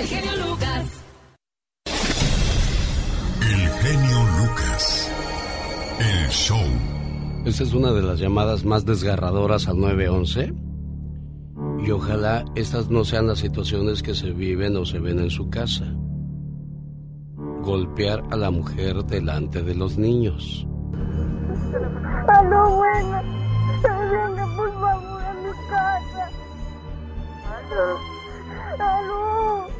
El genio Lucas. El genio Lucas. El show. Esta es una de las llamadas más desgarradoras al 911. Y ojalá estas no sean las situaciones que se viven o se ven en su casa. Golpear a la mujer delante de los niños. Aló, bueno. Venga, por favor, a mi casa. Aló. Aló.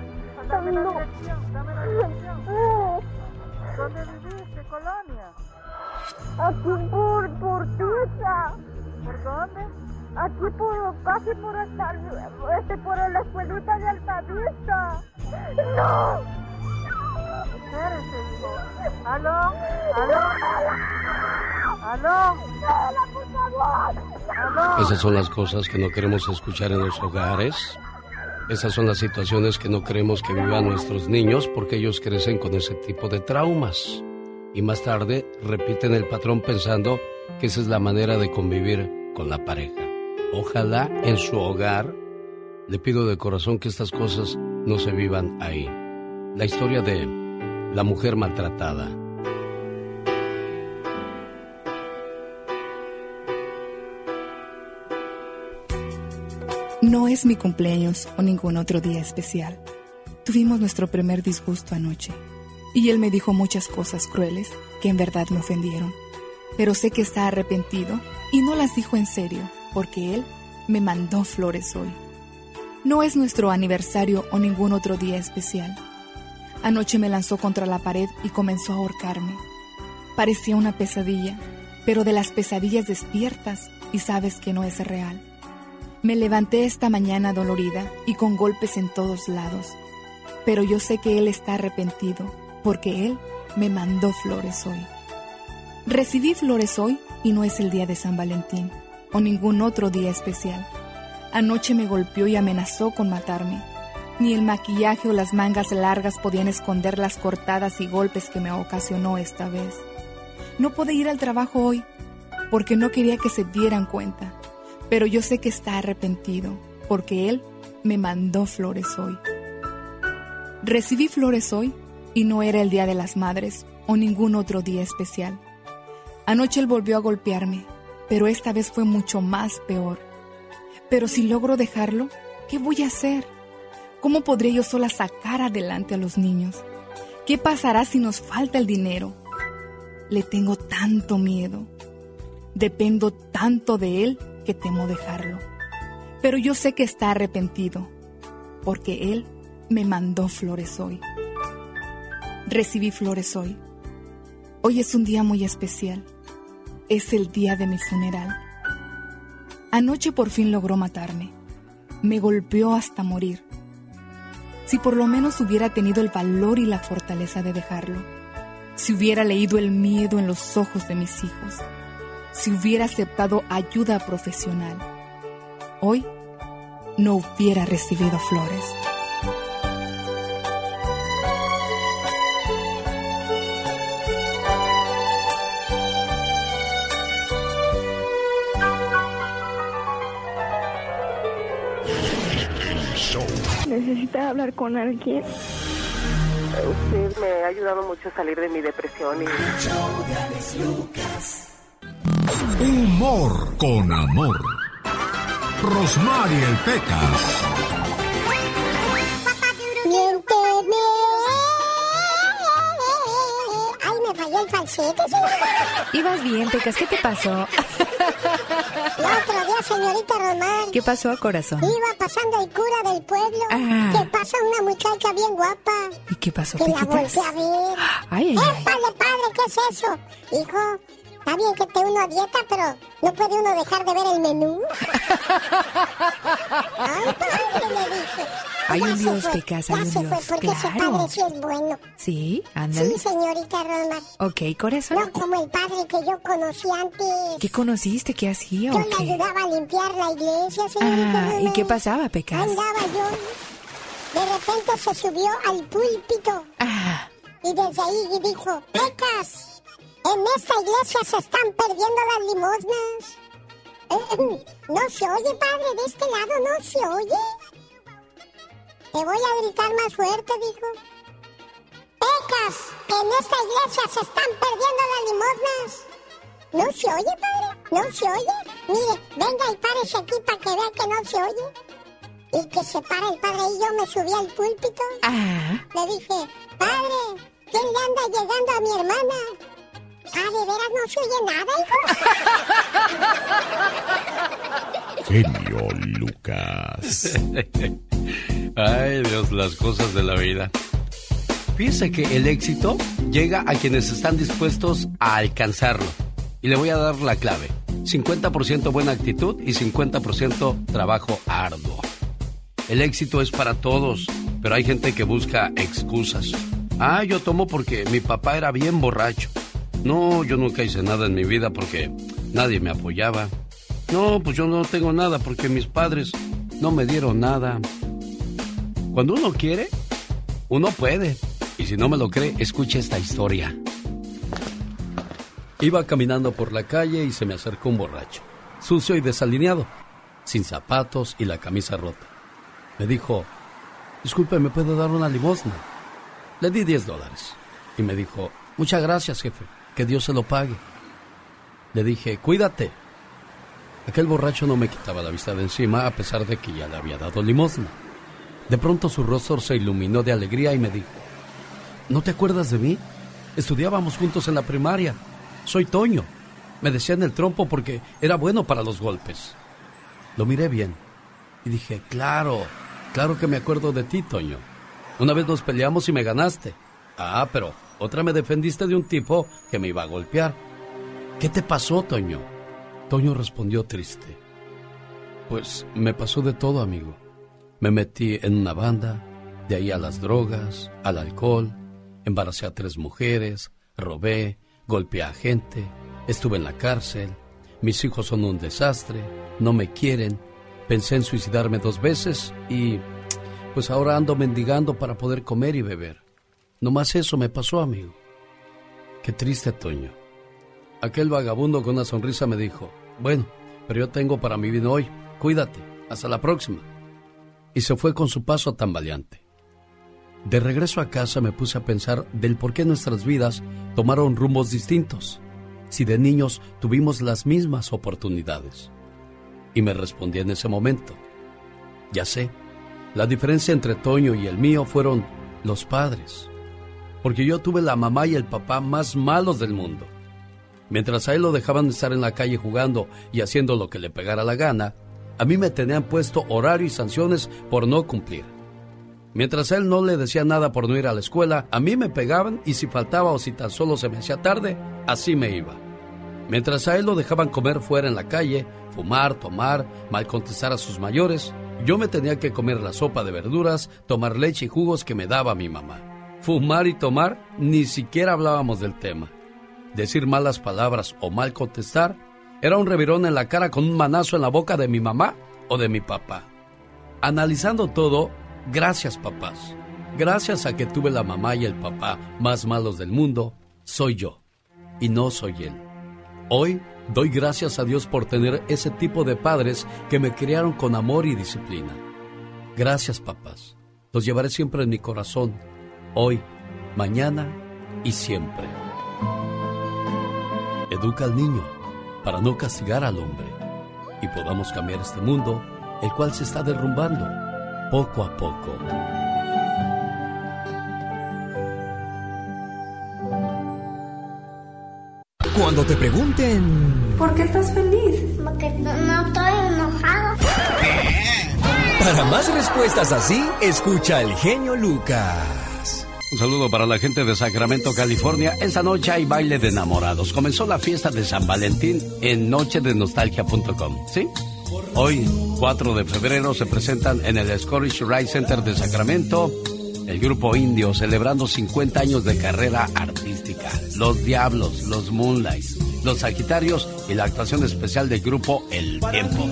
Dame la dirección. Dame la dirección. ¿Dónde vivís? ¿Qué colonia? Aquí por, por. ¿Por dónde? Aquí por, casi por hasta, este, por la escuelita de Altavista. ¡No! Espérese, hijo. ¿Aló? ¿Aló? ¿Aló? por favor! ¿Aló? Esas son las cosas que no queremos escuchar en los hogares. Esas son las situaciones que no queremos que vivan nuestros niños porque ellos crecen con ese tipo de traumas. Y más tarde repiten el patrón pensando que esa es la manera de convivir con la pareja. Ojalá en su hogar, le pido de corazón que estas cosas no se vivan ahí. La historia de la mujer maltratada. No es mi cumpleaños o ningún otro día especial. Tuvimos nuestro primer disgusto anoche y él me dijo muchas cosas crueles que en verdad me ofendieron. Pero sé que está arrepentido y no las dijo en serio porque él me mandó flores hoy. No es nuestro aniversario o ningún otro día especial. Anoche me lanzó contra la pared y comenzó a ahorcarme. Parecía una pesadilla, pero de las pesadillas despiertas y sabes que no es real. Me levanté esta mañana dolorida y con golpes en todos lados, pero yo sé que Él está arrepentido porque Él me mandó flores hoy. Recibí flores hoy y no es el día de San Valentín o ningún otro día especial. Anoche me golpeó y amenazó con matarme. Ni el maquillaje o las mangas largas podían esconder las cortadas y golpes que me ocasionó esta vez. No pude ir al trabajo hoy porque no quería que se dieran cuenta pero yo sé que está arrepentido, porque Él me mandó flores hoy. Recibí flores hoy y no era el Día de las Madres o ningún otro día especial. Anoche Él volvió a golpearme, pero esta vez fue mucho más peor. Pero si logro dejarlo, ¿qué voy a hacer? ¿Cómo podré yo sola sacar adelante a los niños? ¿Qué pasará si nos falta el dinero? Le tengo tanto miedo. Dependo tanto de Él que temo dejarlo. Pero yo sé que está arrepentido, porque Él me mandó flores hoy. Recibí flores hoy. Hoy es un día muy especial. Es el día de mi funeral. Anoche por fin logró matarme. Me golpeó hasta morir. Si por lo menos hubiera tenido el valor y la fortaleza de dejarlo. Si hubiera leído el miedo en los ojos de mis hijos si hubiera aceptado ayuda profesional, hoy no hubiera recibido flores. Necesita hablar con alguien. Usted me ha ayudado mucho a salir de mi depresión y... Humor con amor. Rosmarie el Pecas. Ay, me falló el falsete, señorita. Ibas bien, Pecas, ¿qué te pasó? El otro día, señorita Román. ¿Qué pasó, corazón? Iba pasando el cura del pueblo. Ah. Que pasa una muchacha bien guapa. ¿Y qué pasó, Que Pecas? la volteé a ver. Ay, ay, ay. Padre, ¿qué es eso? Hijo, está bien que esté uno a dieta, pero no puede uno dejar de ver el menú. ¡Ay, padre! Le dije. Hay Ya un Dios, fue, Pecas, ya hay un se Dios. fue, porque Claro. padre sí es bueno. ¿Sí? Ándale. Sí, señorita Román. Ok, corazón. No como el padre que yo conocí antes. ¿Qué conociste? ¿Qué hacía Yo o le ayudaba a limpiar la iglesia, señorita Ah, ¿y qué pasaba, Pecas? Andaba yo. De repente se subió al púlpito Ah, y desde ahí dijo, Pecas, en esta iglesia se están perdiendo las limosnas. Eh, no se oye, padre, de este lado no se oye. Te voy a gritar más fuerte, dijo. Pecas, en esta iglesia se están perdiendo las limosnas. ¿No se oye, padre? ¿No se oye? Mire, venga y párese aquí para que vea que no se oye. Y que se para el padre y yo me subí al púlpito. ah. Le dije, padre, ¿quién le anda llegando a mi hermana? Ah, ¿de veras no se oye nada, hijo? Genio Lucas. Ay, Dios, las cosas de la vida. Fíjese que el éxito llega a quienes están dispuestos a alcanzarlo. Y le voy a dar la clave. 50% buena actitud y 50% trabajo arduo. El éxito es para todos, pero hay gente que busca excusas. Ah, yo tomo porque mi papá era bien borracho. No, yo nunca hice nada en mi vida porque nadie me apoyaba. No, pues yo no tengo nada porque mis padres no me dieron nada. Cuando uno quiere, uno puede. Y si no me lo cree, escuche esta historia. Iba caminando por la calle y se me acercó un borracho, sucio y desalineado, sin zapatos y la camisa rota. Me dijo, disculpe, ¿me puede dar una limosna? Le di 10 dólares y me dijo, muchas gracias, jefe, que Dios se lo pague. Le dije, cuídate. Aquel borracho no me quitaba la vista de encima a pesar de que ya le había dado limosna. De pronto su rostro se iluminó de alegría y me dijo, ¿no te acuerdas de mí? Estudiábamos juntos en la primaria. Soy Toño. Me decían el trompo porque era bueno para los golpes. Lo miré bien y dije, claro, claro que me acuerdo de ti, Toño. Una vez nos peleamos y me ganaste. Ah, pero otra me defendiste de un tipo que me iba a golpear. ¿Qué te pasó, Toño? Toño respondió triste. Pues me pasó de todo, amigo. Me metí en una banda, de ahí a las drogas, al alcohol, embaracé a tres mujeres, robé, golpeé a gente, estuve en la cárcel, mis hijos son un desastre, no me quieren, pensé en suicidarme dos veces y pues ahora ando mendigando para poder comer y beber. No más eso me pasó, amigo. Qué triste, Toño. Aquel vagabundo con una sonrisa me dijo, bueno, pero yo tengo para mi vino hoy, cuídate, hasta la próxima. Y se fue con su paso tambaleante. De regreso a casa me puse a pensar del por qué nuestras vidas tomaron rumbos distintos, si de niños tuvimos las mismas oportunidades. Y me respondí en ese momento, ya sé, la diferencia entre Toño y el mío fueron los padres, porque yo tuve la mamá y el papá más malos del mundo. Mientras a él lo dejaban estar en la calle jugando y haciendo lo que le pegara la gana, a mí me tenían puesto horario y sanciones por no cumplir. Mientras a él no le decía nada por no ir a la escuela, a mí me pegaban y si faltaba o si tan solo se me hacía tarde, así me iba. Mientras a él lo dejaban comer fuera en la calle, fumar, tomar, mal contestar a sus mayores, yo me tenía que comer la sopa de verduras, tomar leche y jugos que me daba mi mamá. Fumar y tomar, ni siquiera hablábamos del tema. Decir malas palabras o mal contestar era un revirón en la cara con un manazo en la boca de mi mamá o de mi papá. Analizando todo, gracias papás. Gracias a que tuve la mamá y el papá más malos del mundo, soy yo y no soy él. Hoy doy gracias a Dios por tener ese tipo de padres que me criaron con amor y disciplina. Gracias papás. Los llevaré siempre en mi corazón, hoy, mañana y siempre. Educa al niño para no castigar al hombre y podamos cambiar este mundo, el cual se está derrumbando poco a poco. Cuando te pregunten... ¿Por qué estás feliz? Porque no, no estoy enojado. Para más respuestas así, escucha al genio Lucas. Un saludo para la gente de Sacramento, California. Esta noche hay baile de enamorados. Comenzó la fiesta de San Valentín en nochedenostalgia.com. ¿Sí? Hoy, 4 de febrero, se presentan en el Scottish Rite Center de Sacramento el grupo indio celebrando 50 años de carrera artística. Los Diablos, los Moonlight, los Sagitarios y la actuación especial del grupo El Tiempo.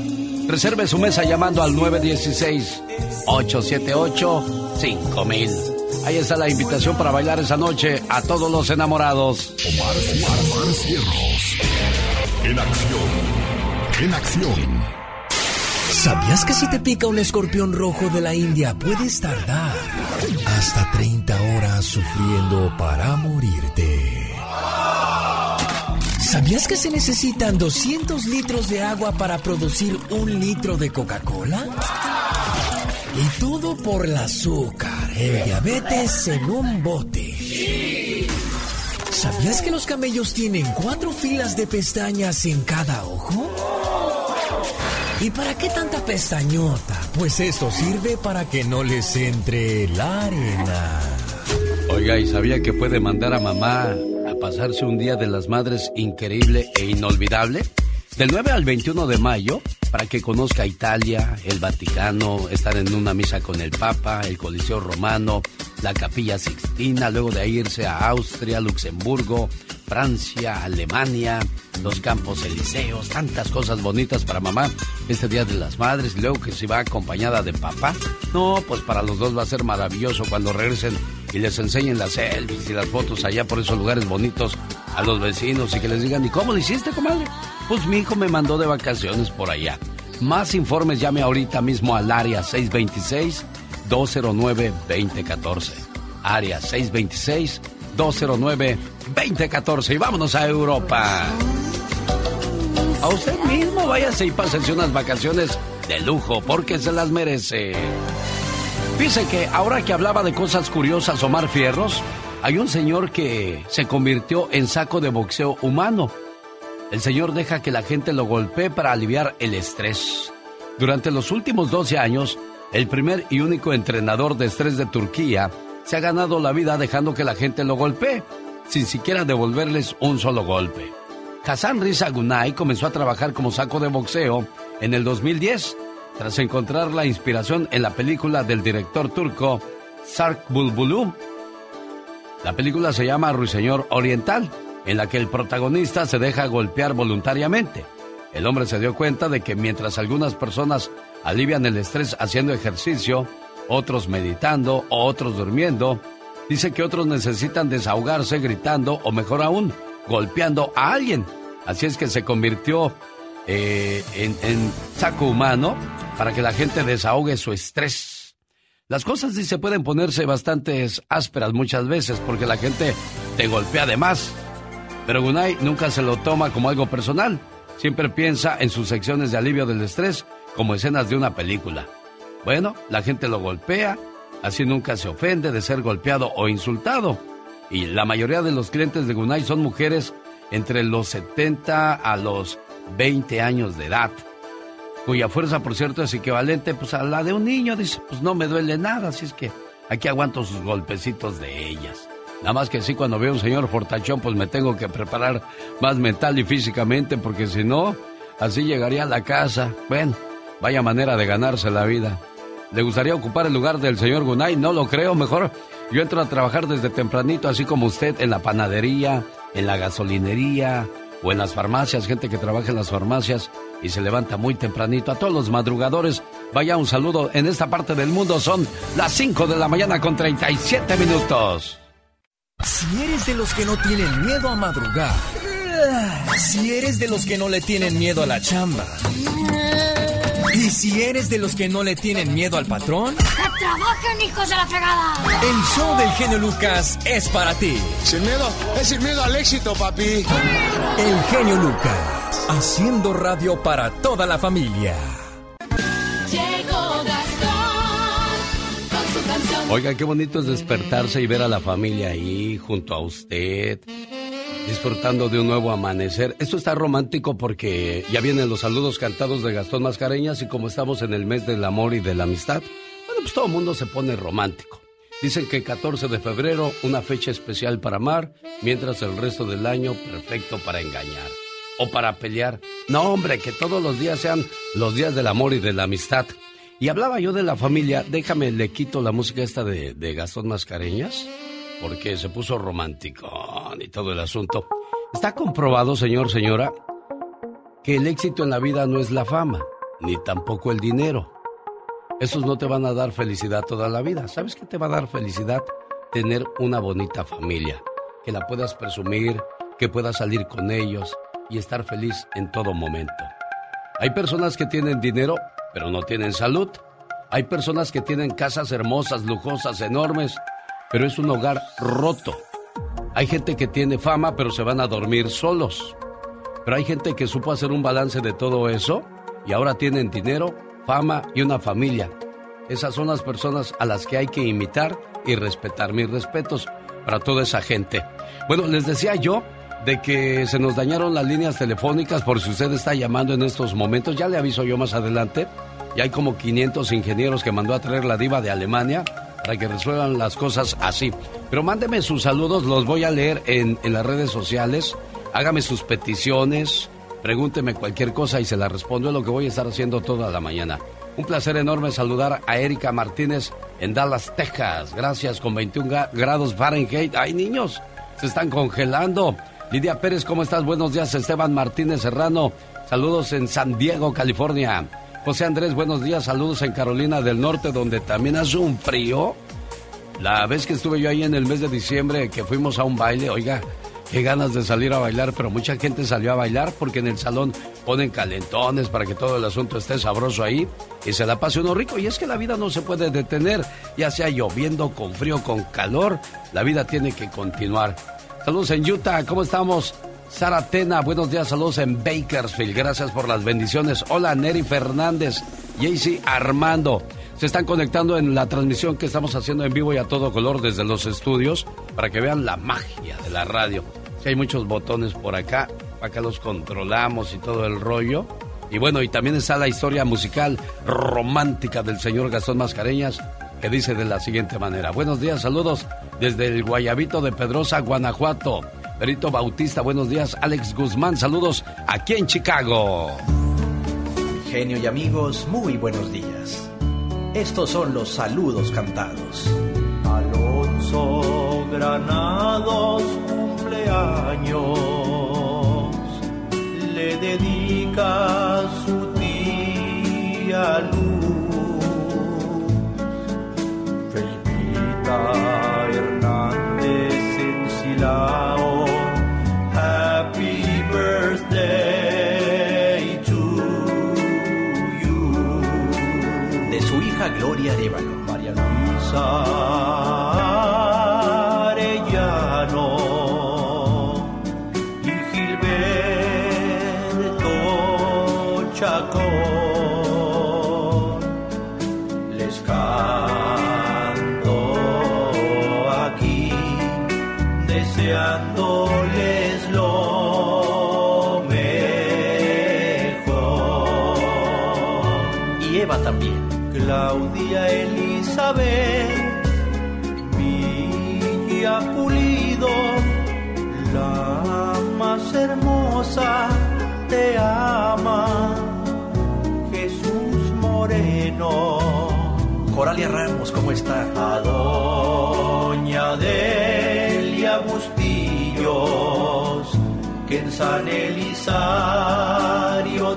Reserve su mesa llamando al 916-878-5000. Ahí está la invitación para bailar esa noche a todos los enamorados. Omar, Omar Cierros. En acción. En acción. ¿Sabías que si te pica un escorpión rojo de la India puedes tardar hasta 30 horas sufriendo para morirte? ¿Sabías que se necesitan 200 litros de agua para producir un litro de Coca-Cola? Y todo por el azúcar, el diabetes en un bote. ¿Sabías que los camellos tienen cuatro filas de pestañas en cada ojo? ¿Y para qué tanta pestañota? Pues esto sirve para que no les entre la arena. Oiga, ¿y sabía que puede mandar a mamá a pasarse un día de las madres increíble e inolvidable? Del 9 al 21 de mayo, para que conozca Italia, el Vaticano, estar en una misa con el Papa, el Coliseo Romano, la Capilla Sixtina, luego de irse a Austria, Luxemburgo, Francia, Alemania, los campos elíseos, tantas cosas bonitas para mamá. Este Día de las Madres, y luego que si va acompañada de papá, no, pues para los dos va a ser maravilloso cuando regresen y les enseñen las selfies y las fotos allá por esos lugares bonitos a los vecinos y que les digan, ¿y cómo lo hiciste, comadre? Pues mi hijo me mandó de vacaciones por allá. Más informes llame ahorita mismo al área 626-209-2014. Área 626-209-2014. Y vámonos a Europa. A usted mismo váyase y pásense unas vacaciones de lujo porque se las merece. Dice que ahora que hablaba de cosas curiosas Omar Fierros, hay un señor que se convirtió en saco de boxeo humano. El señor deja que la gente lo golpee para aliviar el estrés. Durante los últimos 12 años, el primer y único entrenador de estrés de Turquía se ha ganado la vida dejando que la gente lo golpee, sin siquiera devolverles un solo golpe. Hasan Riza Gunay comenzó a trabajar como saco de boxeo en el 2010, tras encontrar la inspiración en la película del director turco Sark Bulbulu. La película se llama Ruiseñor Oriental, en la que el protagonista se deja golpear voluntariamente. El hombre se dio cuenta de que mientras algunas personas alivian el estrés haciendo ejercicio, otros meditando o otros durmiendo, dice que otros necesitan desahogarse gritando o mejor aún, golpeando a alguien. Así es que se convirtió eh, en, saco humano para que la gente desahogue su estrés. Las cosas sí se pueden ponerse bastante ásperas muchas veces porque la gente te golpea de más. Pero Gunay nunca se lo toma como algo personal. Siempre piensa en sus secciones de alivio del estrés como escenas de una película. Bueno, la gente lo golpea, así nunca se ofende de ser golpeado o insultado. Y la mayoría de los clientes de Gunay son mujeres entre los 70 a los 20 años de edad, cuya fuerza, por cierto, es equivalente pues, a la de un niño. Dice, pues no me duele nada, así es que aquí aguanto sus golpecitos de ellas. Nada más que sí, cuando veo un señor fortachón, pues me tengo que preparar más mental y físicamente, porque si no, así llegaría a la casa. Bueno, vaya manera de ganarse la vida. ¿Le gustaría ocupar el lugar del señor Gunay? No lo creo, mejor yo entro a trabajar desde tempranito, así como usted, en la panadería, en la gasolinería o en las farmacias, gente que trabaja en las farmacias y se levanta muy tempranito. A todos los madrugadores, vaya un saludo. En esta parte del mundo son las 5 de la mañana con 37 minutos. Si eres de los que no tienen miedo a madrugar, si eres de los que no le tienen miedo a la chamba, y si eres de los que no le tienen miedo al patrón, ¡Que trabajen, hijos de la fregada! el show del genio Lucas es para ti. Sin miedo, es sin miedo al éxito, papi. El genio Lucas, haciendo radio para toda la familia. Llegó Gastón con su canción. Oiga, qué bonito es despertarse y ver a la familia ahí junto a usted. Disfrutando de un nuevo amanecer. Esto está romántico porque ya vienen los saludos cantados de Gastón Mascareñas y como estamos en el mes del amor y de la amistad, bueno, pues todo el mundo se pone romántico. Dicen que 14 de febrero, una fecha especial para amar, mientras el resto del año perfecto para engañar o para pelear. No, hombre, que todos los días sean los días del amor y de la amistad. Y hablaba yo de la familia, déjame, le quito la música esta de, de Gastón Mascareñas, porque se puso romántico y todo el asunto. Está comprobado, señor, señora, que el éxito en la vida no es la fama, ni tampoco el dinero. Esos no te van a dar felicidad toda la vida. ¿Sabes qué te va a dar felicidad? Tener una bonita familia, que la puedas presumir, que puedas salir con ellos y estar feliz en todo momento. Hay personas que tienen dinero pero no tienen salud. Hay personas que tienen casas hermosas, lujosas, enormes, pero es un hogar roto. Hay gente que tiene fama, pero se van a dormir solos. Pero hay gente que supo hacer un balance de todo eso y ahora tienen dinero, fama y una familia. Esas son las personas a las que hay que imitar y respetar. Mis respetos para toda esa gente. Bueno, les decía yo de que se nos dañaron las líneas telefónicas por si usted está llamando en estos momentos. Ya le aviso yo más adelante. Y hay como 500 ingenieros que mandó a traer la diva de Alemania para que resuelvan las cosas así. Pero mándeme sus saludos, los voy a leer en, las redes sociales. Hágame sus peticiones, pregúnteme cualquier cosa y se la respondo. Es lo que voy a estar haciendo toda la mañana. Un placer enorme saludar a Erika Martínez en Dallas, Texas. Gracias, con 21 grados Fahrenheit. ¡Ay, niños! Se están congelando. Lidia Pérez, ¿cómo estás? Buenos días, Esteban Martínez Serrano. Saludos en San Diego, California. José Andrés, buenos días. Saludos en Carolina del Norte, donde también hace un frío. La vez que estuve yo ahí en el mes de diciembre, que fuimos a un baile, oiga, qué ganas de salir a bailar, pero mucha gente salió a bailar porque en el salón ponen calentones para que todo el asunto esté sabroso ahí y se la pase uno rico. Y es que la vida no se puede detener, ya sea lloviendo, con frío, con calor, la vida tiene que continuar. Saludos en Utah, ¿cómo estamos? Sara Tena, buenos días, saludos en Bakersfield, gracias por las bendiciones. Hola, Neri Fernández, Jaycee Armando. Se están conectando en la transmisión que estamos haciendo en vivo y a todo color desde los estudios para que vean la magia de la radio. Si hay muchos botones por acá, acá los controlamos y todo el rollo. Y bueno, y también está la historia musical romántica del señor Gastón Mascareñas, que dice de la siguiente manera. Buenos días, saludos desde el Guayabito de Pedrosa, Guanajuato. Perito Bautista, buenos días. Alex Guzmán, saludos aquí en Chicago. Genio y amigos, muy buenos días. Estos son los saludos cantados. Alonso Granados cumpleaños, le dedica su tía Luz. Arellano y Gilberto Chacón. Les canto aquí, deseándoles lo mejor. Y Eva también. Claudia Elizabeth, Coralia Ramos, ¿cómo está? A Doña Delia Bustillos, que en San Elisario,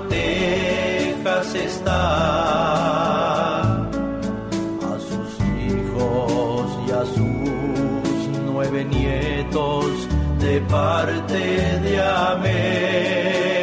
Texas está. A sus hijos y a sus nueve nietos de parte de América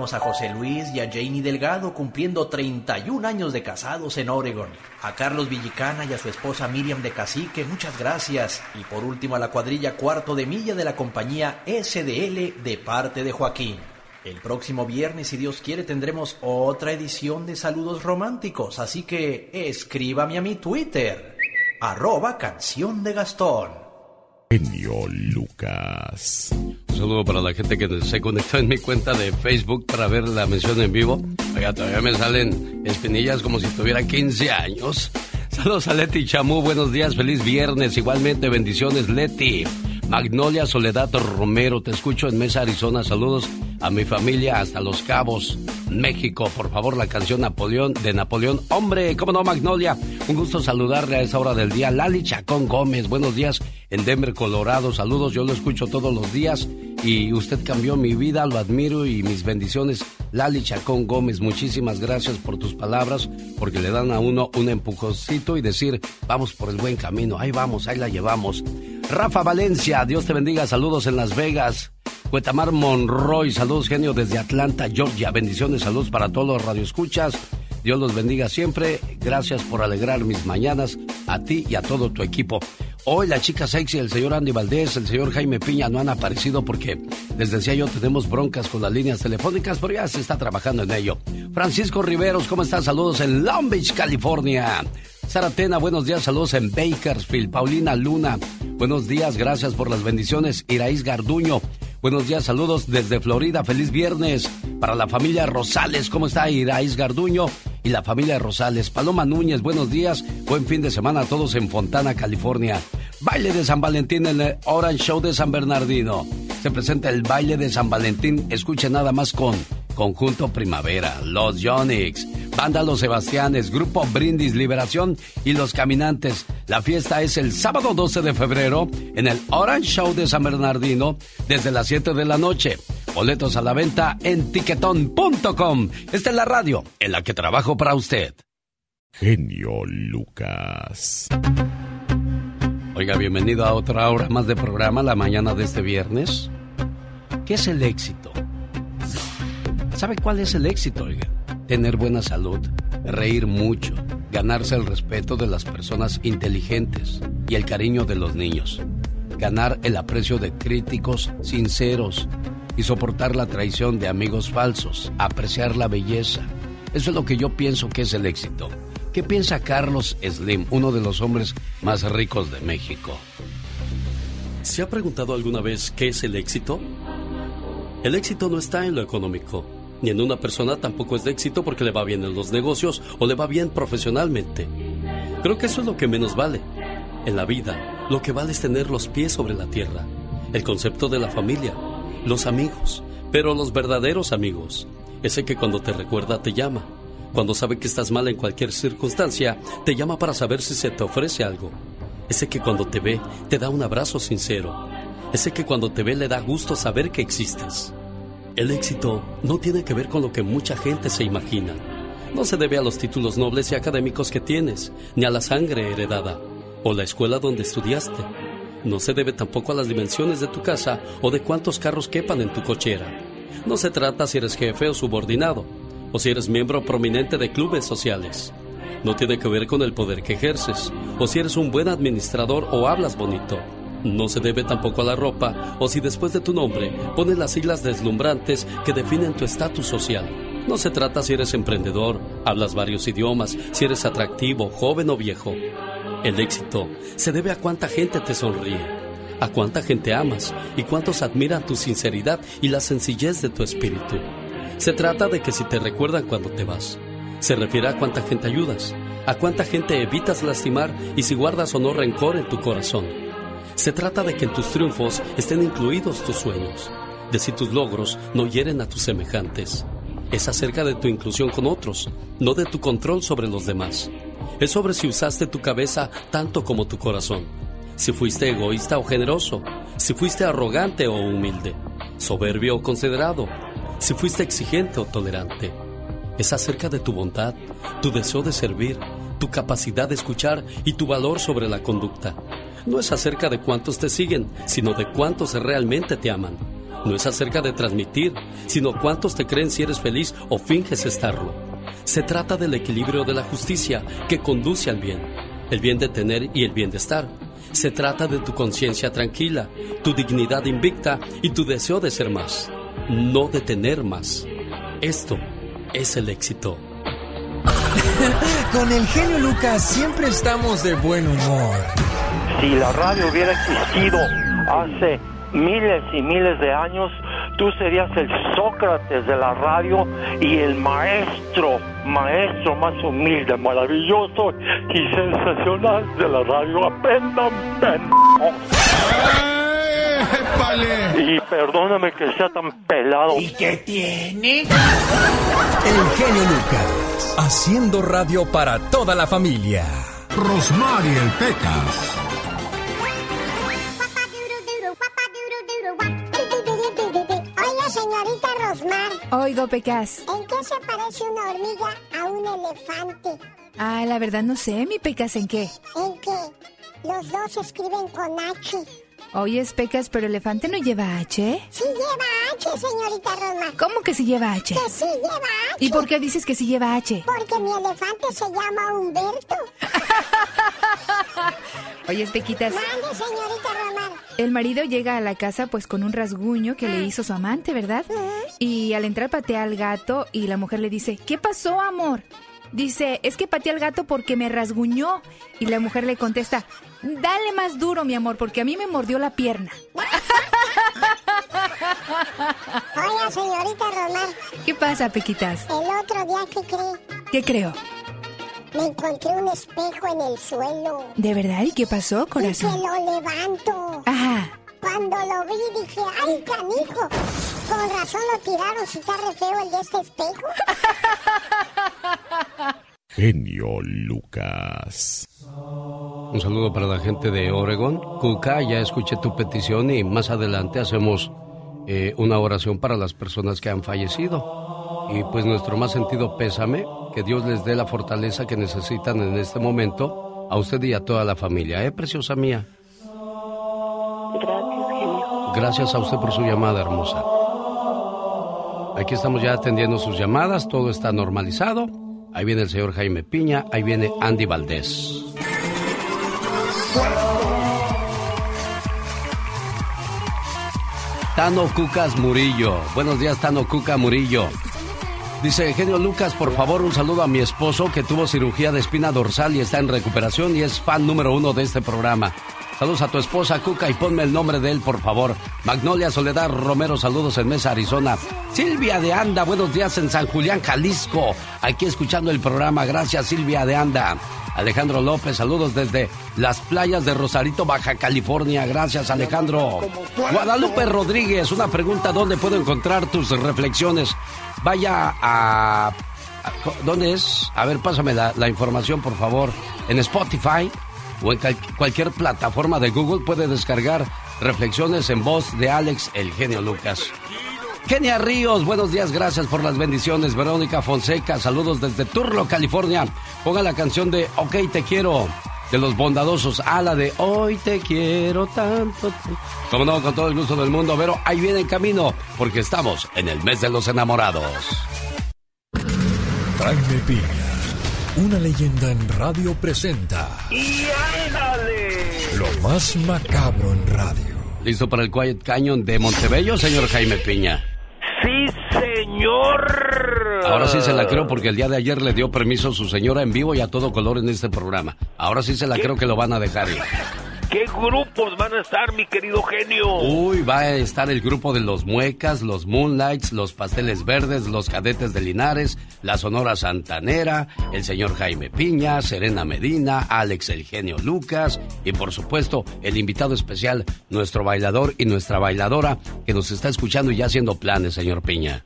A José Luis y a Janie Delgado cumpliendo 31 años de casados en Oregon. A Carlos Villicana y a su esposa Miriam de Cacique, muchas gracias. Y por último a la cuadrilla cuarto de milla de la compañía SDL de parte de Joaquín. El próximo viernes, si Dios quiere, tendremos otra edición de Saludos Románticos, así que escríbame a mi Twitter, arroba canción de Gastón. Genio Lucas. Un saludo para la gente que se conectó en mi cuenta de Facebook para ver la mención en vivo. Oiga, todavía me salen espinillas como si tuviera 15 años. Saludos a Leti Chamú, buenos días, feliz viernes. Igualmente, bendiciones, Leti. Magnolia Soledad Romero, te escucho en Mesa, Arizona. Saludos a mi familia hasta Los Cabos, México. Por favor, la canción Napoleón de Napoleón. Hombre, ¿cómo no, Magnolia? Un gusto saludarle a esa hora del día. Lali Chacón Gómez, buenos días en Denver, Colorado. Saludos, yo lo escucho todos los días y usted cambió mi vida, lo admiro y mis bendiciones. Lali Chacón Gómez, muchísimas gracias por tus palabras, porque le dan a uno un empujoncito y decir, vamos por el buen camino, ahí vamos, ahí la llevamos. Rafa Valencia, Dios te bendiga, saludos en Las Vegas. Cuetamar Monroy, saludos genio desde Atlanta, Georgia. Bendiciones, saludos para todos los radioescuchas. Dios los bendiga siempre. Gracias por alegrar mis mañanas a ti y a todo tu equipo. Hoy la chica sexy, el señor Andy Valdés, el señor Jaime Piña no han aparecido porque, les decía yo, tenemos broncas con las líneas telefónicas, pero ya se está trabajando en ello. Francisco Riveros, ¿cómo estás? Saludos en Long Beach, California. Sara Tena, buenos días, saludos en Bakersfield. Paulina Luna, buenos días, gracias por las bendiciones. Iraíz Garduño, buenos días, saludos desde Florida, feliz viernes. Para la familia Rosales, ¿cómo está Iraíz Garduño? Y la familia Rosales. Paloma Núñez, buenos días, buen fin de semana a todos en Fontana, California. Baile de San Valentín en el Orange Show de San Bernardino. Se presenta el baile de San Valentín, escuche nada más con Conjunto Primavera, Los Yonix, Banda Los Sebastianes, Grupo Brindis Liberación y Los Caminantes. La fiesta es el sábado 12 de febrero en el Orange Show de San Bernardino desde las 7 de la noche. Boletos a la venta en tiquetón.com. Esta es la radio en la que trabajo para usted. Genio Lucas. Oiga, bienvenido a otra hora más de programa la mañana de este viernes. ¿Qué es el éxito? ¿Sabe cuál es el éxito, oiga? Tener buena salud, reír mucho, ganarse el respeto de las personas inteligentes y el cariño de los niños, ganar el aprecio de críticos sinceros y soportar la traición de amigos falsos, apreciar la belleza. Eso es lo que yo pienso que es el éxito. ¿Qué piensa Carlos Slim, uno de los hombres más ricos de México? ¿Se ha preguntado alguna vez qué es el éxito? El éxito no está en lo económico ni en una persona tampoco es de éxito porque le va bien en los negocios o le va bien profesionalmente. Creo que eso es lo que menos vale. En la vida, lo que vale es tener los pies sobre la tierra, el concepto de la familia, los amigos, pero los verdaderos amigos, ese que cuando te recuerda te llama, cuando sabe que estás mal en cualquier circunstancia, te llama para saber si se te ofrece algo, ese que cuando te ve te da un abrazo sincero, ese que cuando te ve le da gusto saber que existes. El éxito no tiene que ver con lo que mucha gente se imagina. No se debe a los títulos nobles y académicos que tienes, ni a la sangre heredada, o la escuela donde estudiaste. No se debe tampoco a las dimensiones de tu casa o de cuántos carros quepan en tu cochera. No se trata si eres jefe o subordinado, o si eres miembro prominente de clubes sociales. No tiene que ver con el poder que ejerces, o si eres un buen administrador o hablas bonito. No se debe tampoco a la ropa o si después de tu nombre pones las siglas deslumbrantes que definen tu estatus social. No se trata si eres emprendedor, hablas varios idiomas, si eres atractivo, joven o viejo. El éxito se debe a cuánta gente te sonríe, a cuánta gente amas y cuántos admiran tu sinceridad y la sencillez de tu espíritu. Se trata de que si te recuerdan cuando te vas, se refiere a cuánta gente ayudas, a cuánta gente evitas lastimar y si guardas o no rencor en tu corazón. Se trata de que en tus triunfos estén incluidos tus sueños, de si tus logros no hieren a tus semejantes. Es acerca de tu inclusión con otros, no de tu control sobre los demás. Es sobre si usaste tu cabeza tanto como tu corazón, si fuiste egoísta o generoso, si fuiste arrogante o humilde, soberbio o considerado, si fuiste exigente o tolerante. Es acerca de tu bondad, tu deseo de servir, tu capacidad de escuchar y tu valor sobre la conducta no es acerca de cuántos te siguen, sino de cuántos realmente te aman. no es acerca de transmitir, sino cuántos te creen si eres feliz o finges estarlo. Se trata del equilibrio de la justicia que conduce al bien, el bien de tener y el bien de estar. Se trata de tu conciencia tranquila, tu dignidad invicta y tu deseo de ser más, no de tener más. Esto es el éxito. Con el genio Lucas siempre estamos de buen humor. Si la radio hubiera existido hace miles y miles de años, tú serías el Sócrates de la radio y el maestro, maestro más humilde, maravilloso y sensacional de la radio. Aprendan, Y perdóname que sea tan pelado. ¿Y qué tiene? El genio Lucas, haciendo radio para toda la familia. Rosmarie el Pecas. Rosmar. Oigo, Pecas. ¿En qué se parece una hormiga a un elefante? Ah, la verdad no sé, mi Pecas, ¿en qué? En que los dos escriben con H. Oye, Pecas, pero elefante no lleva H. Sí lleva H, señorita Rosmar. ¿Cómo que sí lleva H? Que sí lleva H. ¿Y por qué dices que sí lleva H? Porque mi elefante se llama Humberto. Oye, Pequitas. Mande, señorita Rosmar. El marido llega a la casa pues con un rasguño que le hizo su amante, ¿verdad? Y al entrar patea al gato y la mujer le dice, ¿qué pasó, amor? Dice, es que pateé al gato porque me rasguñó. Y la mujer le contesta, dale más duro, mi amor, porque a mí me mordió la pierna. Oiga, señorita. ¿Qué pasa, Pequitas? El otro día, ¿qué cree? ¿Qué creo? Me encontré un espejo en el suelo. ¿De verdad? ¿Y qué pasó, Y que corazón? lo levanto. Ajá. Cuando lo vi dije, ¡ay, canijo! Con razón lo tiraron si está re feo el de este espejo. Genio Lucas. Un saludo para la gente de Oregon. Cuca, ya escuché tu petición y más adelante hacemos eh, una oración para las personas que han fallecido. Y pues nuestro más sentido pésame, que Dios les dé la fortaleza que necesitan en este momento a usted y a toda la familia, ¿eh, preciosa mía? Gracias. Gracias a usted por su llamada, hermosa. Aquí estamos ya atendiendo sus llamadas, todo está normalizado. Ahí viene el señor Jaime Piña, ahí viene Andy Valdés. Tano Cucas Murillo. Buenos días, Tano Cuca Murillo. Dice Genio Lucas, por favor, un saludo a mi esposo que tuvo cirugía de espina dorsal y está en recuperación y es fan número uno de este programa. Saludos a tu esposa Cuca y ponme el nombre de él, por favor. Magnolia Soledad Romero, saludos en Mesa, Arizona. Silvia de Anda, buenos días en San Julián, Jalisco. Aquí escuchando el programa. Gracias, Silvia de Anda. Alejandro López, saludos desde las playas de Rosarito, Baja California. Gracias, Alejandro. Guadalupe Rodríguez, una pregunta, ¿dónde puedo encontrar tus reflexiones? Vaya a... ¿Dónde es? A ver, pásame la, la información, por favor. En Spotify o en cualquier plataforma de Google puede descargar reflexiones en voz de Alex, el genio Lucas. Kenia Ríos, buenos días, gracias por las bendiciones. Verónica Fonseca, saludos desde Turlo, California. Ponga la canción de Ok, te quiero, de los bondadosos, a la de Hoy te quiero tanto. Como no, con todo el gusto del mundo, pero ahí viene en camino, porque estamos en el mes de los enamorados. Jaime una leyenda en radio presenta ¡Y ándale! lo más macabro en radio. ¿Listo para el Quiet Canyon de Montebello, señor Jaime Piña? ¡Sí, señor! Ahora sí se la creo porque el día de ayer le dio permiso a su señora en vivo y a todo color en este programa. Ahora sí se la creo que lo van a dejar ir. ¿Qué grupos van a estar, mi querido genio? Uy, va a estar el grupo de los Muecas, los Moonlights, los Pasteles Verdes, los Cadetes de Linares, la Sonora Santanera, el señor Jaime Piña, Serena Medina, Alex el genio Lucas y por supuesto el invitado especial, nuestro bailador y nuestra bailadora que nos está escuchando y ya haciendo planes, señor Piña.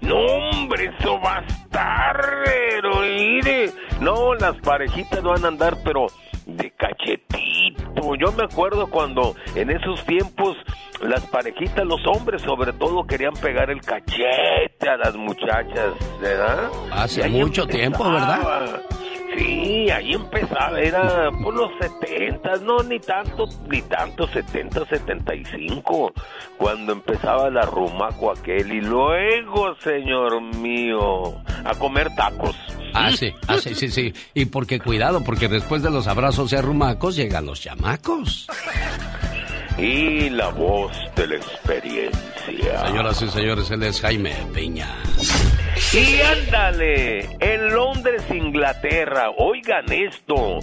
No, hombre, eso va a estar, pero mire. No, las parejitas van a andar, pero de cachetito. Yo me acuerdo cuando en esos tiempos las parejitas, los hombres sobre todo, querían pegar el cachete a las muchachas, ¿verdad? Hace mucho tiempo, ¿verdad? Sí, ahí empezaba, era por los 70, no, ni tanto, ni tanto, 70, 75, cuando empezaba la rumaco aquel, y luego, señor mío, a comer tacos. Ah, sí, ah, sí, sí, sí. Y porque cuidado, porque después de los abrazos y arrumacos llegan los chamacos. Y la voz de la experiencia. Señoras y señores, él es Jaime Peña. Y ándale, en Londres, Inglaterra, oigan esto,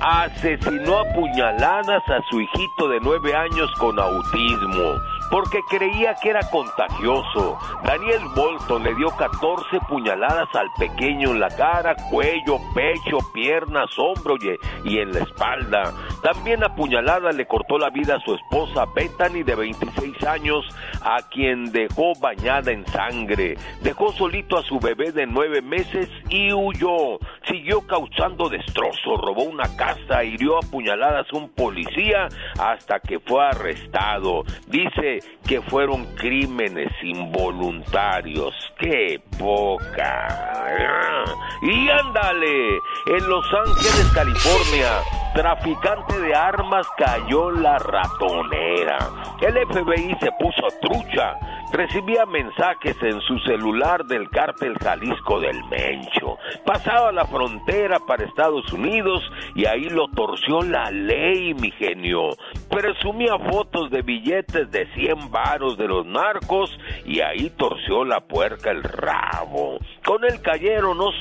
asesinó a puñaladas a su hijito de nueve años con autismo porque creía que era contagioso. Daniel Bolton le dio 14 puñaladas al pequeño en la cara, cuello, pecho, piernas, hombro y, en la espalda. También a puñalada le cortó la vida a su esposa Bethany de 26 años, a quien dejó bañada en sangre. Dejó solito a su bebé de nueve meses y huyó. Siguió causando destrozos, robó una casa, hirió a puñaladas a un policía hasta que fue arrestado. Dice que fueron crímenes involuntarios. ¡Qué poca! Y ándale, en Los Ángeles, California, traficante de armas cayó la ratonera. El FBI se puso trucha recibía mensajes en su celular del cártel Jalisco del Mencho. Pasaba la frontera para Estados Unidos y ahí lo torció la ley, mi genio. Presumía fotos de billetes de 100 varos de los narcos y ahí torció la puerca el rabo. Con él cayeron los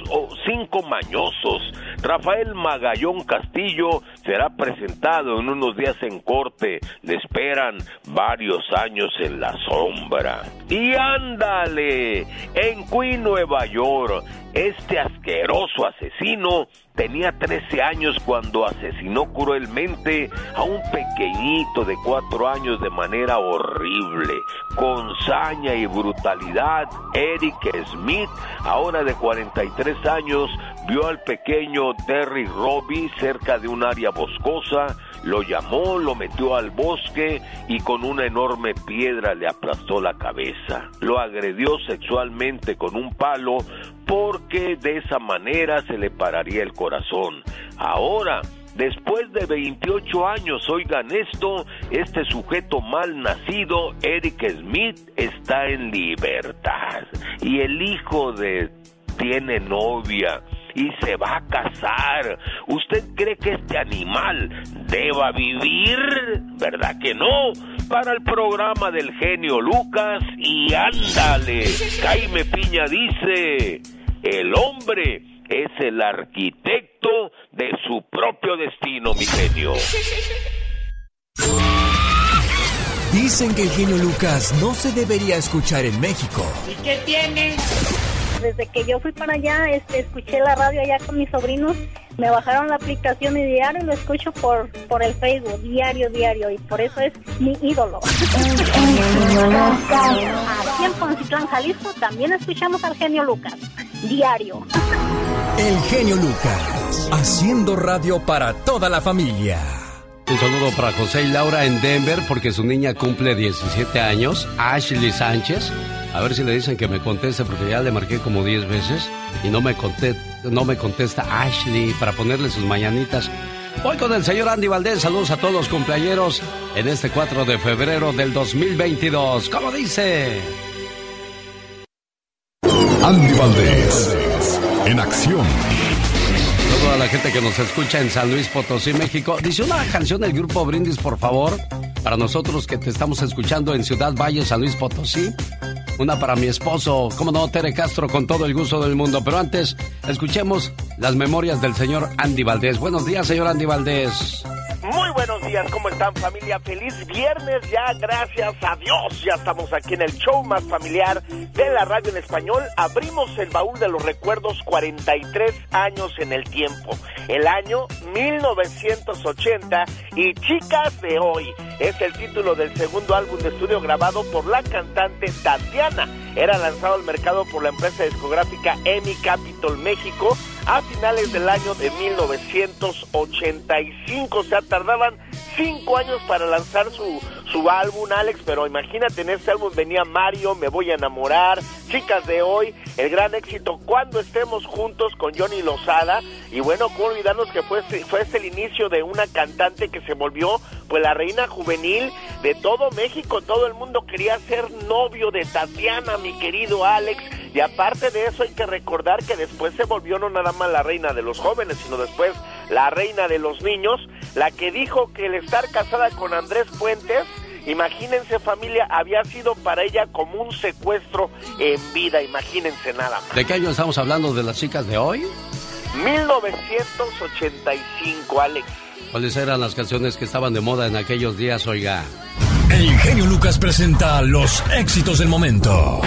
cinco mañosos. Rafael Magallón Castillo será presentado en unos días en corte. Le esperan varios años en la sombra. Y ándale, en Queen, Nueva York, este asqueroso asesino tenía 13 años cuando asesinó cruelmente a un pequeñito de 4 años de manera horrible. Con saña y brutalidad, Eric Smith, ahora de 43 años, vio al pequeño Terry Robbie cerca de un área boscosa lo llamó, lo metió al bosque y con una enorme piedra le aplastó la cabeza. Lo agredió sexualmente con un palo porque de esa manera se le pararía el corazón. Ahora, Después de 28 años, oigan esto, este sujeto mal nacido, Eric Smith, está en libertad. Y el hijo de tiene novia y se va a casar. ¿Usted cree que este animal deba vivir? ¿Verdad que no? Para el programa del genio Lucas y ándale. Jaime Piña dice, el hombre es el arquitecto de su propio destino, mi genio. Dicen que el genio Lucas no se debería escuchar en México. ¿Y qué tiene? Desde que yo fui para allá, este, escuché la radio allá con mis sobrinos, me bajaron la aplicación y diario lo escucho por, por el Facebook, diario, diario, y por eso es mi ídolo. Aquí en Poncitlán, Jalisco, también escuchamos al genio Lucas, diario. El genio Lucas, haciendo radio para toda la familia. Un saludo para José y Laura en Denver porque su niña cumple 17 años, Ashley Sánchez. A ver si le dicen que me conteste porque ya le marqué como 10 veces y no me, no me contesta Ashley para ponerle sus mañanitas. Voy con el señor Andy Valdés. Saludos a todos los cumpleañeros en este 4 de febrero del 2022. ¿Cómo dice? Andy Valdés, en acción. Toda la gente que nos escucha en San Luis Potosí, México. Dice una canción del grupo Brindis, por favor, para nosotros que te estamos escuchando en Ciudad Valle, San Luis Potosí. Una para mi esposo, como no, Tere Castro, con todo el gusto del mundo. Pero antes, escuchemos las memorias del señor Andy Valdés. Buenos días, señor Andy Valdés. Muy buenos días, ¿cómo están familia? Feliz viernes ya, gracias a Dios. Ya estamos aquí en el show más familiar de la radio en español. Abrimos el baúl de los recuerdos 43 años en el tiempo. El año 1980 y Chicas de hoy es el título del segundo álbum de estudio grabado por la cantante Tatiana. Era lanzado al mercado por la empresa discográfica EMI Capital México a finales del año de 1985. O sea, tardaban cinco años para lanzar su, su álbum, Alex, pero imagínate, en este álbum venía Mario, Me Voy a Enamorar, Chicas de Hoy, el gran éxito Cuando Estemos Juntos con Johnny Lozada, y bueno, cómo olvidarnos que fue, fue este el inicio de una cantante que se volvió pues la reina juvenil de todo México, todo el mundo quería ser novio de Tatiana, mi querido Alex, y aparte de eso hay que recordar que después se volvió no nada más la reina de los jóvenes, sino después la reina de los niños, la que dijo que el estar casada con Andrés Puentes, imagínense familia, había sido para ella como un secuestro en vida, imagínense nada más. ¿De qué año estamos hablando de las chicas de hoy? 1985, Alex. ¿Cuáles eran las canciones que estaban de moda en aquellos días, oiga? El genio Lucas presenta los éxitos del momento.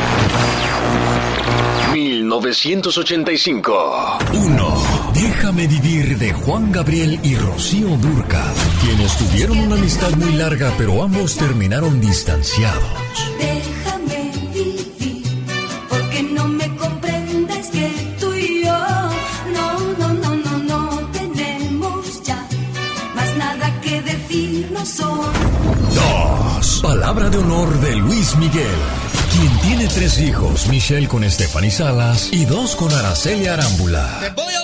1985. 1. Déjame vivir de Juan Gabriel y Rocío Durcal, quienes tuvieron una amistad muy larga, pero ambos terminaron distanciados. Déjame vivir, porque no me comprendes que tú y yo no, no, no, no, no tenemos ya más nada que decirnos son. 2. Palabra de honor de Luis Miguel, quien tiene tres hijos, Michelle con Stephanie Salas y dos con Araceli Arámbula. Te voy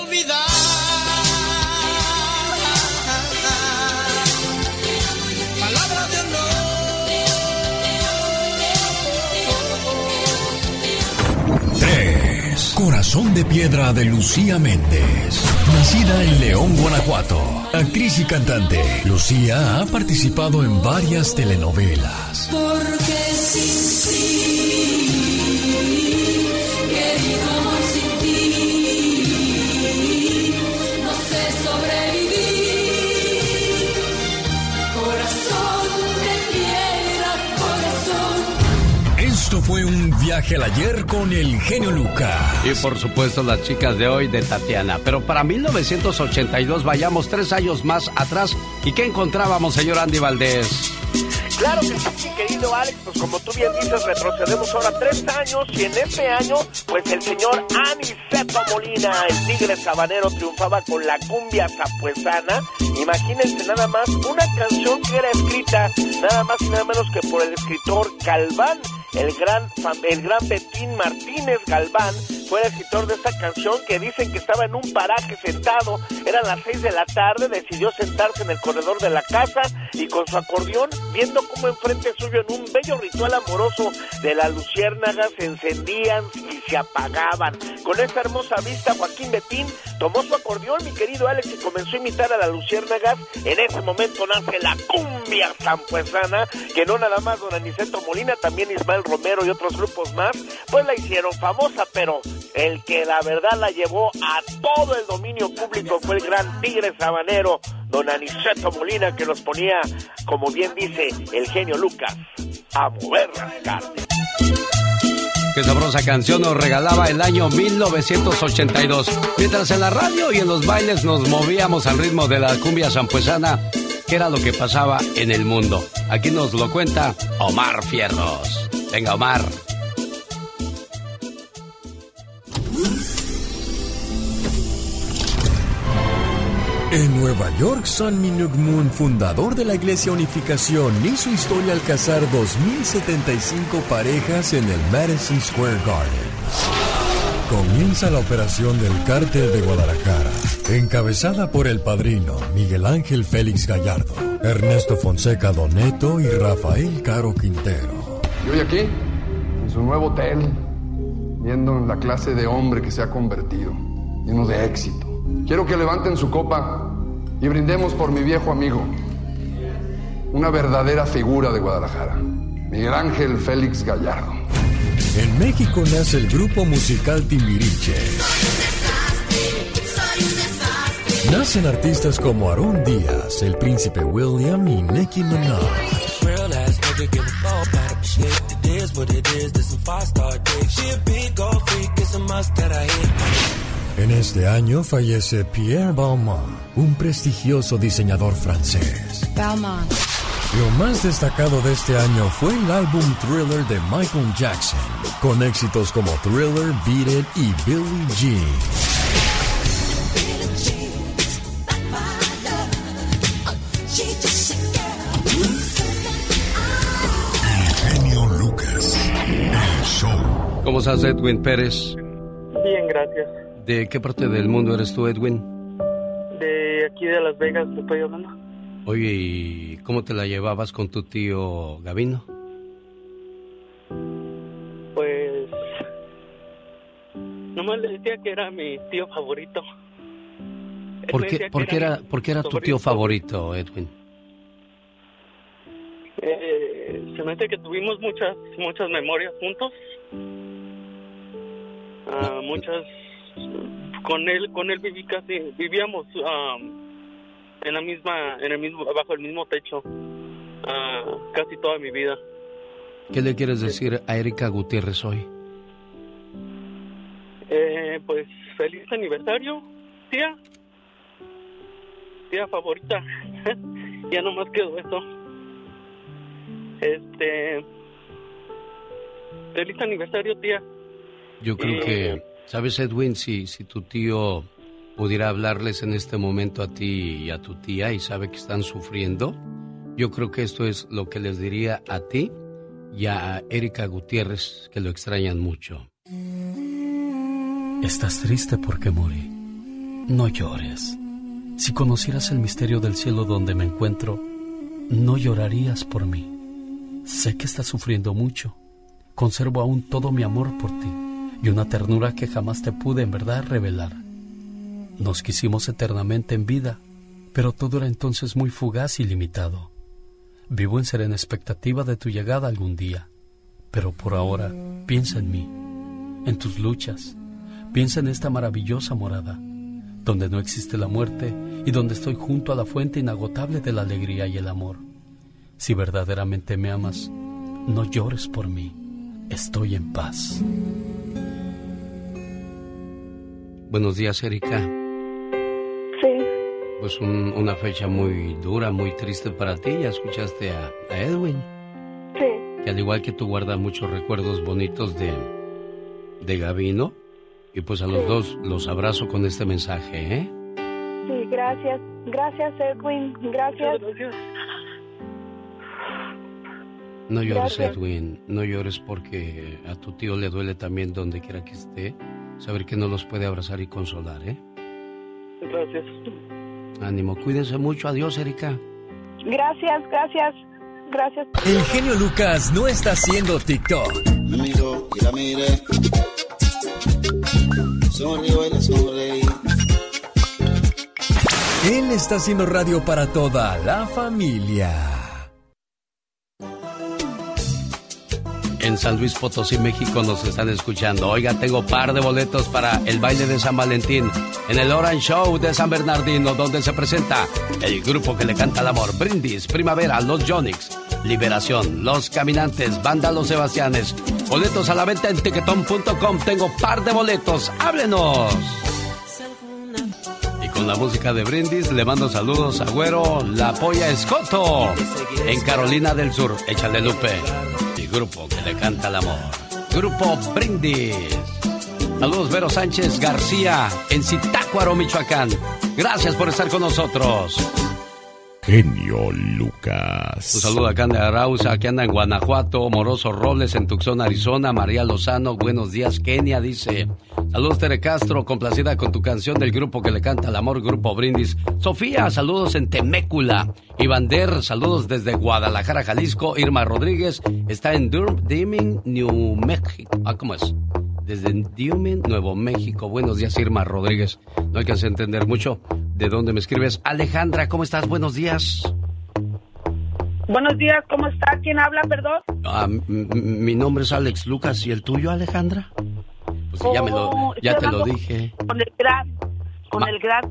Corazón de piedra de Lucía Méndez. Nacida en León, Guanajuato. Actriz y cantante, Lucía ha participado en varias telenovelas. Porque sin ti, fue un viaje al ayer con el genio Lucas. Y por supuesto las chicas de hoy de Tatiana. Pero para 1982 vayamos tres años más atrás. ¿Y qué encontrábamos, señor Andy Valdés? Claro que sí, querido Alex, pues como tú bien dices, retrocedemos ahora tres años y en este año, pues el señor Aniceto Molina, el tigre sabanero, triunfaba con la cumbia zapuesana. Imagínense nada más, una canción que era escrita nada más y nada menos que por el escritor Galván, el gran, el gran Betín Martínez Galván, fue el escritor de esta canción que dicen que estaba en un paraje sentado, eran las seis de la tarde, decidió sentarse en el corredor de la casa y con su acordeón, viendo cómo enfrente suyo en un bello ritual amoroso de las luciérnagas se encendían y se apagaban. Con esta hermosa vista, Joaquín Betín tomó su acordeón, mi querido Alex, y comenzó a imitar a las luciérnagas. En ese momento nace la cumbia zampuesana, que no nada más don Aniceto Molina, también Ismael Romero y otros grupos más, pues la hicieron famosa, pero el que la verdad la llevó a todo el dominio público fue el gran tigre sabanero, don Aniceto Molina, que nos ponía, como bien dice el genio Lucas, a mover las carnes. Qué sabrosa canción nos regalaba el año 1982. Mientras en la radio y en los bailes nos movíamos al ritmo de la cumbia zampuesana, ¿qué era lo que pasaba en el mundo? Aquí nos lo cuenta Omar Fierros. Venga, Omar. En Nueva York, San Minuk Moon, fundador de la Iglesia Unificación, hizo historia al casar 2.075 parejas en el Madison Square Garden. Comienza la operación del Cártel de Guadalajara, encabezada por el padrino Miguel Ángel Félix Gallardo, Ernesto Fonseca Doneto y Rafael Caro Quintero. Y hoy aquí, en su nuevo hotel, viendo en la clase de hombre que se ha convertido, lleno de éxito. Quiero que levanten su copa y brindemos por mi viejo amigo, una verdadera figura de Guadalajara, Miguel Ángel Félix Gallardo. En México nace el grupo musical Timbiriche. Nacen artistas como Aarón Díaz, el príncipe William y Nicki Minaj. Real ass nigga give a fuck about a shit. It is what it is. This some five star dick. She a big old freak. It's a must that I hit. En este año fallece Pierre Balmain, un prestigioso diseñador francés. Balmain. Lo más destacado de este año fue el álbum Thriller de Michael Jackson, con éxitos como Thriller, Beat It y Billie Jean. ¿Cómo estás, Edwin Pérez? Bien, gracias. ¿De qué parte del mundo eres tú, Edwin? De aquí de Las Vegas te estoy hablando. Oye, ¿y cómo te la llevabas con tu tío Gavino? Pues. Nomás le decía que era mi tío favorito. ¿Por qué, por qué era, por qué era tu tío favorito, Edwin? Eh, se me hace que tuvimos muchas muchas memorias juntos. Ah, muchas con él con él viví casi vivíamos en la misma en el mismo bajo el mismo techo casi toda mi vida. ¿Qué le quieres decir a Erika Gutiérrez hoy? Eh, pues feliz aniversario, tía. Tía favorita. ya nomás quedó eso. Este. Feliz aniversario, tía. Yo creo que, ¿sabes, Edwin? Si, si tu tío pudiera hablarles en este momento a ti y a tu tía y sabe que están sufriendo, yo creo que esto es lo que les diría a ti y a Erika Gutiérrez, que lo extrañan mucho. Estás triste porque morí. No llores. Si conocieras el misterio del cielo donde me encuentro, no llorarías por mí. Sé que estás sufriendo mucho. Conservo aún todo mi amor por ti y una ternura que jamás te pude en verdad revelar. Nos quisimos eternamente en vida, pero todo era entonces muy fugaz y limitado. Vivo en serena expectativa de tu llegada algún día, pero por ahora piensa en mí, en tus luchas, piensa en esta maravillosa morada, donde no existe la muerte y donde estoy junto a la fuente inagotable de la alegría y el amor. Si verdaderamente me amas, no llores por mí, estoy en paz. Buenos días, Erika. Sí, Pues un- una fecha muy dura, muy triste para ti. Ya escuchaste a, a Edwin, sí. que al igual que tú guarda muchos recuerdos bonitos de, de Gavino. Y pues a los dos los abrazo con este mensaje, ¿eh? Sí, gracias. Gracias, Edwin. Gracias. No llores, Gracias. Edwin. No llores porque a tu tío le duele también donde quiera que esté. Saber que no los puede abrazar y consolar, ¿eh? Gracias. Ánimo, cuídense mucho. Adiós, Erika. Gracias, gracias. Gracias. El genio Lucas no está haciendo TikTok. Amigo, y la mire. Sonrío y le sonreí. Él está haciendo radio para toda la familia. En San Luis Potosí, México, nos están escuchando. Oiga, tengo par de boletos para el baile de San Valentín en el Orange Show de San Bernardino, donde se presenta el grupo que le canta el amor: Brindis, Primavera, Los Jonix, Liberación, Los Caminantes, Banda Los Sebastianes. Boletos a la venta en tiquetón.com. Tengo par de boletos. ¡Háblenos! Y con la música de Brindis le mando saludos a Güero, la polla Escoto, en Carolina del Sur. Échale Lupe. Grupo que le canta el amor. Grupo Brindis. Saludos Vero Sánchez García, en Zitácuaro, Michoacán. Gracias por estar con nosotros. Genio Lucas. Un saludo a Cande Arauza, que anda en Guanajuato, Moroso Robles en Tucson, Arizona, María Lozano, buenos días, Kenia, dice. Saludos Tere Castro, complacida con tu canción del grupo que le canta el amor, Grupo Brindis. Sofía, saludos en Temécula. Ivander, saludos desde Guadalajara, Jalisco. Irma Rodríguez está en Dur- Deming, New México. Ah, ¿cómo es? Desde Diumen, Nuevo México. Buenos días, Irma Rodríguez. No alcancé a entender mucho de dónde me escribes. Alejandra, ¿cómo estás? Buenos días. Buenos días, ¿cómo está? ¿Quién habla, perdón? Ah, mi nombre es Alex Lucas. ¿Y el tuyo, Alejandra? Pues ya, me lo, Oh, ya te lo dije. Con el gran, con el gran,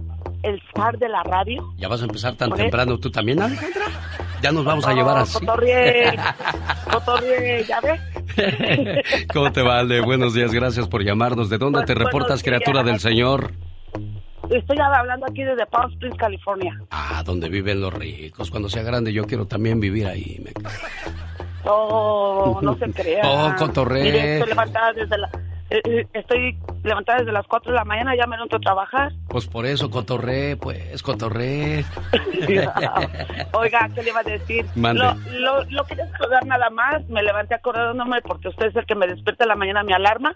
el zar de la radio. ¿Ya vas a empezar tan temprano tú también, Alejandra? Ya nos vamos a llevar así. Cotorrié, cotorrié, ¿ya ves? ¿Cómo te va, Ale? Buenos días, gracias por llamarnos. ¿De dónde te reportas, criatura del Señor? Estoy hablando aquí desde Palm Springs, California. Ah, donde viven los ricos. Cuando sea grande yo quiero también vivir ahí. me- Oh, no se crea. Oh, cotorré. Mire, levantada desde, la, estoy levantada desde las 4 de la mañana, ya me levanto a trabajar. Pues por eso, cotorré, pues, cotorré. Oiga, ¿qué le iba a decir? Mande. Lo, lo, lo quería saludar nada más, me levanté acordándome porque usted es el que me despierta en la mañana mi alarma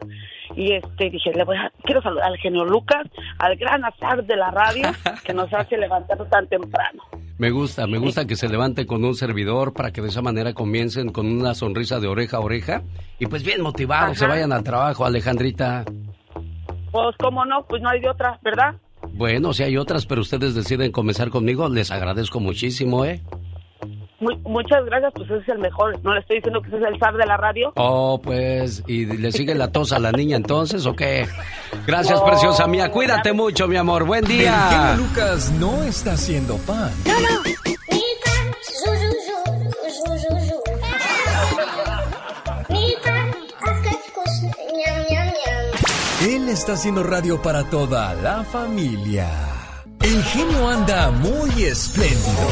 y este dije, le voy a, quiero saludar al genio Lucas, al gran azar de la radio que nos hace levantar tan temprano. Me gusta, me gusta que se levante con un servidor para que de esa manera comiencen con una sonrisa de oreja a oreja y pues bien motivados, se Ajá. vayan al trabajo, Alejandrita. Pues cómo no, pues no hay de otra, ¿verdad? Bueno, si hay otras, pero ustedes deciden comenzar conmigo, les agradezco muchísimo, ¿eh? Mu- muchas gracias, pues ese es el mejor. No le estoy diciendo que ese es el zar de la radio. Oh, pues, ¿y le sigue la tos a la niña entonces o qué? Gracias, No, preciosa mía. Cuídate mucho, mi amor. Buen día. Lucas no está haciendo pan. Él está haciendo radio para toda la familia. El genio anda muy espléndido.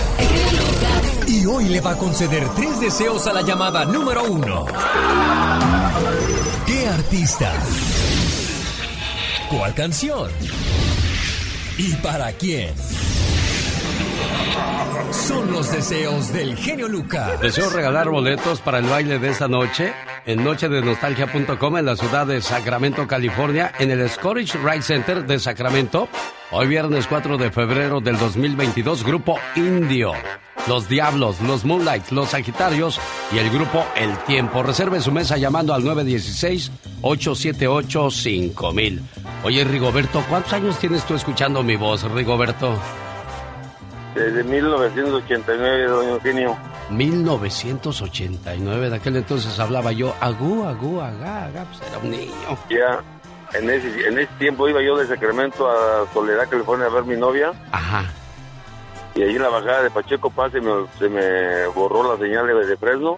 Y hoy le va a conceder tres deseos a la llamada número uno. ¿Qué artista? ¿Cuál canción? ¿Y para quién? Son los deseos del genio Lucas. Deseo regalar boletos para el baile de esta noche en nochedenostalgia.com en la ciudad de Sacramento, California, en el Scottish Rite Center de Sacramento. Hoy viernes 4 de febrero del 2022, grupo Indio. Los Diablos, los Moonlights, los Sagitarios y el grupo El Tiempo. Reserve su mesa llamando al 916-878-5000. Oye, Rigoberto, ¿cuántos años tienes tú escuchando mi voz, Rigoberto? Desde 1989, don Eugenio. 1989, de aquel entonces hablaba yo agú, agú, agá, agá, pues era un niño. Ya en ese, en ese tiempo iba yo de Sacramento a Soledad, California, a ver mi novia. Ajá. Y allí en la bajada de Pacheco Paz se me, se me borró la señal de, de Fresno.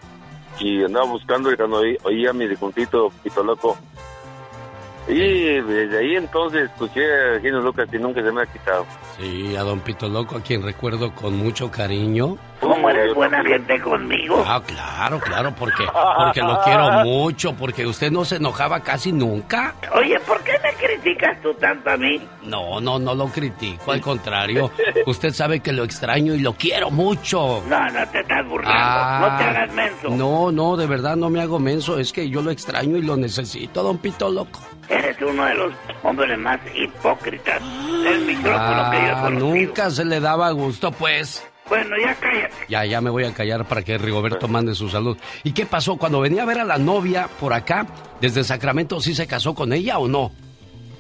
Y andaba buscando y cuando oí, oía mi difuntito Pito Loco. Y desde ahí entonces escuché a Genio Lucas y nunca se me ha quitado. Sí, a don Pito Loco, a quien recuerdo con mucho cariño. ¿Cómo eres buena gente conmigo? Ah, claro, claro, porque, porque lo quiero mucho, porque usted no se enojaba casi nunca. Oye, ¿por qué me criticas tú tanto a mí? No, no, no lo critico, al contrario. Usted sabe que lo extraño y lo quiero mucho. No, no te estás burlando. Ah, no te hagas menso. No, no, de verdad no me hago menso, es que yo lo extraño y lo necesito, don Pito Loco. Eres uno de los hombres más hipócritas del micrófono que yo he Ah, conocido. nunca se le daba gusto, pues. Bueno, ya cállate. Ya, ya me voy a callar para que Rigoberto mande su salud. ¿Y qué pasó? Cuando venía a ver a la novia por acá, desde Sacramento, ¿sí se casó con ella o no?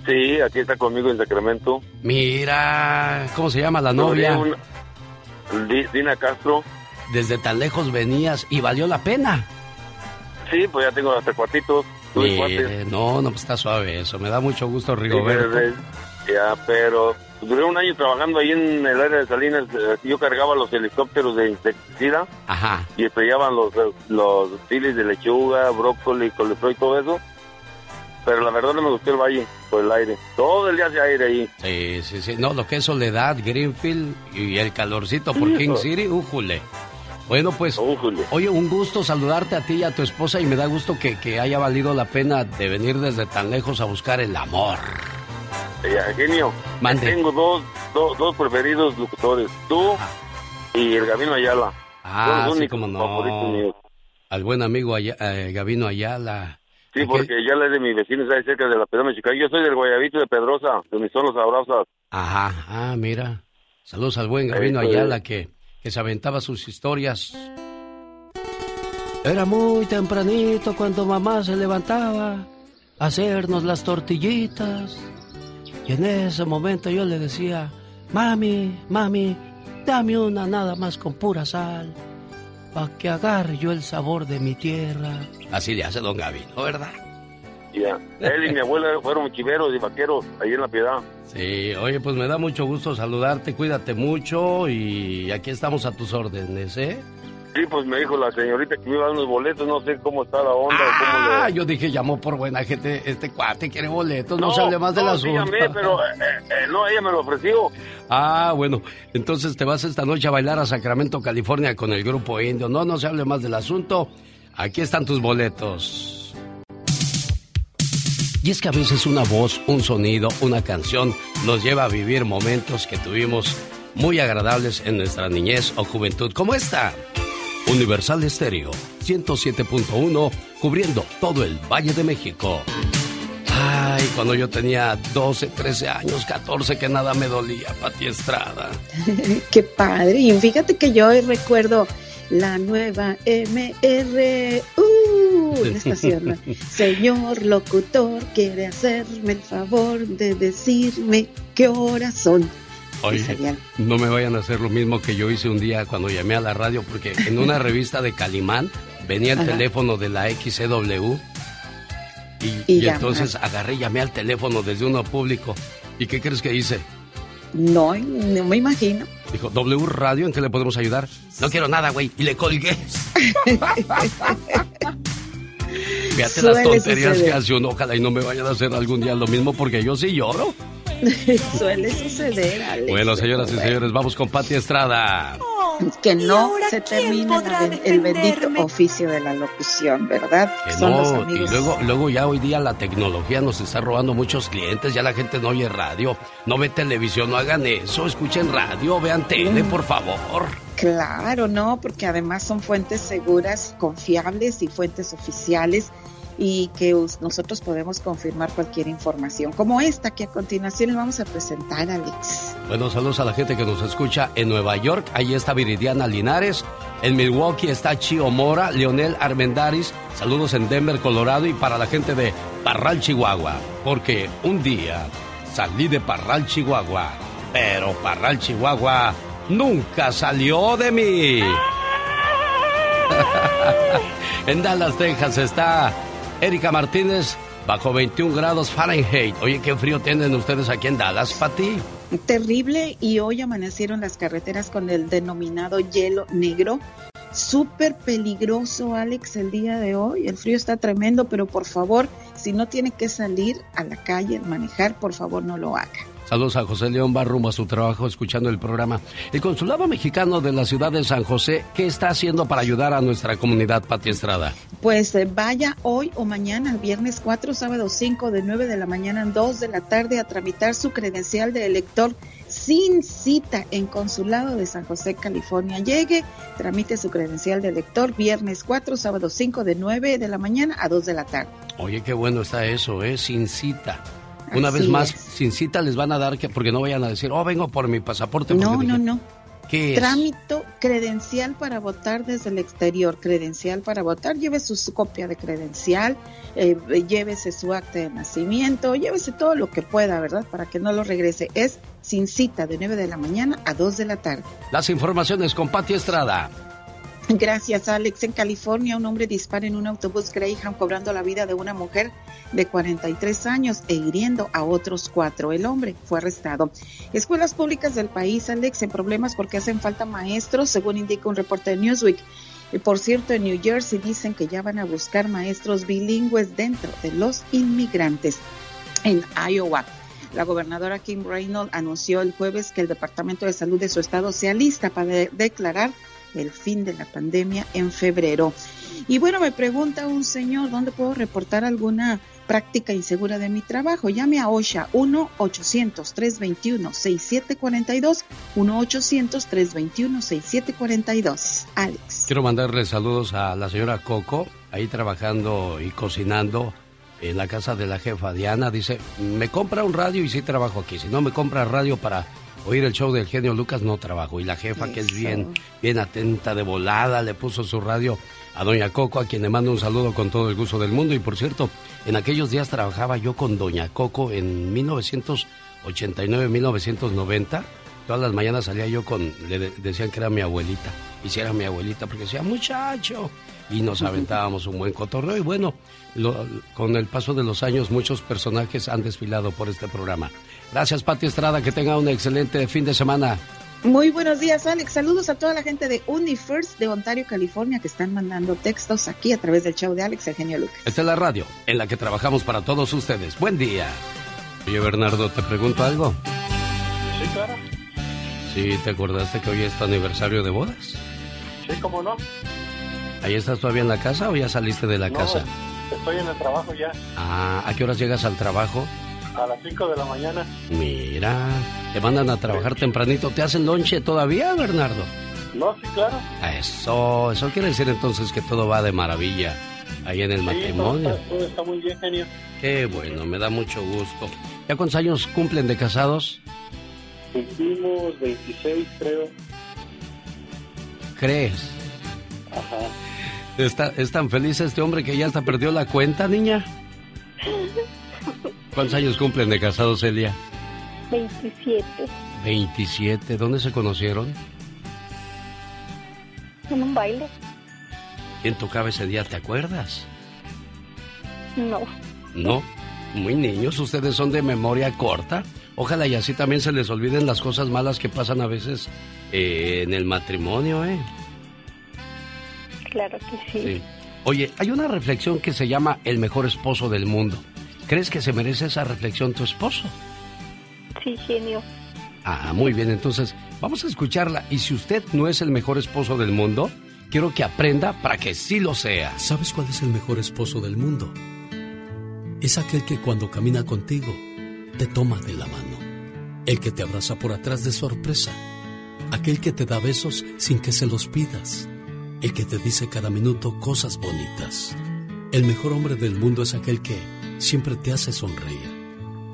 Sí, aquí está conmigo en Sacramento. Mira, ¿cómo se llama la novia? Una- Dina Castro. Desde tan lejos venías y valió la pena. Sí, pues ya tengo hasta cuartitos. Mire, no, no, pues está suave eso. Me da mucho gusto, Sí, Rigoberto. eh, Ya, pero duré un año trabajando ahí en el área de Salinas. eh, Yo cargaba los helicópteros de insecticida Ajá. y estrellaban los, los chiles de lechuga, brócoli, coliflor y todo eso. Pero la verdad no me gustó el valle por el aire. Todo el día hace aire ahí. Sí, sí, sí. No, lo que es Soledad, Greenfield y el calorcito por Sí, King hijo. City, újule. Bueno, pues, oye, un gusto saludarte a ti y a tu esposa y me da gusto que, que haya valido la pena de venir desde tan lejos a buscar el amor. Genio. Mande. Tengo dos, dos, dos preferidos locutores. Tú y el Gabino Ayala. Ah, sí, como no. Al buen amigo Aya- eh, Gabino Ayala. Sí, porque ya le de mi vecino, está ahí cerca de la Pedra Mexicana. Yo soy del Guayabito de Pedrosa, de mis son los abrazos. Ajá, ah, mira. Saludos al buen Gabino. Ayala que, que se aventaba sus historias. Era muy tempranito cuando mamá se levantaba a hacernos las tortillitas. Y en ese momento yo le decía, mami, mami, dame una nada más con pura sal, para que agarre yo el sabor de mi tierra. Así le hace don Gabino, ¿verdad? Ya. Él y mi abuela fueron chiveros y vaqueros ahí en La Piedad. Sí, oye, pues me da mucho gusto saludarte, cuídate mucho y aquí estamos a tus órdenes, ¿eh? Sí, pues me dijo la señorita que me iba a dar unos boletos, no sé cómo está la onda. cómo Ah, le... yo dije, llamó por buena gente, este cuate quiere boletos, no, se hable más del no, sí asunto. llamé, pero eh, eh, no, ella me lo ofreció. Ah, bueno, entonces te vas esta noche a bailar a Sacramento, California con el grupo indio. No, no se hable más del asunto. Aquí están tus boletos. Y es que a veces una voz, un sonido, una canción nos lleva a vivir momentos que tuvimos muy agradables en nuestra niñez o juventud, como esta. Universal Estéreo 107.1, cubriendo todo el Valle de México. Ay, cuando yo tenía 12, 13 años, 14, que nada me dolía, Pati Estrada. Qué padre. Y fíjate que yo recuerdo la nueva MR. Uh, la estación. Señor locutor, quiere hacerme el favor de decirme qué horas son. Oye, no me vayan a hacer lo mismo que yo hice un día cuando llamé a la radio, porque en una revista de Calimán venía el teléfono de la XCW y, y, entonces agarré y llamé al teléfono desde uno público. ¿Y qué crees que hice? No, no me imagino. Dijo, W Radio, ¿en qué le podemos ayudar? No quiero nada, güey. Y le colgué. Fíjate las tonterías que hace uno. Ojalá y no me vayan a hacer algún día lo mismo porque yo sí lloro. Suele suceder, Alex. Bueno, señoras y señores, vamos con Pati Estrada. Que no se termine el bendito oficio de la locución, ¿verdad? Que no, y luego, luego ya hoy día la tecnología nos está robando muchos clientes, ya la gente no oye radio, no ve televisión, no hagan eso, escuchen radio, vean tele, mm. por favor. Claro, no, porque además son fuentes seguras, confiables y fuentes oficiales y que nosotros podemos confirmar cualquier información como esta que a continuación le vamos a presentar, Alex. Bueno, saludos a la gente que nos escucha en Nueva York. Ahí está Viridiana Linares. En Milwaukee está Chio Mora, Leonel Armendaris. Saludos en Denver, Colorado. Y para la gente de Parral, Chihuahua. Porque un día salí de Parral, Chihuahua. Pero Parral, Chihuahua nunca salió de mí. en Dallas, Texas está Erika Martínez, bajo 21 grados Fahrenheit. Oye, qué frío tienen ustedes aquí en Dallas, Pati. Terrible y hoy amanecieron las carreteras con el denominado hielo negro. Súper peligroso, Alex, el día de hoy. El frío está tremendo, pero por favor, si no tiene que salir a la calle, manejar, por favor no lo haga. Saludos a José León Barrum a su trabajo escuchando el programa. El Consulado Mexicano de la ciudad de San José, ¿qué está haciendo para ayudar a nuestra comunidad, Pati Estrada? Pues eh, vaya hoy o mañana, viernes 4, sábado 5, de 9 de la mañana a 2 de la tarde, a tramitar su credencial de elector sin cita en Consulado de San José, California. Llegue, tramite su credencial de elector viernes 4, sábado 5, de 9 de la mañana a 2 de la tarde. Oye, qué bueno está eso, ¿eh? Sin cita. Una vez más, sin cita les van a dar que, porque no vayan a decir, oh, vengo por mi pasaporte. No, no, no. ¿Qué Trámito credencial para votar desde el exterior, credencial para votar, llévese su copia de credencial, eh, llévese su acta de nacimiento, llévese todo lo que pueda, ¿verdad? Para que no lo regrese. Es sin cita de 9 de la mañana a 2 de la tarde. Las informaciones con Pati Estrada. Gracias, Alex. En California, un hombre dispara en un autobús Greyhound cobrando la vida de una mujer de 43 años e hiriendo a otros cuatro. El hombre fue arrestado. Escuelas públicas del país, Alex, en problemas porque hacen falta maestros, según indica un reporte de Newsweek. Y por cierto, en New Jersey dicen que ya van a buscar maestros bilingües dentro de los inmigrantes. En Iowa, la gobernadora Kim Reynolds anunció el jueves que el Departamento de Salud de su estado sea lista para declarar el fin de la pandemia en febrero. Y bueno, me pregunta un señor, ¿dónde puedo reportar alguna práctica insegura de mi trabajo? Llame a OSHA 1-800-321-6742, 1-800-321-6742. Alex. Quiero mandarle saludos a la señora Coco, ahí trabajando y cocinando en la casa de la jefa Diana. Dice, me compra un radio y sí trabajo aquí. Si no me compra radio para oír el show del genio Lucas no trabajo. Y la jefa, que es bien, bien atenta de volada, le puso su radio a Doña Coco, a quien le mando un saludo con todo el gusto del mundo. Y por cierto, en aquellos días trabajaba yo con Doña Coco en 1989-1990. Todas las mañanas salía yo con, le decían que era mi abuelita. Y si era mi abuelita, porque decía, muchacho. Y nos aventábamos un buen cotorreo. Y bueno, con el paso de los años, muchos personajes han desfilado por este programa. Gracias, Pati Estrada. Que tenga un excelente fin de semana. Muy buenos días, Alex. Saludos a toda la gente de Unifirst de Ontario, California, que están mandando textos aquí a través del show de Alex, el genio Lucas. Esta es la radio en la que trabajamos para todos ustedes. Buen día. Oye, Bernardo, ¿te pregunto algo? Sí, claro. ¿Sí te acordaste que hoy es tu aniversario de bodas? Sí, cómo no. ¿Ahí estás todavía en la casa o ya saliste de la casa? Estoy en el trabajo ya, Ah, ¿a qué horas llegas al trabajo? A las 5 de la mañana. Mira, te mandan a trabajar tempranito. ¿Te hacen lonche todavía, Bernardo? No, sí, claro. Eso, eso quiere decir entonces que todo va de maravilla ahí en el Sí, todo matrimonio. está, todo está muy bien, genio. Qué bueno, me da mucho gusto. ¿Ya cuántos años cumplen de casados? Cumplimos 26, creo. ¿Crees? Ajá. ¿Está, ¿Es tan feliz este hombre que ya hasta perdió la cuenta, niña? ¿Cuántos años cumplen de casados, Elia? 27 27. ¿Dónde se conocieron? en un baile. ¿Quién tocaba ese día? ¿Te acuerdas? No. No. Muy niños, ustedes son de memoria corta. Ojalá y así también se les olviden las cosas malas que pasan a veces eh, en el matrimonio, ¿eh? Claro que sí. Sí. Oye, hay una reflexión que se llama el mejor esposo del mundo. ¿Crees que se merece esa reflexión tu esposo? Sí, genio. Ah, muy bien, entonces vamos a escucharla. Y si usted no es el mejor esposo del mundo, quiero que aprenda para que sí lo sea. ¿Sabes cuál es el mejor esposo del mundo? Es aquel que cuando camina contigo te toma de la mano. El que te abraza por atrás de sorpresa. Aquel que te da besos sin que se los pidas. El que te dice cada minuto cosas bonitas. El mejor hombre del mundo es aquel que siempre te hace sonreír.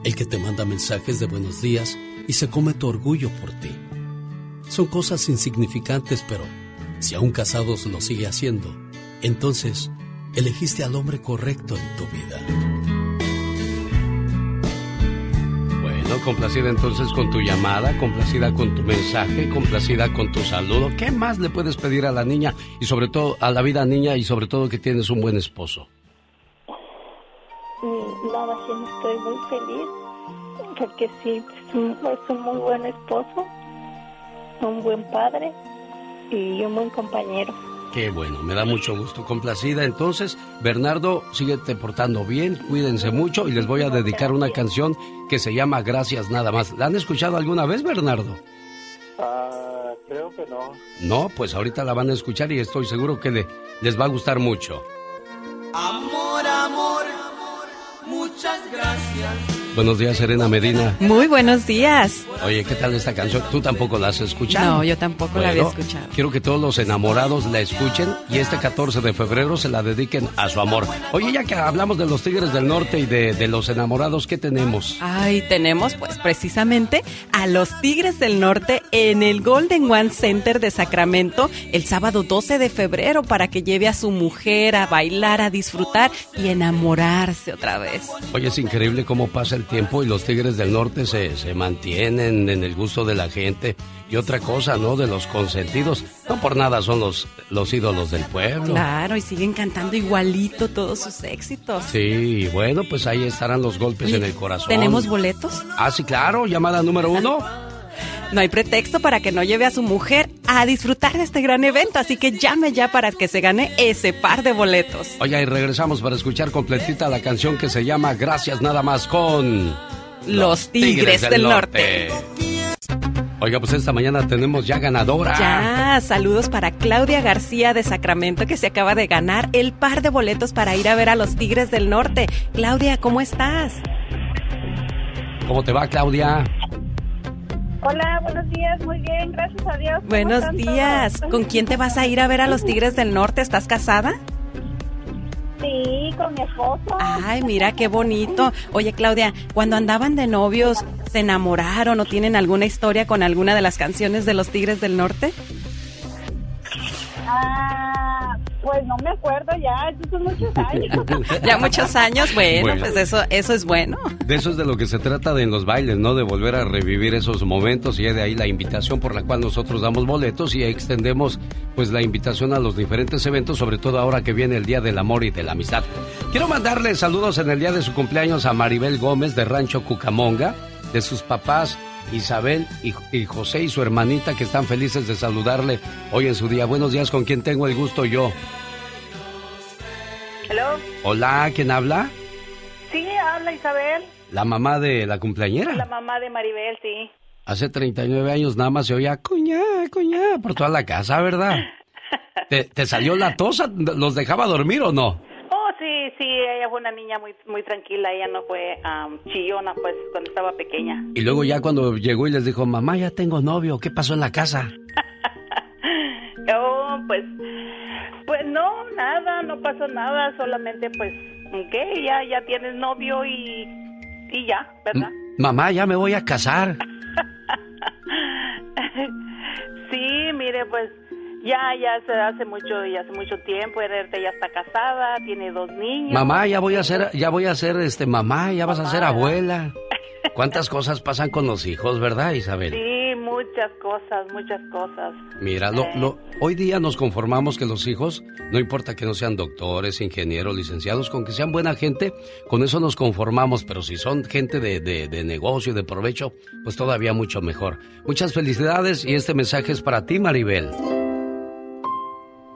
El que te manda mensajes de buenos días y se come tu orgullo por ti. Son cosas insignificantes, pero si aún casados lo sigue haciendo, entonces elegiste al hombre correcto en tu vida. Bueno, complacida entonces con tu llamada, complacida con tu mensaje, complacida con tu saludo. ¿Qué más le puedes pedir a la niña y sobre todo a la vida niña y sobre todo que tienes un buen esposo? Nada, genio, estoy muy feliz. Porque sí, es un, es un muy buen esposo, un buen padre y un buen compañero. Qué bueno, me da mucho gusto. Complacida entonces, Bernardo, síguete portando bien, cuídense mucho y les voy a dedicar una canción que se llama Gracias nada más. ¿La han escuchado alguna vez, Bernardo? Ah, creo que no. No, pues ahorita la van a escuchar y estoy seguro que le- les va a gustar mucho. Muchas gracias. Buenos días, Serena Medina. Muy buenos días. Oye, ¿qué tal esta canción? ¿Tú tampoco la has escuchado? No, yo tampoco la había escuchado. Quiero que todos los enamorados la escuchen y este 14 de febrero se la dediquen a su amor. Oye, ya que hablamos de los Tigres del Norte y de, de los enamorados, ¿qué tenemos? Ay, tenemos pues precisamente a los Tigres del Norte en el Golden One Center de Sacramento el sábado 12 de febrero para que lleve a su mujer a bailar, a disfrutar y enamorarse otra vez. Oye, es increíble cómo pasa el tiempo y los Tigres del Norte se, se mantienen en el gusto de la gente. Y otra cosa, ¿no? De los consentidos. No por nada son los, los ídolos del pueblo. Claro, y siguen cantando igualito todos sus éxitos. Sí, bueno, pues ahí estarán los golpes Oye, en el corazón. ¿Tenemos boletos? Ah, sí, claro. Llamada número uno. No hay pretexto para que no lleve a su mujer a disfrutar de este gran evento, así que llame ya para que se gane ese par de boletos. Oye, y regresamos para escuchar completita la canción que se llama Gracias nada más con... Los Tigres, del, Norte. Oiga, pues esta mañana tenemos ya ganadora. Ya, saludos para Claudia García de Sacramento que se acaba de ganar el par de boletos para ir a ver a los Tigres del Norte. Claudia, ¿cómo estás? ¿Cómo te va, Claudia? Hola, buenos días, muy bien, gracias a Dios. ¿Cómo Buenos días. todos? ¿Con quién te vas a ir a ver a los Tigres del Norte? ¿Estás casada? Sí, con mi esposo. Ay, mira qué bonito. Oye, Claudia, cuando andaban de novios, ¿se enamoraron o tienen alguna historia con alguna de las canciones de los Tigres del Norte? Ah, pues no me acuerdo ya, estos son muchos años. ya muchos años, bueno, Bueno. pues eso, eso es bueno. De eso es de lo que se trata de en los bailes, ¿no? De volver a revivir esos momentos y de ahí la invitación por la cual nosotros damos boletos y extendemos pues la invitación a los diferentes eventos, sobre todo ahora que viene el Día del Amor y de la Amistad. Quiero mandarle saludos en el día de su cumpleaños a Maribel Gómez de Rancho Cucamonga, de sus papás Isabel y, y José y su hermanita que están felices de saludarle hoy en su día. Buenos días, con quien tengo el gusto yo. Hello. Hola, ¿quién habla? Sí, habla Isabel, La mamá de la cumpleañera. la mamá de Maribel, sí. Hace 39 años nada más se oía cuñá, cuñá por toda la casa, ¿verdad? ¿Te, te salió la tosa? ¿Los dejaba dormir o no? Sí, sí, ella fue una niña muy muy tranquila, ella no fue am, chillona pues cuando estaba pequeña. Y luego ya cuando llegó y les dijo, mamá, ya tengo novio, ¿qué pasó en la casa? Oh, pues pues no, nada, no pasó nada, solamente pues ¿qué? Ya ya tienes novio y y ya, ¿verdad? Mamá, ya me voy a casar. sí, mire, pues ya ya se hace mucho ya hace mucho tiempo, Hererte ya está casada, tiene dos niños. Mamá, ya voy a ser, ya voy a ser, este, mamá, ya vas a ser abuela. ¿Cuántas cosas pasan con los hijos, verdad, Isabel? Sí, muchas cosas, muchas cosas. Mira, lo, lo- hoy día nos conformamos que los hijos, no importa que no sean doctores, ingenieros, licenciados, con que sean buena gente, con eso nos conformamos, pero si son gente de, de, de negocio, de provecho, pues todavía mucho mejor. Muchas felicidades y este mensaje es para ti, Maribel.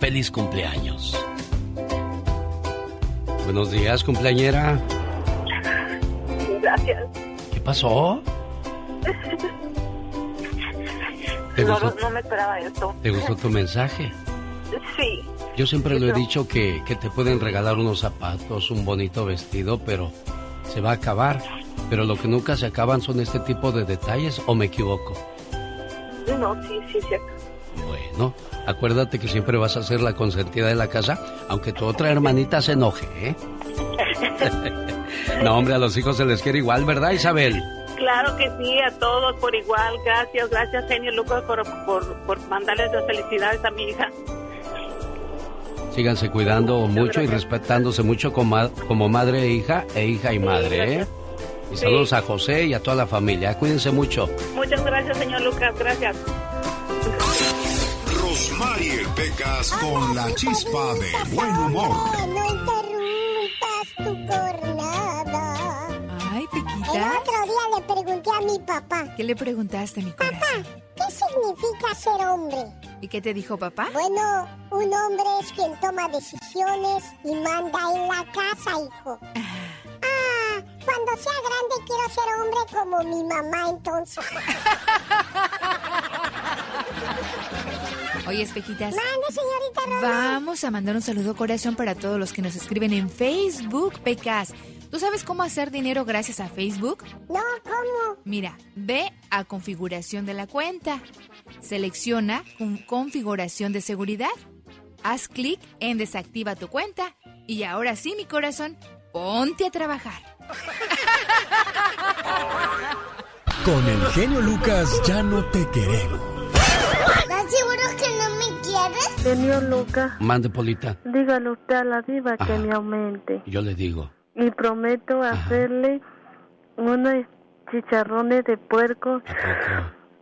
Feliz cumpleaños. Buenos días, cumpleañera. Gracias. ¿Qué pasó? ¿Te No, gustó, no me esperaba esto. te gustó tu mensaje? Sí. Yo siempre lo he dicho que, que te pueden regalar unos zapatos, un bonito vestido, pero se va a acabar. Pero lo que nunca se acaban son este tipo de detalles, ¿o me equivoco? No, sí, sí, cierto. Bueno, acuérdate que siempre vas a ser la consentida de la casa, aunque tu otra hermanita se enoje, ¿eh? No, hombre, a los hijos se les quiere igual, ¿verdad, Isabel? Claro que sí, a todos por igual. Gracias, gracias, genio Lucas, por, por, por mandarles las felicidades a mi hija. Síganse cuidando mucho y respetándose mucho como, como madre e hija, e hija y madre, ¿eh? Y Sí. saludos a José y a toda la familia. Cuídense mucho. Muchas gracias, señor Lucas, gracias. Rosmarie Pecas con la chispa de buen humor. No interrumpas tu jornada. Ay, El Pequita. otro día le pregunté a mi papá, ¿Qué le preguntaste, mi corazón? ¿qué significa ser hombre? ¿Y qué te dijo papá? Bueno, un hombre es quien toma decisiones y manda en la casa, hijo. Ah, cuando sea grande quiero ser hombre como mi mamá entonces. Oye, Pequitas. Mande, señorita Rosa. Vamos a mandar un saludo corazón para todos los que nos escriben en Facebook, Pecas. ¿Tú sabes cómo hacer dinero gracias a Facebook? No, ¿cómo? Mira, ve a configuración de la cuenta. Selecciona con- configuración de seguridad. Haz clic en desactiva tu cuenta. Y ahora sí, mi corazón, ponte a trabajar. Con el genio Lucas ya no te queremos. ¿Estás seguro que no me quieres? Señor Lucas, Mande, Polita. dígale usted a la diva que me aumente. Yo le digo. Y prometo hacerle unos chicharrones de puerco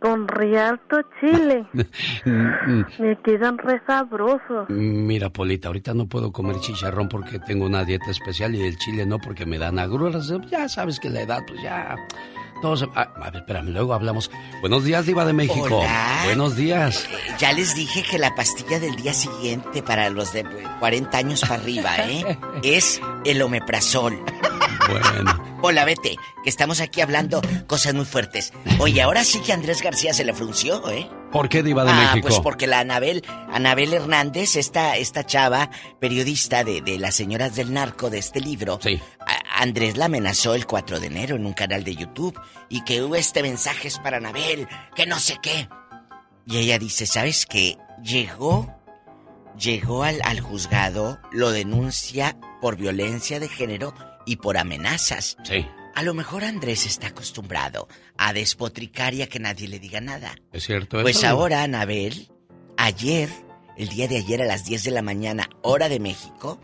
con rialto chile. Mm, Me quedan re sabrosos. Mira, Polita, ahorita no puedo comer chicharrón porque tengo una dieta especial y el chile no porque me dan agruras. Ya sabes que la edad, pues ya. Todos. ah, a ver, espérame, luego hablamos. Buenos días, Diva de México. Hola. Buenos días. Ya les dije que la pastilla del día siguiente para los de 40 años para arriba, ¿eh? Es el omeprazol. Bueno. Hola, vete, que estamos aquí hablando cosas muy fuertes. Oye, ahora sí que Andrés García se le frunció, ¿eh? ¿Por qué, Diva de ah, México? pues porque la Anabel, Anabel Hernández, esta, esta chava, periodista de, de Las Señoras del Narco, de este libro, a- Andrés la amenazó el 4 de enero en un canal de YouTube y que hubo este mensaje es para Anabel, que no sé qué. Y ella dice, ¿sabes qué? Llegó, llegó al, al juzgado, lo denuncia por violencia de género y por amenazas. Sí. A lo mejor Andrés está acostumbrado a despotricar y a que nadie le diga nada. ¿Es cierto Pues eso? ahora, Anabel, ayer, el día de ayer a las 10 de la mañana, hora de México,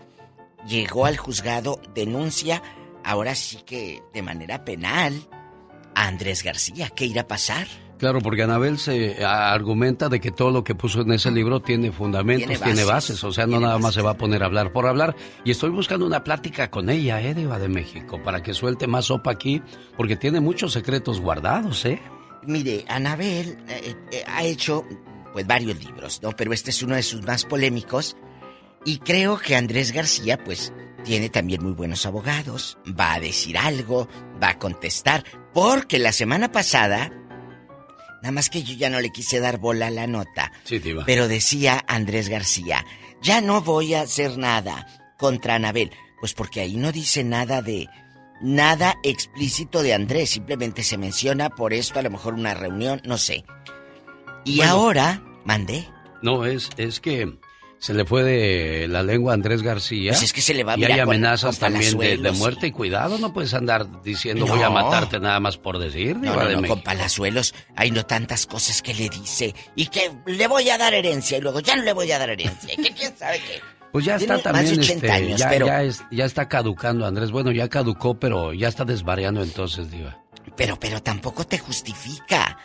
llegó al juzgado, denuncia, ahora sí que de manera penal, a Andrés García. ¿Qué irá a pasar? Claro, porque Anabel se argumenta de que todo lo que puso en ese libro tiene fundamentos, tiene bases, o sea, no nada más se va a poner a hablar por hablar. Y estoy buscando una plática con ella, ¿eh, Diva de México, para que suelte más sopa aquí, porque tiene muchos secretos guardados, ¿eh? Mire, Anabel eh, eh, ha hecho pues varios libros, ¿no? Pero este es uno de sus más polémicos. Y creo que Andrés García, pues, tiene también muy buenos abogados. Va a decir algo, va a contestar. Porque la semana pasada, nada más que yo ya no le quise dar bola a la nota. Sí, diva. Pero decía Andrés García, ya no voy a hacer nada contra Anabel. Pues porque ahí no dice nada de nada explícito de Andrés, simplemente se menciona por esto, a lo mejor una reunión, no sé. Y ahora, mandé. No, es, es que se le fue de la lengua a Andrés García. Pues es que se le va a Y hay amenazas también de, de, muerte y cuidado, no puedes andar diciendo voy a matarte nada más por decir. No, no, no, con palazuelos hay no tantas cosas que le dice y que le voy a dar herencia y luego ya no le voy a dar herencia. ¿Qué quién sabe qué? Pues ya está también, este, ya, ya, es, ya, está caducando, Andrés. Bueno, ya caducó, pero ya está desvariando entonces, Diva. Pero, pero tampoco te justifica.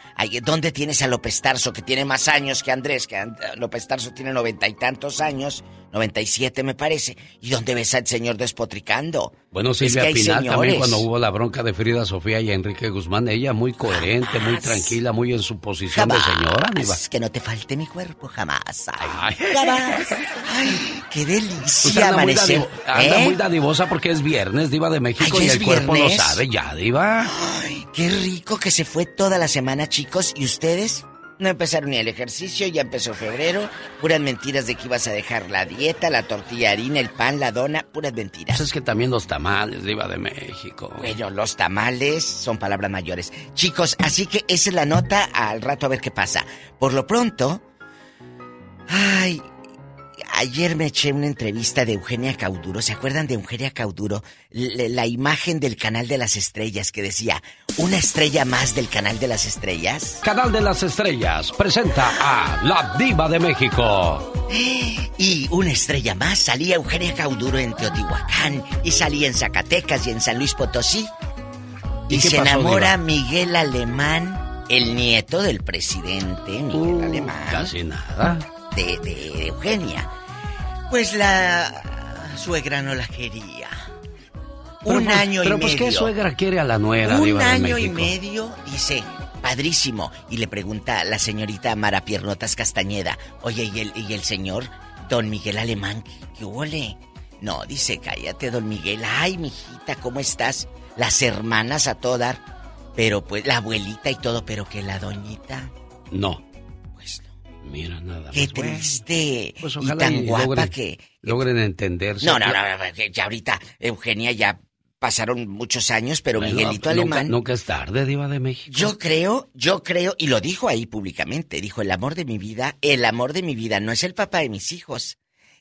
¿Dónde tienes a López Tarso, que tiene más años que Andrés? Que López Tarso tiene noventa y tantos años, noventa y siete me parece. ¿Y dónde ves al señor despotricando? Bueno, Silvia Pinal también cuando hubo la bronca de Frida Sofía y Enrique Guzmán, ella muy coherente, muy tranquila, muy en su posición de señora, Diva. que no te falte mi cuerpo, jamás. Ay, jamás. Ay, qué delicia Usted anda amanecer. Muy anda ¿Eh? muy dadivosa porque es viernes, Diva de México, Ay, y ¿es el cuerpo lo sabe ya, Diva. Ay, qué rico que se fue toda la semana, chicos. ¿Y ustedes? No empezaron ni el ejercicio, ya empezó febrero. Puras mentiras de que ibas a dejar la dieta, la tortilla harina, el pan, la dona, puras mentiras. Pues es que también los tamales, Diva de México. Bueno, los tamales son palabras mayores. Chicos, así que esa es la nota, al rato a ver qué pasa. Por lo pronto... Ay, ayer me eché una entrevista de Eugenia Cauduro. ¿Se acuerdan de Eugenia Cauduro? L- la imagen del canal de las estrellas que decía, una estrella más del canal de las estrellas. Canal de las Estrellas presenta a la Diva de México. Y una estrella más salía Eugenia Cauduro en Teotihuacán y salía en Zacatecas y en San Luis Potosí. ¿Y se pasó, enamora Diva? Miguel Alemán, el nieto del presidente Miguel Alemán. Uh, Casi nada. De, de Eugenia. Pues la suegra no la quería. Pero Un pues- año pero y pues medio. qué suegra quiere a la nuera, Un de año y medio, dice, padrísimo. Y le pregunta a la señorita Mara Piernotas Castañeda, oye, ¿y el, y el señor don Miguel Alemán, qué, qué huele? No, dice, cállate, don Miguel. Ay, mijita, ¿cómo estás? Las hermanas a todo dar. Pero pues, la abuelita y todo, pero que la doñita. No. Pues. Mira, nada Qué triste. pues y ojalá tan y guapa logren, que. logren entenderse. No, no, no, no, que ya ahorita, Eugenia, ya pasaron muchos años, pero Bueno, Miguelito Alemán. Nunca es tarde, Diva de México. Yo creo, yo creo, y lo dijo ahí públicamente, dijo, el amor de mi vida, el amor de mi vida no es el papá de mis hijos,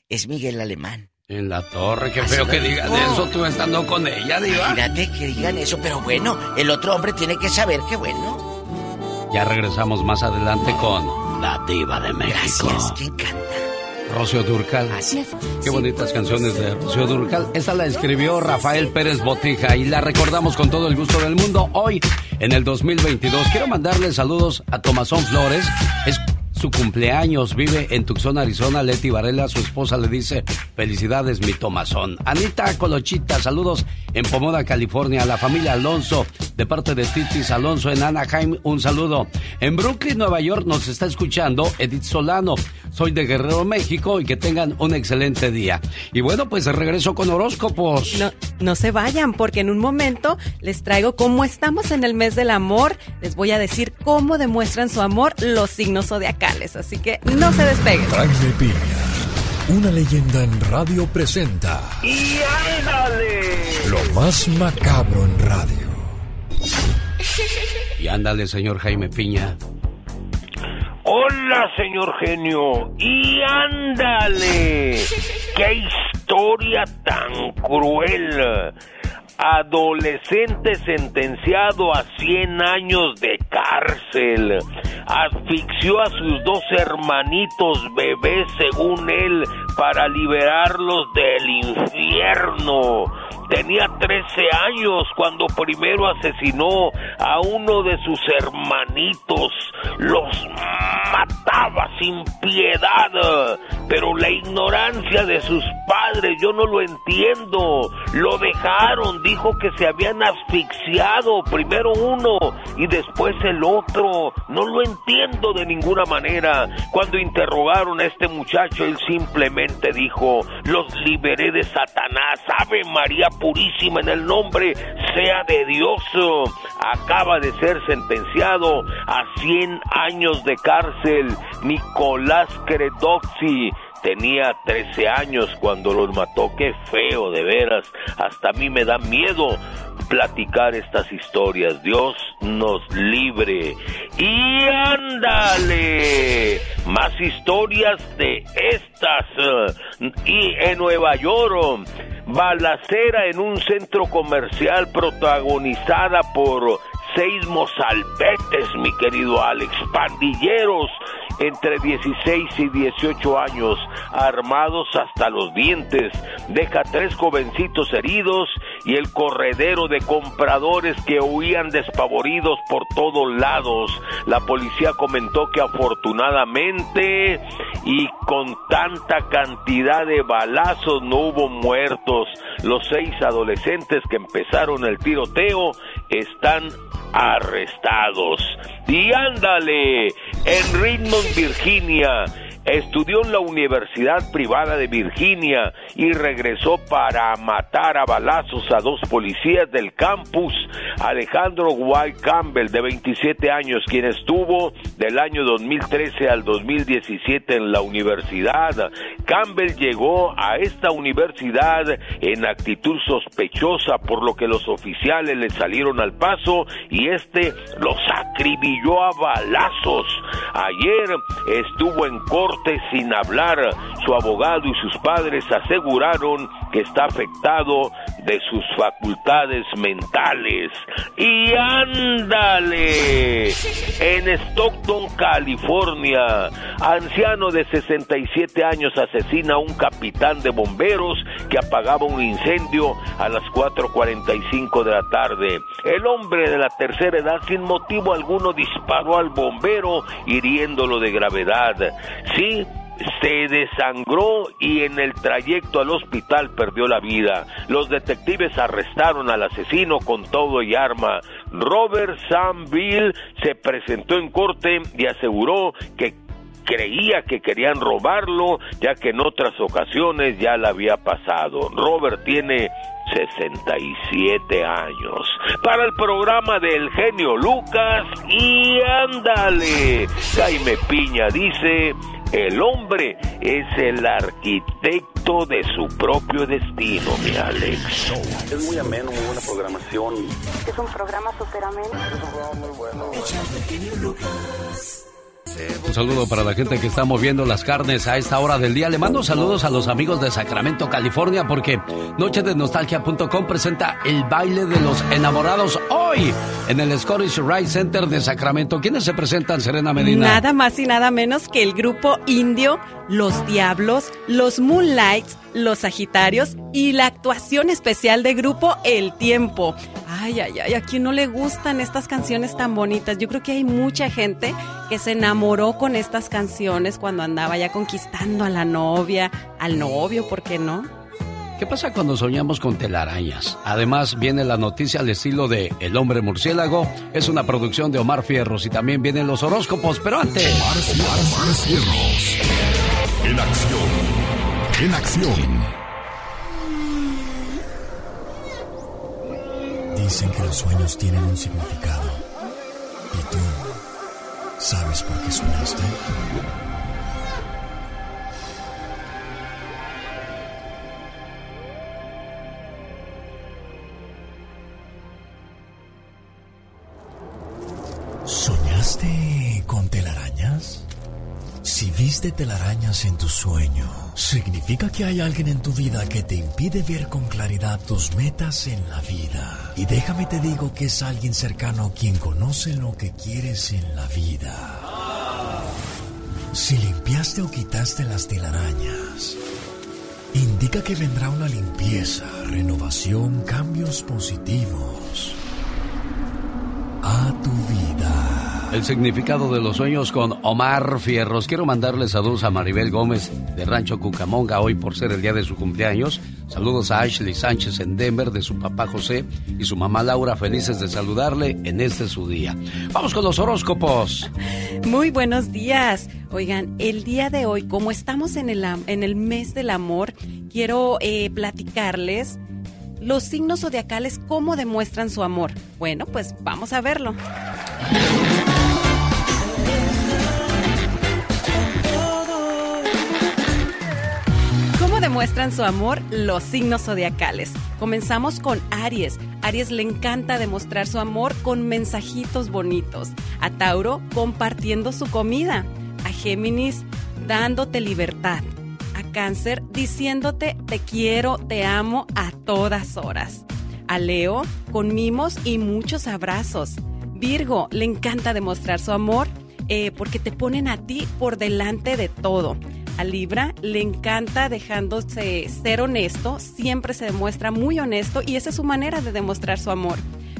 es Miguel Alemán. En la torre, qué Así feo que dijo. digan eso tú estando con ella, Diva. Imagínate que digan eso, pero bueno, el otro hombre tiene que saber que bueno. Ya regresamos más adelante con la Diva de México. Gracias, ¿quién canta? Rocío Durcal. Qué bonitas canciones de Rocío Durcal. Esta la escribió Rafael Pérez Botija y la recordamos con todo el gusto del mundo hoy en el 2022. Quiero mandarle saludos a Tomazón Flores. Es su cumpleaños, vive en Tucson, Arizona. Leti Varela, su esposa, le dice felicidades, mi Tomazón. Anita Colochita, saludos en Pomoda, California. A la familia Alonso, de parte de Titis Alonso en Anaheim, un saludo. En Brooklyn, Nueva York, nos está escuchando Edith Solano. Soy de Guerrero, México, y que tengan un excelente día. Y bueno, pues regreso con horóscopos. No, no se vayan, porque en un momento les traigo cómo estamos en el mes del amor. Les voy a decir cómo demuestran su amor los signos zodiacales. Así que no se despeguen. Jaime Piña, una leyenda en radio presenta ¡Y ándale! lo más macabro en radio. Y ándale, señor Jaime Piña. Hola, señor genio. Y ándale. ¡Qué historia tan cruel! Adolescente sentenciado a 100 años de cárcel. Asfixió a sus dos hermanitos bebés, según él, para liberarlos del infierno. Tenía 13 años cuando primero asesinó a uno de sus hermanitos. Los mataba sin piedad. Pero la ignorancia de sus padres, yo no lo entiendo. Lo dejaron, dijo que se habían asfixiado. Primero uno y después el otro. No lo entiendo de ninguna manera. Cuando interrogaron a este muchacho, él simplemente dijo, los liberé de Satanás. Ave María Purísima en el nombre sea de Dios. Acaba de ser sentenciado a 100 años de cárcel Nicolás Credoxi tenía 13 años cuando los mató. Qué feo, de veras. Hasta a mí me da miedo platicar estas historias. Dios nos libre. Y ándale, más historias de estas. Y en Nueva York, balacera en un centro comercial protagonizada por seis mozalbetes, mi querido Alex, pandilleros entre 16 y 18 años, armados hasta los dientes, deja tres jovencitos heridos y el corredero de compradores que huían despavoridos por todos lados. La policía comentó que afortunadamente y con tanta cantidad de balazos no hubo muertos. Los seis adolescentes que empezaron el tiroteo están arrestados. Y ándale, en Richmond, Virginia, Estudió en la Universidad Privada de Virginia y regresó para matar a balazos a dos policías del campus, Alejandro White Campbell, de 27 años, quien estuvo del año 2013 al 2017 en la universidad. Campbell llegó a esta universidad en actitud sospechosa, por lo que los oficiales le salieron al paso y este los acribilló a balazos. Ayer estuvo en corte sin hablar. Su abogado y sus padres aseguraron que está afectado de sus facultades mentales. Y ándale, en Stockton, California, anciano de 67 años asesina a un capitán de bomberos que apagaba un incendio a las 4.45 de la tarde. El hombre de la tercera edad sin motivo alguno disparó al bombero hiriéndolo de gravedad. Sí, se desangró y en el trayecto al hospital perdió la vida. Los detectives arrestaron al asesino con todo y arma. Robert Sam Bill se presentó en corte y aseguró que creía que querían robarlo, ya que en otras ocasiones ya le había pasado. Robert tiene 67 años. Para el programa del genio Lucas y ándale. Jaime Piña dice, el hombre es el arquitecto de su propio destino, mi Alex. Es muy ameno, muy buena programación. Es un programa súper ameno. Es un programa muy bueno. Un saludo para la gente que está moviendo las carnes a esta hora del día. Le mando saludos a los amigos de Sacramento, California, porque Noche de Nostalgia.com presenta el baile de los enamorados hoy en el Scottish Rite Center de Sacramento. ¿Quiénes se presentan, Serena Medina? Nada más y nada menos que el grupo indio Los Diablos, los Moonlights, los Sagitarios y la actuación especial de grupo El Tiempo. Ay, ay, ay, a quien no le gustan estas canciones tan bonitas. Yo creo que hay mucha gente que se enamoró con estas canciones cuando andaba ya conquistando a la novia, al novio, ¿por qué no? ¿Qué pasa cuando soñamos con telarañas? Además, viene la noticia al estilo de El hombre murciélago. Es una producción de Omar Fierros y también vienen los horóscopos, pero antes. Omar Fierros. En acción. En acción. Dicen que los sueños tienen un significado. ¿Y tú sabes por qué soñaste? ¿Soñaste con telarañas? Si viste telarañas en tu sueño, significa que hay alguien en tu vida que te impide ver con claridad tus metas en la vida. Y déjame te digo que es alguien cercano quien conoce lo que quieres en la vida. Si limpiaste o quitaste las telarañas, indica que vendrá una limpieza, renovación, cambios positivos a tu vida. El significado de los sueños con Omar Fierros. Quiero mandarle saludos a Maribel Gómez de Rancho Cucamonga hoy por ser el día de su cumpleaños. Saludos a Ashley Sánchez en Denver de su papá José y su mamá Laura, felices de saludarle en este su día. Vamos con los horóscopos. Muy buenos días. Oigan, el día de hoy, como estamos en el, en el mes del amor, quiero eh, platicarles los signos zodiacales, cómo demuestran su amor. Bueno, pues vamos a verlo. Demuestran su amor los signos zodiacales? Comenzamos con Aries. Aries le encanta demostrar su amor con mensajitos bonitos. A Tauro, compartiendo su comida. A Géminis, dándote libertad. A Cáncer, diciéndote te quiero, te amo a todas horas. A Leo, con mimos y muchos abrazos. Virgo, le encanta demostrar su amor eh, porque te ponen a ti por delante de todo. A Libra le encanta dejándose ser honesto, siempre se demuestra muy honesto y esa es su manera de demostrar su amor.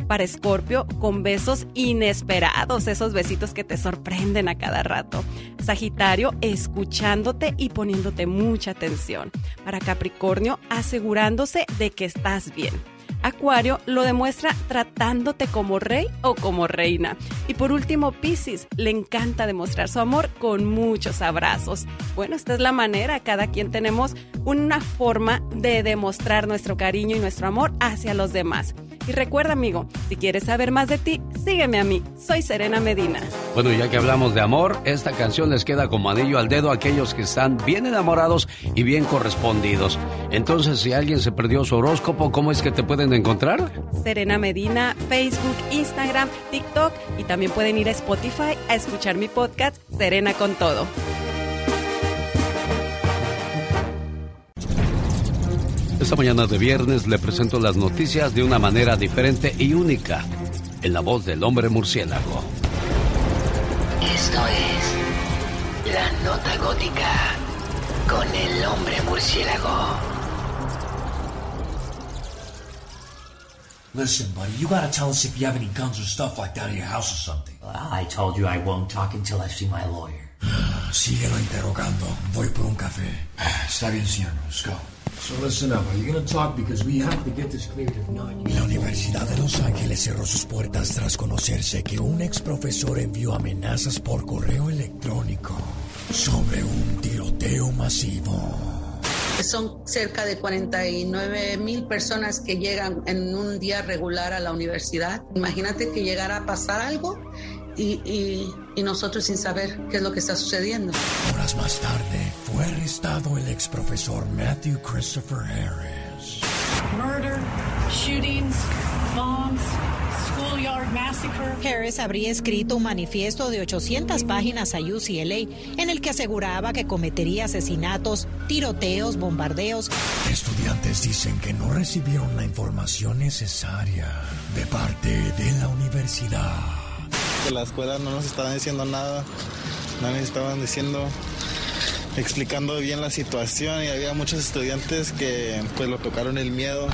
Para Escorpio, con besos inesperados, esos besitos que te sorprenden a cada rato. Sagitario, escuchándote y poniéndote mucha atención. Para Capricornio, asegurándose de que estás bien. Acuario lo demuestra tratándote como rey o como reina. Y por último, Piscis le encanta demostrar su amor con muchos abrazos. Bueno, esta es la manera, cada quien tenemos una forma de demostrar nuestro cariño y nuestro amor hacia los demás. Y recuerda, amigo, si quieres saber más de ti, sígueme a mí. Soy Serena Medina. Bueno, ya que hablamos de amor, esta canción les queda como anillo al dedo a aquellos que están bien enamorados y bien correspondidos. Entonces, si alguien se perdió su horóscopo, ¿cómo es que te pueden encontrar? Serena Medina, Facebook, Instagram, TikTok y también pueden ir a Spotify a escuchar mi podcast Serena con todo. Esta mañana de viernes le presento las noticias de una manera diferente y única, en la voz del hombre murciélago. Esto es La Nota Gótica con el hombre murciélago. Listen, buddy, you gotta tell us if you have any guns or stuff like that at your house or something. I told you I won't talk until I see my lawyer. Síguelo interrogando. Voy por un café. Está bien, señor. Let's go. So listen up. Are you gonna talk because we have to get this cleared if not? La Universidad de Los Ángeles cerró sus puertas tras conocerse que un ex profesor envió amenazas por correo electrónico sobre un tiroteo masivo. Son cerca de 49 mil personas que llegan en un día regular a la universidad. Imagínate que llegara a pasar algo y, y, y, nosotros sin saber qué es lo que está sucediendo. Horas más tarde fue arrestado el ex profesor Matthew Christopher Harris. Murder, shootings. Harris habría escrito un manifiesto de 800 páginas a UCLA en el que aseguraba que cometería asesinatos, tiroteos, bombardeos. Estudiantes dicen que no recibieron la información necesaria de parte de la universidad que la escuela no nos estaban diciendo nada, no nos estaban diciendo, explicando bien la situación y había muchos estudiantes que pues lo tocaron el miedo.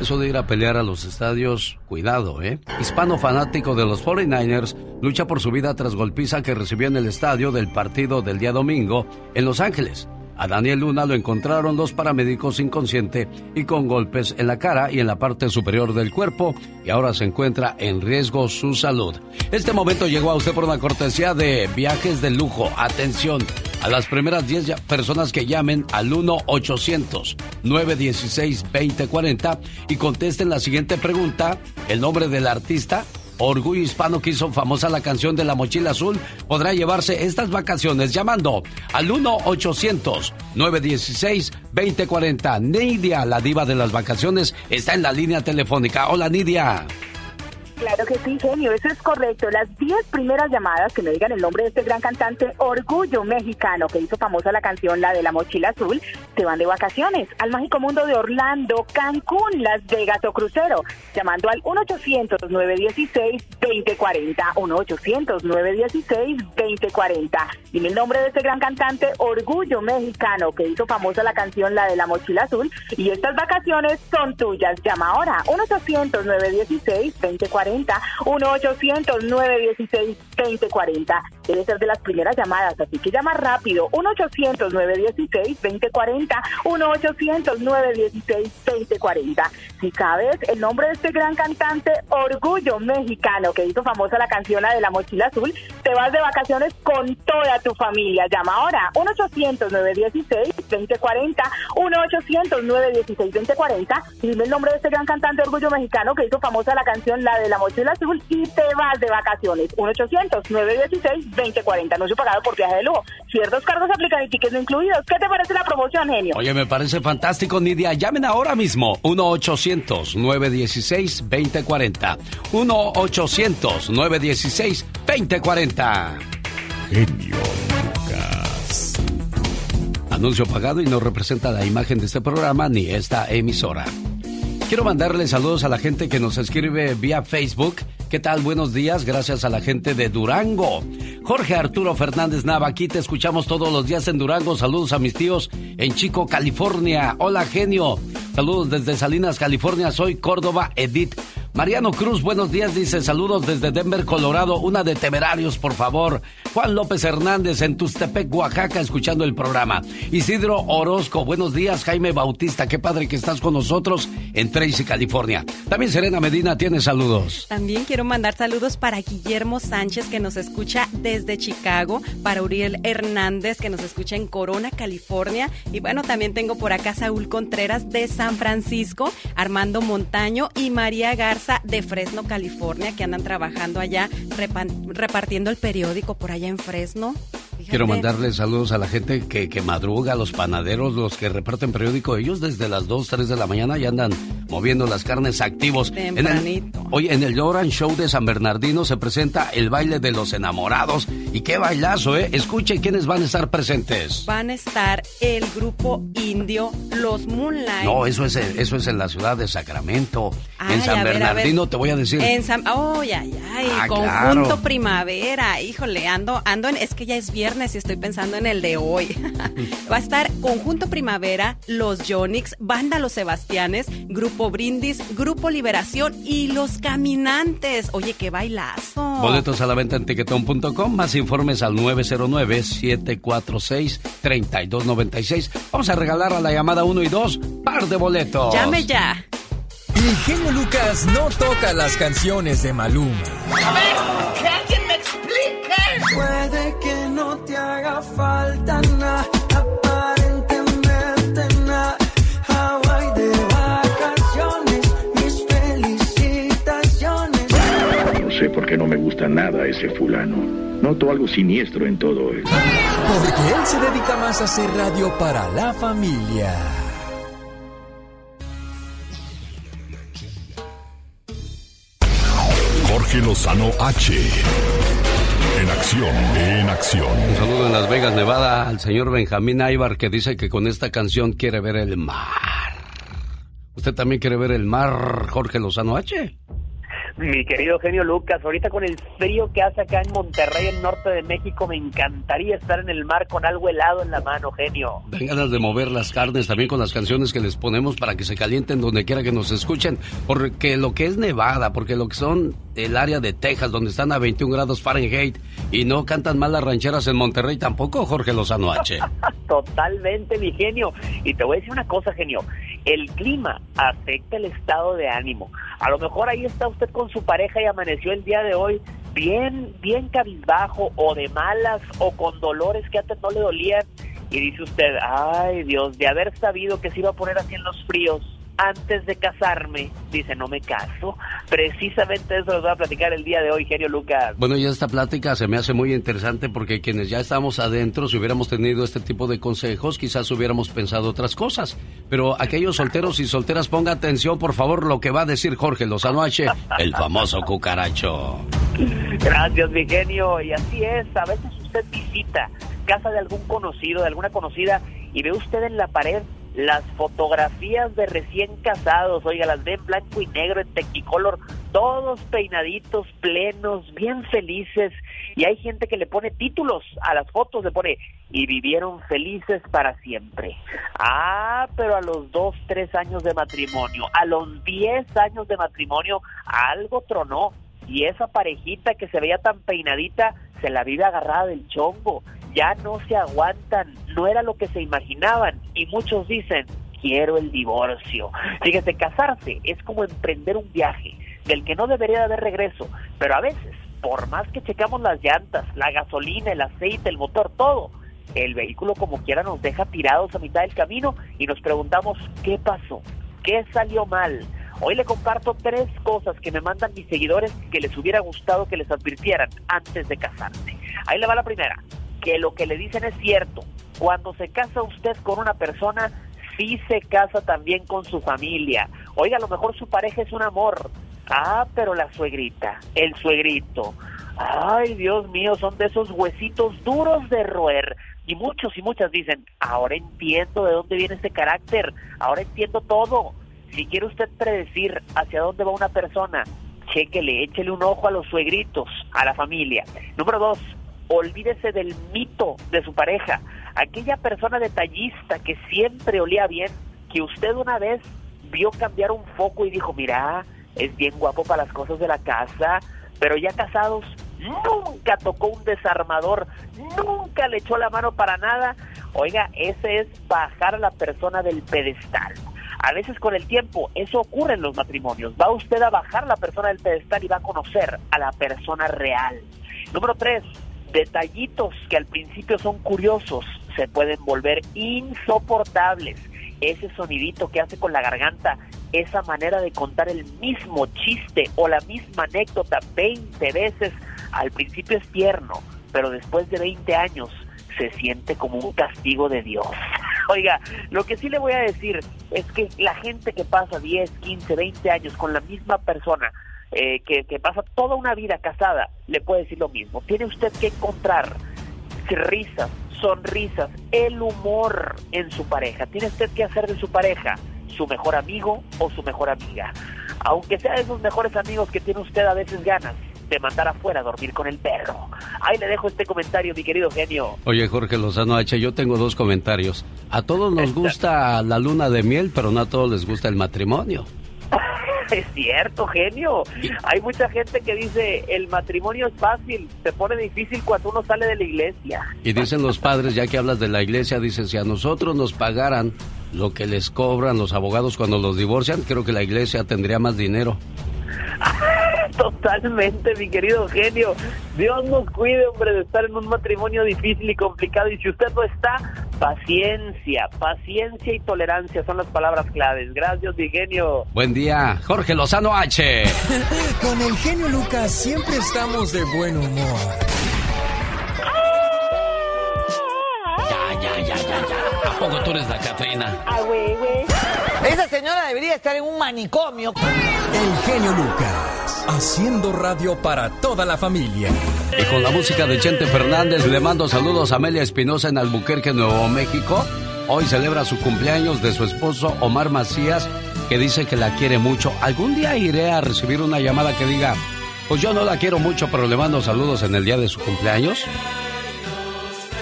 Eso de ir a pelear a los estadios, cuidado, ¿eh? Hispano fanático de los 49ers lucha por su vida tras golpiza que recibió en el estadio del partido del día domingo en Los Ángeles. A Daniel Luna lo encontraron dos paramédicos inconsciente y con golpes en la cara y en la parte superior del cuerpo y ahora se encuentra en riesgo su salud. Este momento llegó a usted por una cortesía de viajes de lujo. Atención, a las primeras 10 personas que llamen al 1-800-916-2040 y contesten la siguiente pregunta, el nombre del artista Orgullo Hispano que hizo famosa la canción de la mochila azul podrá llevarse estas vacaciones llamando al 1-800-916-2040. Nidia, la diva de las vacaciones, está en la línea telefónica. Hola Nidia. Claro que sí, genio, eso es correcto. Las 10 primeras llamadas que me digan el nombre de este gran cantante Orgullo Mexicano que hizo famosa la canción La de la Mochila Azul, se van de vacaciones al mágico mundo de Orlando, Cancún, Las Vegas o crucero, llamando al 1-800-916-2040. 1-800-916-2040. Dime el nombre de este gran cantante Orgullo Mexicano que hizo famosa la canción La de la Mochila Azul y estas vacaciones son tuyas. Llama ahora 1-800-916-2040. 1-800-916-2040. Debe ser de las primeras llamadas, así que llama rápido. 1-800-916-2040. 1-800-916-2040. Si sabes el nombre de este gran cantante Orgullo Mexicano que hizo famosa la canción La de la Mochila Azul, te vas de vacaciones con toda tu familia. Llama ahora. 1-800-916-2040. 1-800-916-2040. Y dime el nombre de este gran cantante Orgullo Mexicano que hizo famosa la canción La de la Mochila Azul y te vas de vacaciones. 1-800-916-2040. No se pagado por viaje de lujo. Ciertos cargos aplican y tickets no incluidos. ¿Qué te parece la promoción, genio? Oye, me parece fantástico, Nidia. Llamen ahora mismo. 1-800-916-2040. 1-800-916-2040. Genio Anuncio pagado y no representa la imagen de este programa ni esta emisora. Quiero mandarle saludos a la gente que nos escribe vía Facebook. ¿Qué tal? Buenos días. Gracias a la gente de Durango. Jorge Arturo Fernández Nava, aquí te escuchamos todos los días en Durango. Saludos a mis tíos en Chico, California. Hola, genio. Saludos desde Salinas, California. Soy Córdoba Edith. Mariano Cruz, buenos días, dice saludos desde Denver, Colorado, una de temerarios, por favor. Juan López Hernández en Tustepec, Oaxaca, escuchando el programa. Isidro Orozco, buenos días, Jaime Bautista, qué padre que estás con nosotros en Tracy, California. También Serena Medina tiene saludos. También quiero mandar saludos para Guillermo Sánchez, que nos escucha desde Chicago, para Uriel Hernández, que nos escucha en Corona, California. Y bueno, también tengo por acá Saúl Contreras de San Francisco, Armando Montaño y María Garza de Fresno, California, que andan trabajando allá repartiendo el periódico por allá en Fresno. Quiero mandarle saludos a la gente que, que madruga, los panaderos, los que reparten periódico. Ellos desde las 2, 3 de la mañana ya andan moviendo las carnes activos. En el, hoy en el Loran Show de San Bernardino se presenta el baile de los enamorados. Y qué bailazo, ¿eh? Escuchen quiénes van a estar presentes. Van a estar el grupo indio, los Moonlight. No, eso es, eso es en la ciudad de Sacramento. en San Bernardino te voy a decir. En San... Oh, ya, ya. Conjunto Primavera. Híjole, ando, ando en... Es que ya es viernes y estoy pensando en el de hoy. Va a estar Conjunto Primavera, Los Yonix, Banda Los Sebastianes, Grupo Brindis, Grupo Liberación y Los Caminantes. Oye, qué bailazo. Boletos a la venta en tiquetón.com. Más informes al 909-746-3296. Vamos a regalar a la llamada 1 y 2 par de boletos. Llame ya. El genio Lucas no toca las canciones de Maluma. A ver, explique. Puede que no te haga falta nada, aparentemente nada. Hawaii de vacaciones, mis felicitaciones. No sé por qué no me gusta nada ese fulano. Noto algo siniestro en todo él. Porque él se dedica más a hacer radio para la familia. Jorge Lozano H. En acción, en acción. Un saludo en Las Vegas, Nevada, al señor Benjamín Aybar que dice que con esta canción quiere ver el mar. ¿Usted también quiere ver el mar, Jorge Lozano H? Mi querido genio Lucas, ahorita con el frío que hace acá en Monterrey, en norte de México, me encantaría estar en el mar con algo helado en la mano, genio. Den ganas de mover las carnes también con las canciones que les ponemos para que se calienten donde quiera que nos escuchen. Porque lo que es Nevada, porque lo que son el área de Texas, donde están a 21 grados Fahrenheit y no cantan mal las rancheras en Monterrey tampoco, Jorge Lozano H. Totalmente, mi genio. Y te voy a decir una cosa, genio. El clima afecta el estado de ánimo. A lo mejor ahí está usted con su pareja y amaneció el día de hoy bien, bien cabizbajo o de malas o con dolores que antes no le dolían. Y dice usted, ay Dios, de haber sabido que se iba a poner así en los fríos, antes de casarme, dice, no me caso. Precisamente eso les voy a platicar el día de hoy, genio Lucas. Bueno, ya esta plática se me hace muy interesante porque quienes ya estamos adentro, si hubiéramos tenido este tipo de consejos, quizás hubiéramos pensado otras cosas. Pero aquellos solteros y solteras, ponga atención, por favor, lo que va a decir Jorge Lozano H, el famoso cucaracho. Gracias, mi genio. Y así es, a veces usted visita casa de algún conocido, de alguna conocida, y ve usted en la pared las fotografías de recién casados, oiga, las ve en blanco y negro, en Technicolor, todos peinaditos, plenos, bien felices, y hay gente que le pone títulos a las fotos, le pone, y vivieron felices para siempre. Ah, pero a los dos, tres años de matrimonio, a los diez años de matrimonio, algo tronó, y esa parejita que se veía tan peinadita, se la vive agarrada del chongo, ya no se aguantan, no era lo que se imaginaban y muchos dicen, quiero el divorcio. Fíjese, casarse es como emprender un viaje del que no debería de haber regreso, pero a veces, por más que checamos las llantas, la gasolina, el aceite, el motor, todo, el vehículo como quiera nos deja tirados a mitad del camino y nos preguntamos, ¿qué pasó? ¿Qué salió mal? Hoy le comparto tres cosas que me mandan mis seguidores que les hubiera gustado que les advirtieran antes de casarse. Ahí le va la primera que lo que le dicen es cierto. Cuando se casa usted con una persona, sí se casa también con su familia. Oiga, a lo mejor su pareja es un amor. Ah, pero la suegrita, el suegrito. Ay, Dios mío, son de esos huesitos duros de roer. Y muchos y muchas dicen, ahora entiendo de dónde viene ese carácter, ahora entiendo todo. Si quiere usted predecir hacia dónde va una persona, chéquele, échele un ojo a los suegritos, a la familia. Número dos, olvídese del mito de su pareja, aquella persona detallista que siempre olía bien, que usted una vez vio cambiar un foco y dijo, mira, es bien guapo para las cosas de la casa, pero ya casados, nunca tocó un desarmador, nunca le echó la mano para nada. Oiga, ese es bajar a la persona del pedestal. A veces con el tiempo eso ocurre en los matrimonios. Va usted a bajar a la persona del pedestal y va a conocer a la persona real. Número tres, Detallitos que al principio son curiosos se pueden volver insoportables. Ese sonidito que hace con la garganta, esa manera de contar el mismo chiste o la misma anécdota 20 veces, al principio es tierno, pero después de 20 años se siente como un castigo de Dios. Oiga, lo que sí le voy a decir es que la gente que pasa 10, 15, 20 años con la misma persona, eh, que, pasa toda una vida casada, le puede decir lo mismo. Tiene usted que encontrar risas, sonrisas, el humor en su pareja. Tiene usted que hacer de su pareja su mejor amigo o su mejor amiga. Aunque sea de esos mejores amigos que tiene usted a veces ganas de mandar afuera a dormir con el perro. Ahí le dejo este comentario, mi querido genio. Oye, Jorge Lozano H, yo tengo dos comentarios. A todos nos gusta la luna de miel, pero no a todos les gusta el matrimonio. Es cierto, genio. Hay mucha gente que dice, el matrimonio es fácil, se pone difícil cuando uno sale de la iglesia. Y dicen los padres, ya que hablas de la iglesia, dicen, si a nosotros nos pagaran lo que les cobran los abogados cuando los divorcian, creo que la iglesia tendría más dinero. Totalmente, mi querido genio. Dios nos cuide, hombre, de estar en un matrimonio difícil y complicado. Y si usted no está, paciencia, paciencia y tolerancia son las palabras claves. Gracias, mi genio. Buen día, Jorge Lozano H. Con el genio Lucas siempre estamos de buen humor. Ya, ya, ya, ya, ya. ¿A poco tú eres la Catrina? Ah, güey, güey. Esa señora debería estar en un manicomio. El genio Lucas, haciendo radio para toda la familia. Y con la música de Chente Fernández le mando saludos a Amelia Espinosa en Albuquerque, Nuevo México. Hoy celebra su cumpleaños de su esposo Omar Macías, que dice que la quiere mucho. Algún día iré a recibir una llamada que diga, pues yo no la quiero mucho, pero le mando saludos en el día de su cumpleaños.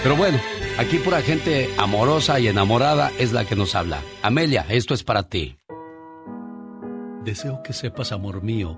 Pero bueno, Aquí pura gente amorosa y enamorada es la que nos habla. Amelia, esto es para ti. Deseo que sepas, amor mío,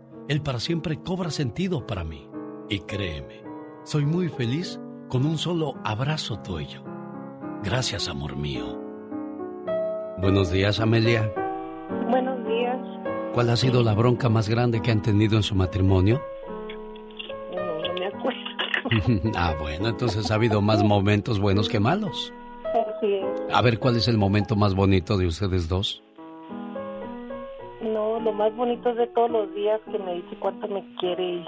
el para siempre cobra sentido para mí. Y créeme, soy muy feliz con un solo abrazo tuyo. Gracias, amor mío. Buenos días, Amelia. Buenos días. ¿Cuál ha sido la bronca más grande que han tenido en su matrimonio? No, no me acuerdo. ah, bueno, entonces ha habido más momentos buenos que malos. Así es. A ver, ¿cuál es el momento más bonito de ustedes dos? No, lo más bonito es de todos los días que me dice cuánto me quiere y,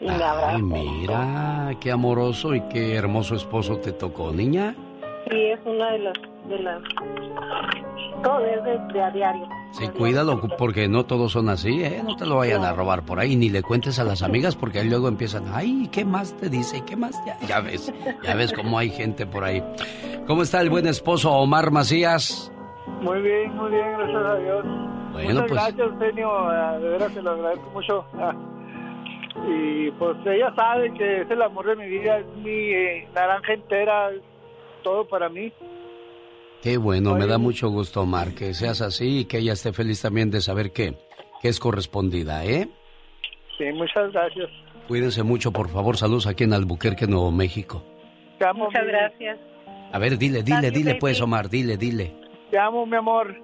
y me abraza. Ay, mira, qué amoroso y qué hermoso esposo te tocó, niña. Sí, es una de las... De las todo es de, de a diario. Sí, cuídalo porque no todos son así, ¿eh? No te lo vayan a robar por ahí, ni le cuentes a las amigas porque ahí luego empiezan, ay, ¿qué más te dice? ¿Qué más? Ya, ya ves, ya ves cómo hay gente por ahí. ¿Cómo está el buen esposo Omar Macías? Muy bien, muy bien, gracias a Dios. Bueno, Muchas pues- gracias, Eugenio, eh, de veras se lo agradezco mucho. Ah, Y pues ella sabe que es el amor de mi vida, es mi eh, naranja entera, es todo para mí. Qué bueno, me da mucho gusto, Omar, que seas así y que ella esté feliz también de saber que, que es correspondida, ¿eh? Sí, muchas gracias. Cuídense mucho, por favor. Saludos aquí en Albuquerque, Nuevo México. Te amo, Muchas mi- gracias. A ver, dile, dile, Gracias, dile baby. pues, Omar, dile, dile. Te amo, mi amor.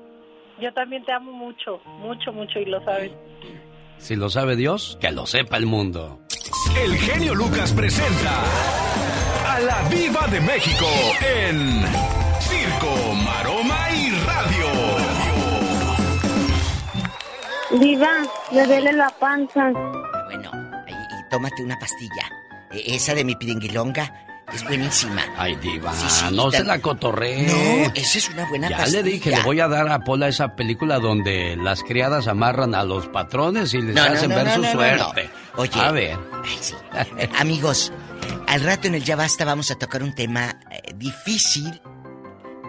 Yo también te amo mucho, mucho, mucho y lo sabes. Si lo sabe Dios, que lo sepa el mundo. El genio Lucas presenta a la Viva de México en Circo, Maroma y Radio. Viva, me duele la panza. Bueno, y, y tómate una pastilla. E- esa de mi piringuilonga es buenísima. Ay, diva, Sí, sí, no se la cotorree. No, esa es una buena Ya pastilla. le dije, le voy a dar a Pola esa película donde las criadas amarran a los patrones y les No, hacen no, ver su suerte. Oye. A ver. Ay, sí. Amigos, al rato en el Ya Basta vamos a tocar un tema eh, difícil,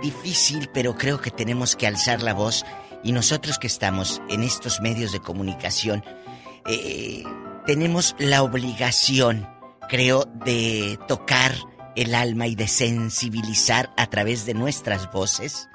difícil, pero creo que tenemos que alzar la voz y nosotros que estamos en estos medios de comunicación, eh, tenemos la obligación, creo, de tocar el alma y de sensibilizar a través de nuestras voces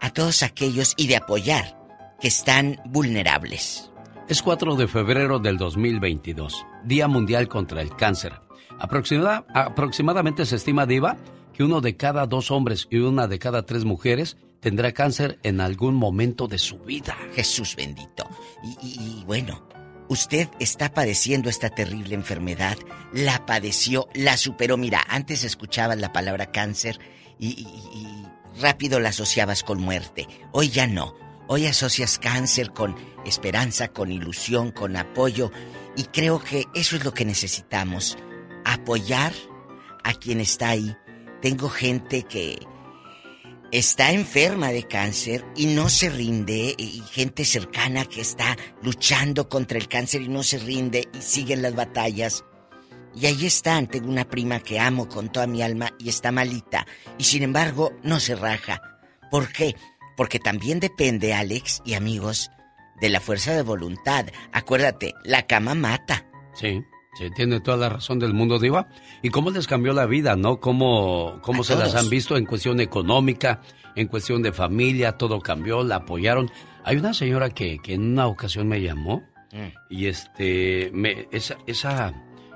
a todos aquellos y de apoyar que están vulnerables. Es 4 de febrero del 2022, Día Mundial contra el Cáncer. Aproximada- aproximadamente se estima, Diva, que uno de cada dos hombres y una de cada tres mujeres tendrá cáncer en algún momento de su vida. Jesús bendito. Y, y- y bueno, usted está padeciendo esta terrible enfermedad, la padeció, la superó. Mira, antes escuchabas la palabra cáncer y, y- rápido la asociabas con muerte. Hoy ya no. Hoy asocias cáncer con esperanza, con ilusión, con apoyo. Y creo que eso es lo que necesitamos. Apoyar a quien está ahí. Tengo gente que está enferma de cáncer y no se rinde, y gente cercana que está luchando contra el cáncer y no se rinde y siguen las batallas. Y ahí están, tengo una prima que amo con toda mi alma y está malita, y sin embargo no se raja. ¿Por qué? Porque también depende, Alex y amigos, de la fuerza de voluntad. Acuérdate, la cama mata. Sí, sí, tiene toda la razón del mundo, Diva. ¿Y cómo les cambió la vida, no? ¿Cómo, cómo se las han visto en cuestión económica, en cuestión de familia? Todo cambió, la apoyaron. Hay una señora que, que en una ocasión me llamó Mm. y este, me, esa, esa,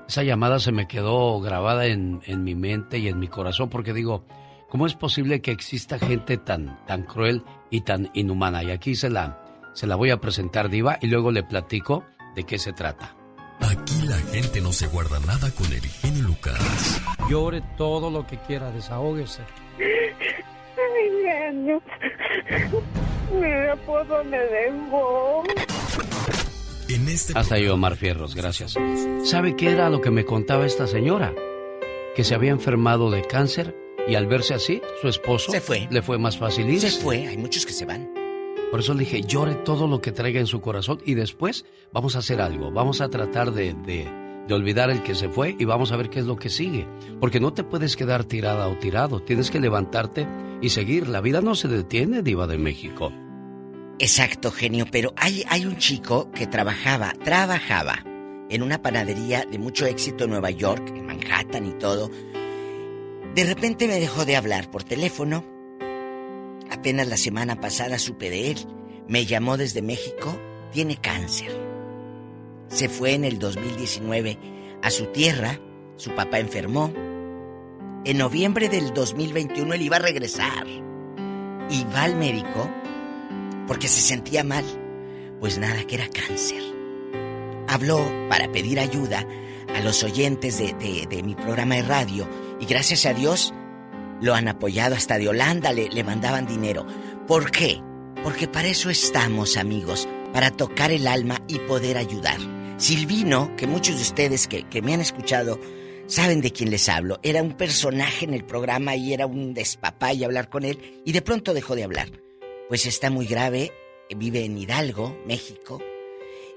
esa llamada se me quedó grabada en, en mi mente y en mi corazón porque digo, ¿cómo es posible que exista gente tan, tan cruel y tan inhumana? Y aquí se la, se la voy a presentar, Diva, y luego le platico de qué se trata. Aquí la gente no se guarda nada con el genio Lucas. Llore todo lo que quiera, desahógese. Ay, genio. Mi esposo me dejó. En este Hasta ahí Omar Fierros, gracias. ¿Sabe qué era lo que me contaba esta señora? Que se había enfermado de cáncer y al verse así, su esposo Se fue. le fue más fácil irse. Se fue, hay muchos que se van. Por eso le dije, llore todo lo que traiga en su corazón y después vamos a hacer algo. Vamos a tratar de, de, de olvidar el que se fue y vamos a ver qué es lo que sigue. Porque no te puedes quedar tirada o tirado. Tienes que levantarte y seguir. La vida no se detiene, Diva de México. Exacto, genio, pero hay, hay un chico que trabajaba, trabajaba en una panadería de mucho éxito en Nueva York, en Manhattan y todo. De repente me dejó de hablar por teléfono. Apenas la semana pasada supe de él. me llamó desde México, tiene cáncer. Se fue en el 2019 a su tierra, su papá enfermó. En noviembre del 2021 él iba a regresar y va al médico porque se sentía mal. Pues nada, que era cáncer. Habló para pedir ayuda a los oyentes de, mi programa de radio y gracias a Dios lo han apoyado hasta de Holanda, le, le mandaban dinero. ¿Por qué? Porque para eso estamos, amigos, para tocar el alma y poder ayudar. Silvino, que muchos de ustedes que, que me han escuchado saben de quién les hablo, era un personaje en el programa y era un despapay hablar con él y de pronto dejó de hablar. Pues está muy grave, vive en Hidalgo, México.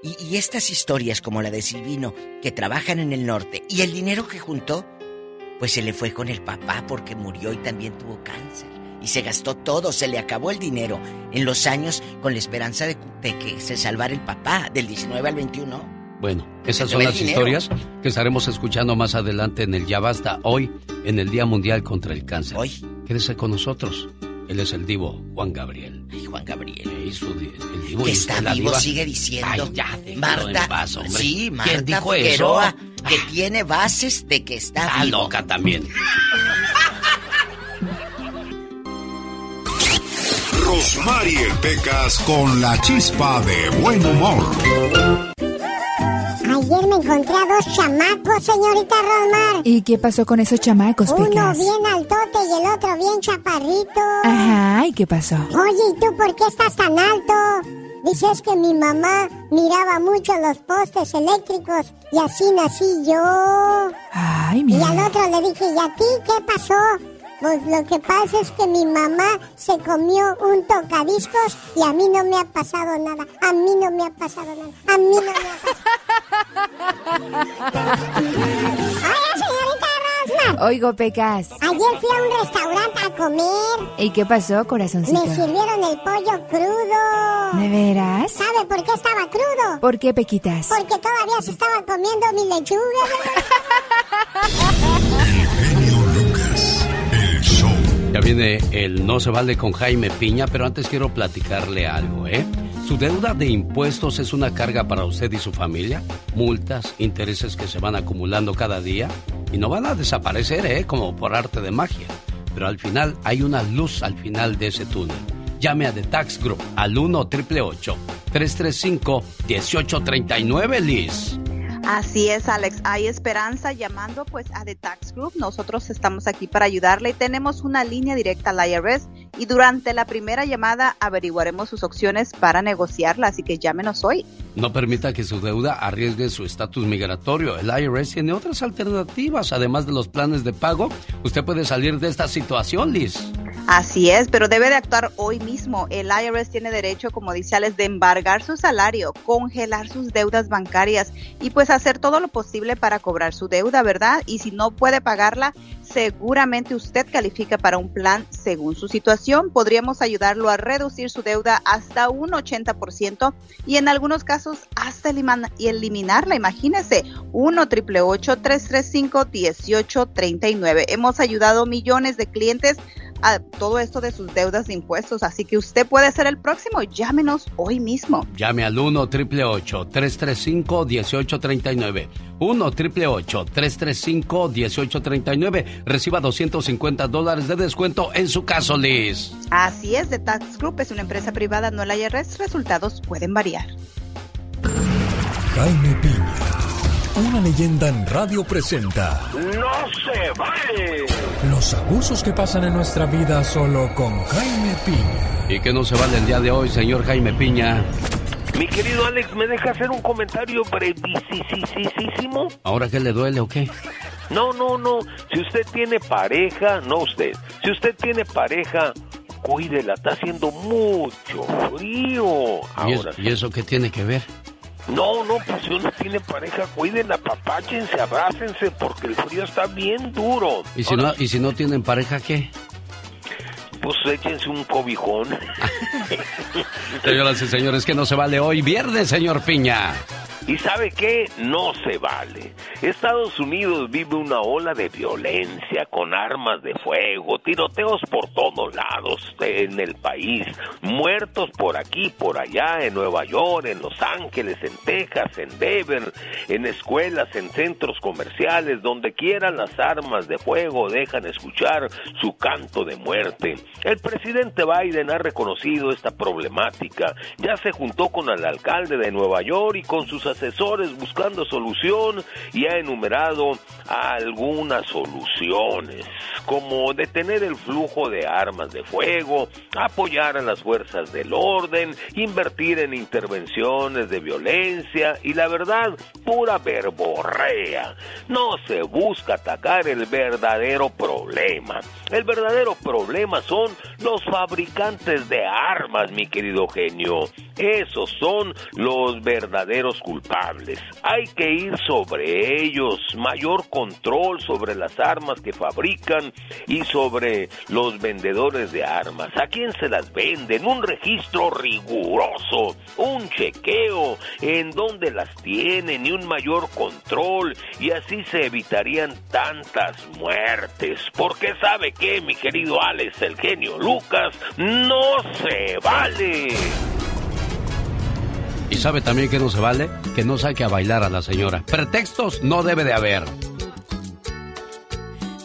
Y, y, estas historias como la de Silvino, que trabajan en el norte, y el dinero que juntó, pues se le fue con el papá porque murió y también tuvo cáncer y se gastó todo, se le acabó el dinero en los años con la esperanza de, que se salvara el papá del 19 al 21. Bueno, esas son las historias que estaremos escuchando más adelante en el Ya Basta, hoy, en el Día Mundial contra el Cáncer. Hoy. Quédese con nosotros. Él es el divo Juan Gabriel. Ay, Juan Gabriel. el divo que está vivo, sigue diciendo. Ay, ya, Marta. sí, Marta ¿Quién dijo eso? Que tiene bases de que está, está loca también. Rosmarie Pecas con la chispa de buen humor. Ayer me encontré a dos chamacos, señorita Rosmar. ¿Y qué pasó con esos chamacos, Uno bien altote y el otro bien chaparrito. Ajá, ¿y qué pasó? Oye, ¿y tú por qué estás tan alto? Dices que mi mamá miraba mucho los postes eléctricos y así nací yo. Ay, mira. Y al otro le dije, ¿y a ti qué pasó? Pues lo que pasa es que mi mamá se comió un tocadiscos y a mí no me ha pasado nada. A mí no me ha pasado nada. A mí no me ha pasado. Oigo, Pecas. Ayer fui a un restaurante a comer. ¿Y qué pasó, corazoncito? Me sirvieron el pollo crudo. ¿De veras? ¿Sabe por qué estaba crudo? ¿Por qué, Pequitas? Porque todavía se estaba comiendo mi lechuga. Ya viene el No se vale con Jaime Piña, pero antes quiero platicarle algo, ¿eh? ¿Su deuda de impuestos es una carga para usted y su familia? Multas, intereses que se van acumulando cada día y no van a desaparecer, ¿eh? Como por arte de magia. Pero al final hay una luz al final de ese túnel. Llame a The Tax Group al 1 888 335 1839 Liz. Así es, Alex. Hay esperanza llamando pues a The Tax Group. Nosotros estamos aquí para ayudarle y tenemos una línea directa al IRS y durante la primera llamada averiguaremos sus opciones para negociarla, así que llámenos hoy. No permita que su deuda arriesgue su estatus migratorio. El IRS tiene otras alternativas, además de los planes de pago. Usted puede salir de esta situación, Liz. Así es, pero debe de actuar hoy mismo. El IRS tiene derecho, como dice Alex, de embargar su salario, congelar sus deudas bancarias y pues hacer todo lo posible para cobrar su deuda, ¿verdad? Y si no puede pagarla, seguramente usted califica para un plan según su situación. Podríamos ayudarlo a reducir su deuda hasta un 80% y en algunos casos hasta eliminarla. Imagínese, 1 triple 335 1839. Hemos ayudado millones de clientes a todo esto de sus deudas de impuestos. Así que usted puede ser el próximo. Llámenos hoy mismo. Llame al 1 888 335 1839 1 888 335 1839 Reciba 250 dólares de descuento en su caso, Liz. Así es, The Tax Group es una empresa privada, no la IRS. Resultados pueden variar. Jaime Piña una leyenda en radio presenta. ¡No se vale! Los abusos que pasan en nuestra vida solo con Jaime Piña. ¿Y qué no se vale el día de hoy, señor Jaime Piña? Mi querido Alex, ¿me deja hacer un comentario brevísimo? ¿Ahora qué le duele o qué? No, no, no. Si usted tiene pareja, no usted. Si usted tiene pareja, cuídela. Está haciendo mucho frío. Ahora ¿Y, ¿Y eso qué tiene que ver? No, no, pues si uno tiene pareja, cuiden, apapáchense, abrácense, porque el frío está bien duro. ¿Y si, no, ¿y si no tienen pareja, qué? Pues échense un cobijón. Señoras y señores, que no se vale hoy viernes, señor Piña. Y sabe qué, no se vale. Estados Unidos vive una ola de violencia con armas de fuego, tiroteos por todos lados en el país, muertos por aquí, por allá, en Nueva York, en Los Ángeles, en Texas, en Denver, en escuelas, en centros comerciales, donde quieran las armas de fuego dejan escuchar su canto de muerte. El presidente Biden ha reconocido esta problemática, ya se juntó con el alcalde de Nueva York y con sus asesores buscando solución y ha enumerado algunas soluciones, como detener el flujo de armas de fuego, apoyar a las fuerzas del orden, invertir en intervenciones de violencia y la verdad, pura verborrea. No se busca atacar el verdadero problema. El verdadero problema son los fabricantes de armas, mi querido genio. Esos son los verdaderos culpables. Hay que ir sobre ellos, mayor control sobre las armas que fabrican y sobre los vendedores de armas. ¿A quién se las venden? Un registro riguroso, un chequeo en dónde las tienen y un mayor control y así se evitarían tantas muertes. Porque sabe que, mi querido Alex, el genio Lucas, no se vale. Y sabe también que no se vale que no saque a bailar a la señora. Pretextos no debe de haber.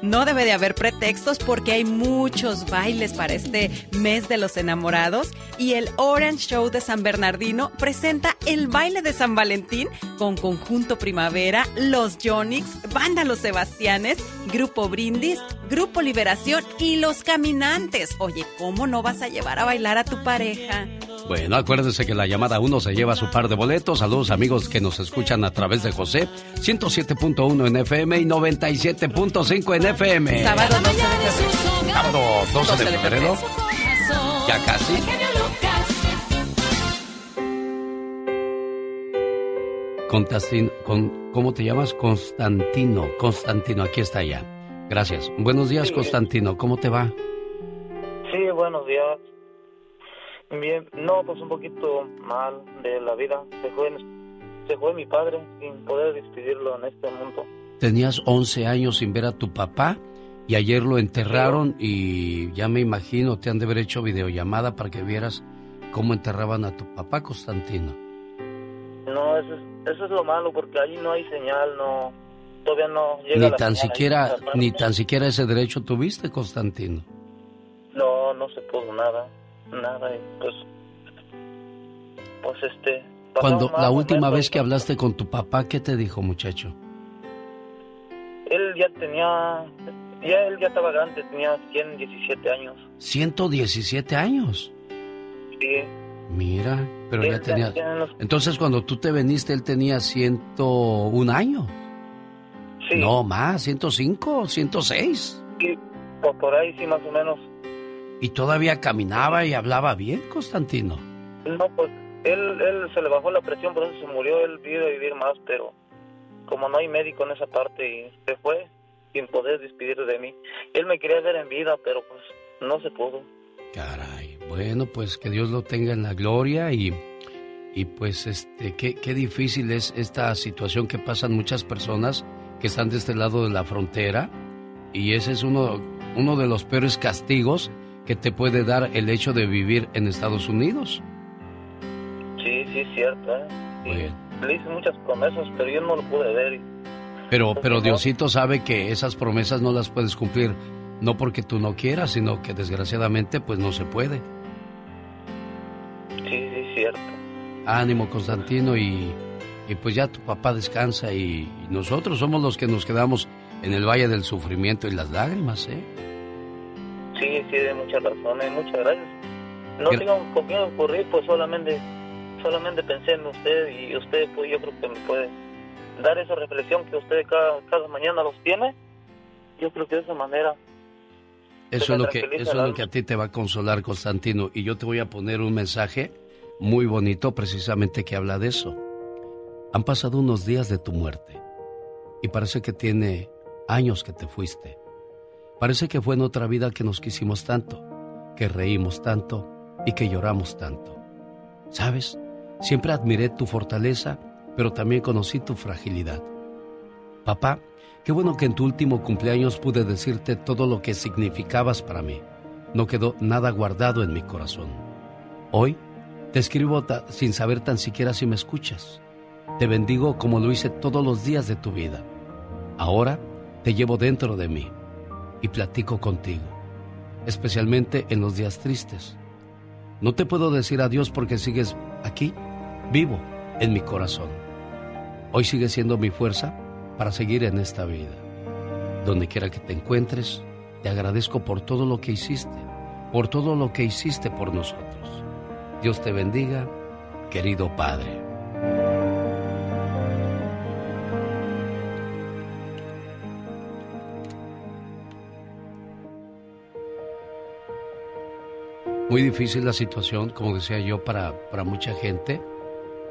No debe de haber pretextos porque hay muchos bailes para este mes de los enamorados y el Orange Show de San Bernardino presenta el baile de San Valentín con Conjunto Primavera, Los Jonix, Banda Los Sebastianes, Grupo Brindis, Grupo Liberación y Los Caminantes. Oye, ¿cómo no vas a llevar a bailar a tu pareja? Bueno, acuérdense que la llamada 1 se lleva su par de boletos. Saludos amigos que nos escuchan a través de José, 107.1 en FM y 97.5 en FM. Sábado 12 de febrero. Sábado 12 de febrero. Ya casi. Constantino, con, ¿cómo te llamas? Constantino. Constantino, aquí está ya. Gracias. Buenos días, Constantino. ¿Cómo te va? Sí, buenos días. Bien, no, pues un poquito mal de la vida. Se fue, se fue mi padre sin poder despedirlo en este mundo. Tenías 11 años sin ver a tu papá y ayer lo enterraron y ya me imagino te han de haber hecho videollamada para que vieras cómo enterraban a tu papá, Constantino. No, eso es, eso es lo malo porque allí no hay señal, no, todavía no llega ni tan siquiera, ni tan siquiera ese derecho tuviste, Constantino. No, no se pudo nada nada, pues, pues este... Cuando la última vez que hablaste con tu papá, ¿qué te dijo, muchacho? Él ya tenía, ya él ya estaba grande, tenía 117 años. ¿117 años? Sí. Mira, pero ya tenía... Entonces cuando tú te veniste, él tenía 101 años. Sí. No, más, 105, 106. Sí, pues por ahí sí, más o menos. ¿Y todavía caminaba y hablaba bien, Constantino? No, pues él, él se le bajó la presión, por eso se murió. Él vive vivir más, pero como no hay médico en esa parte y se fue sin poder despedir de mí. Él me quería ver en vida, pero pues no se pudo. Caray, bueno, pues que Dios lo tenga en la gloria y, y pues este, qué, qué difícil es esta situación que pasan muchas personas que están de este lado de la frontera y ese es uno, uno de los peores castigos que te puede dar el hecho de vivir en Estados Unidos. Sí, sí, cierto. ¿eh? Le hice muchas promesas, pero yo no lo pude ver. Pero, pero Diosito sabe que esas promesas no las puedes cumplir, no porque tú no quieras, sino que desgraciadamente pues no se puede. Sí, sí, es cierto. Ánimo, Constantino, y, y pues ya tu papá descansa y, y nosotros somos los que nos quedamos en el valle del sufrimiento y las lágrimas, ¿eh? Sí, sí, de muchas razones, muchas gracias. No tengo con quién ocurrir, pues solamente, solamente pensé en usted y usted, pues yo creo que me puede dar esa reflexión que usted cada, cada mañana los tiene. Yo creo que de esa manera. Eso es lo que eso es lo que a ti te va a consolar, Constantino, y yo te voy a poner un mensaje muy bonito precisamente que habla de eso. Han pasado unos días de tu muerte y parece que tiene años que te fuiste. Parece que fue en otra vida que nos quisimos tanto, que reímos tanto y que lloramos tanto. ¿Sabes? Siempre admiré tu fortaleza, pero también conocí tu fragilidad. Papá, qué bueno que en tu último cumpleaños pude decirte todo lo que significabas para mí. No quedó nada guardado en mi corazón. Hoy te escribo sin saber tan siquiera si me escuchas. Te bendigo como lo hice todos los días de tu vida. Ahora te llevo dentro de mí y platico contigo, especialmente en los días tristes. No te puedo decir adiós porque sigues aquí, vivo, en mi corazón. Hoy sigues siendo mi fuerza para seguir en esta vida. Donde quiera que te encuentres, te agradezco por todo lo que hiciste, por todo lo que hiciste por nosotros. Dios te bendiga, querido Padre. Muy difícil la situación, como decía yo, para, para mucha gente,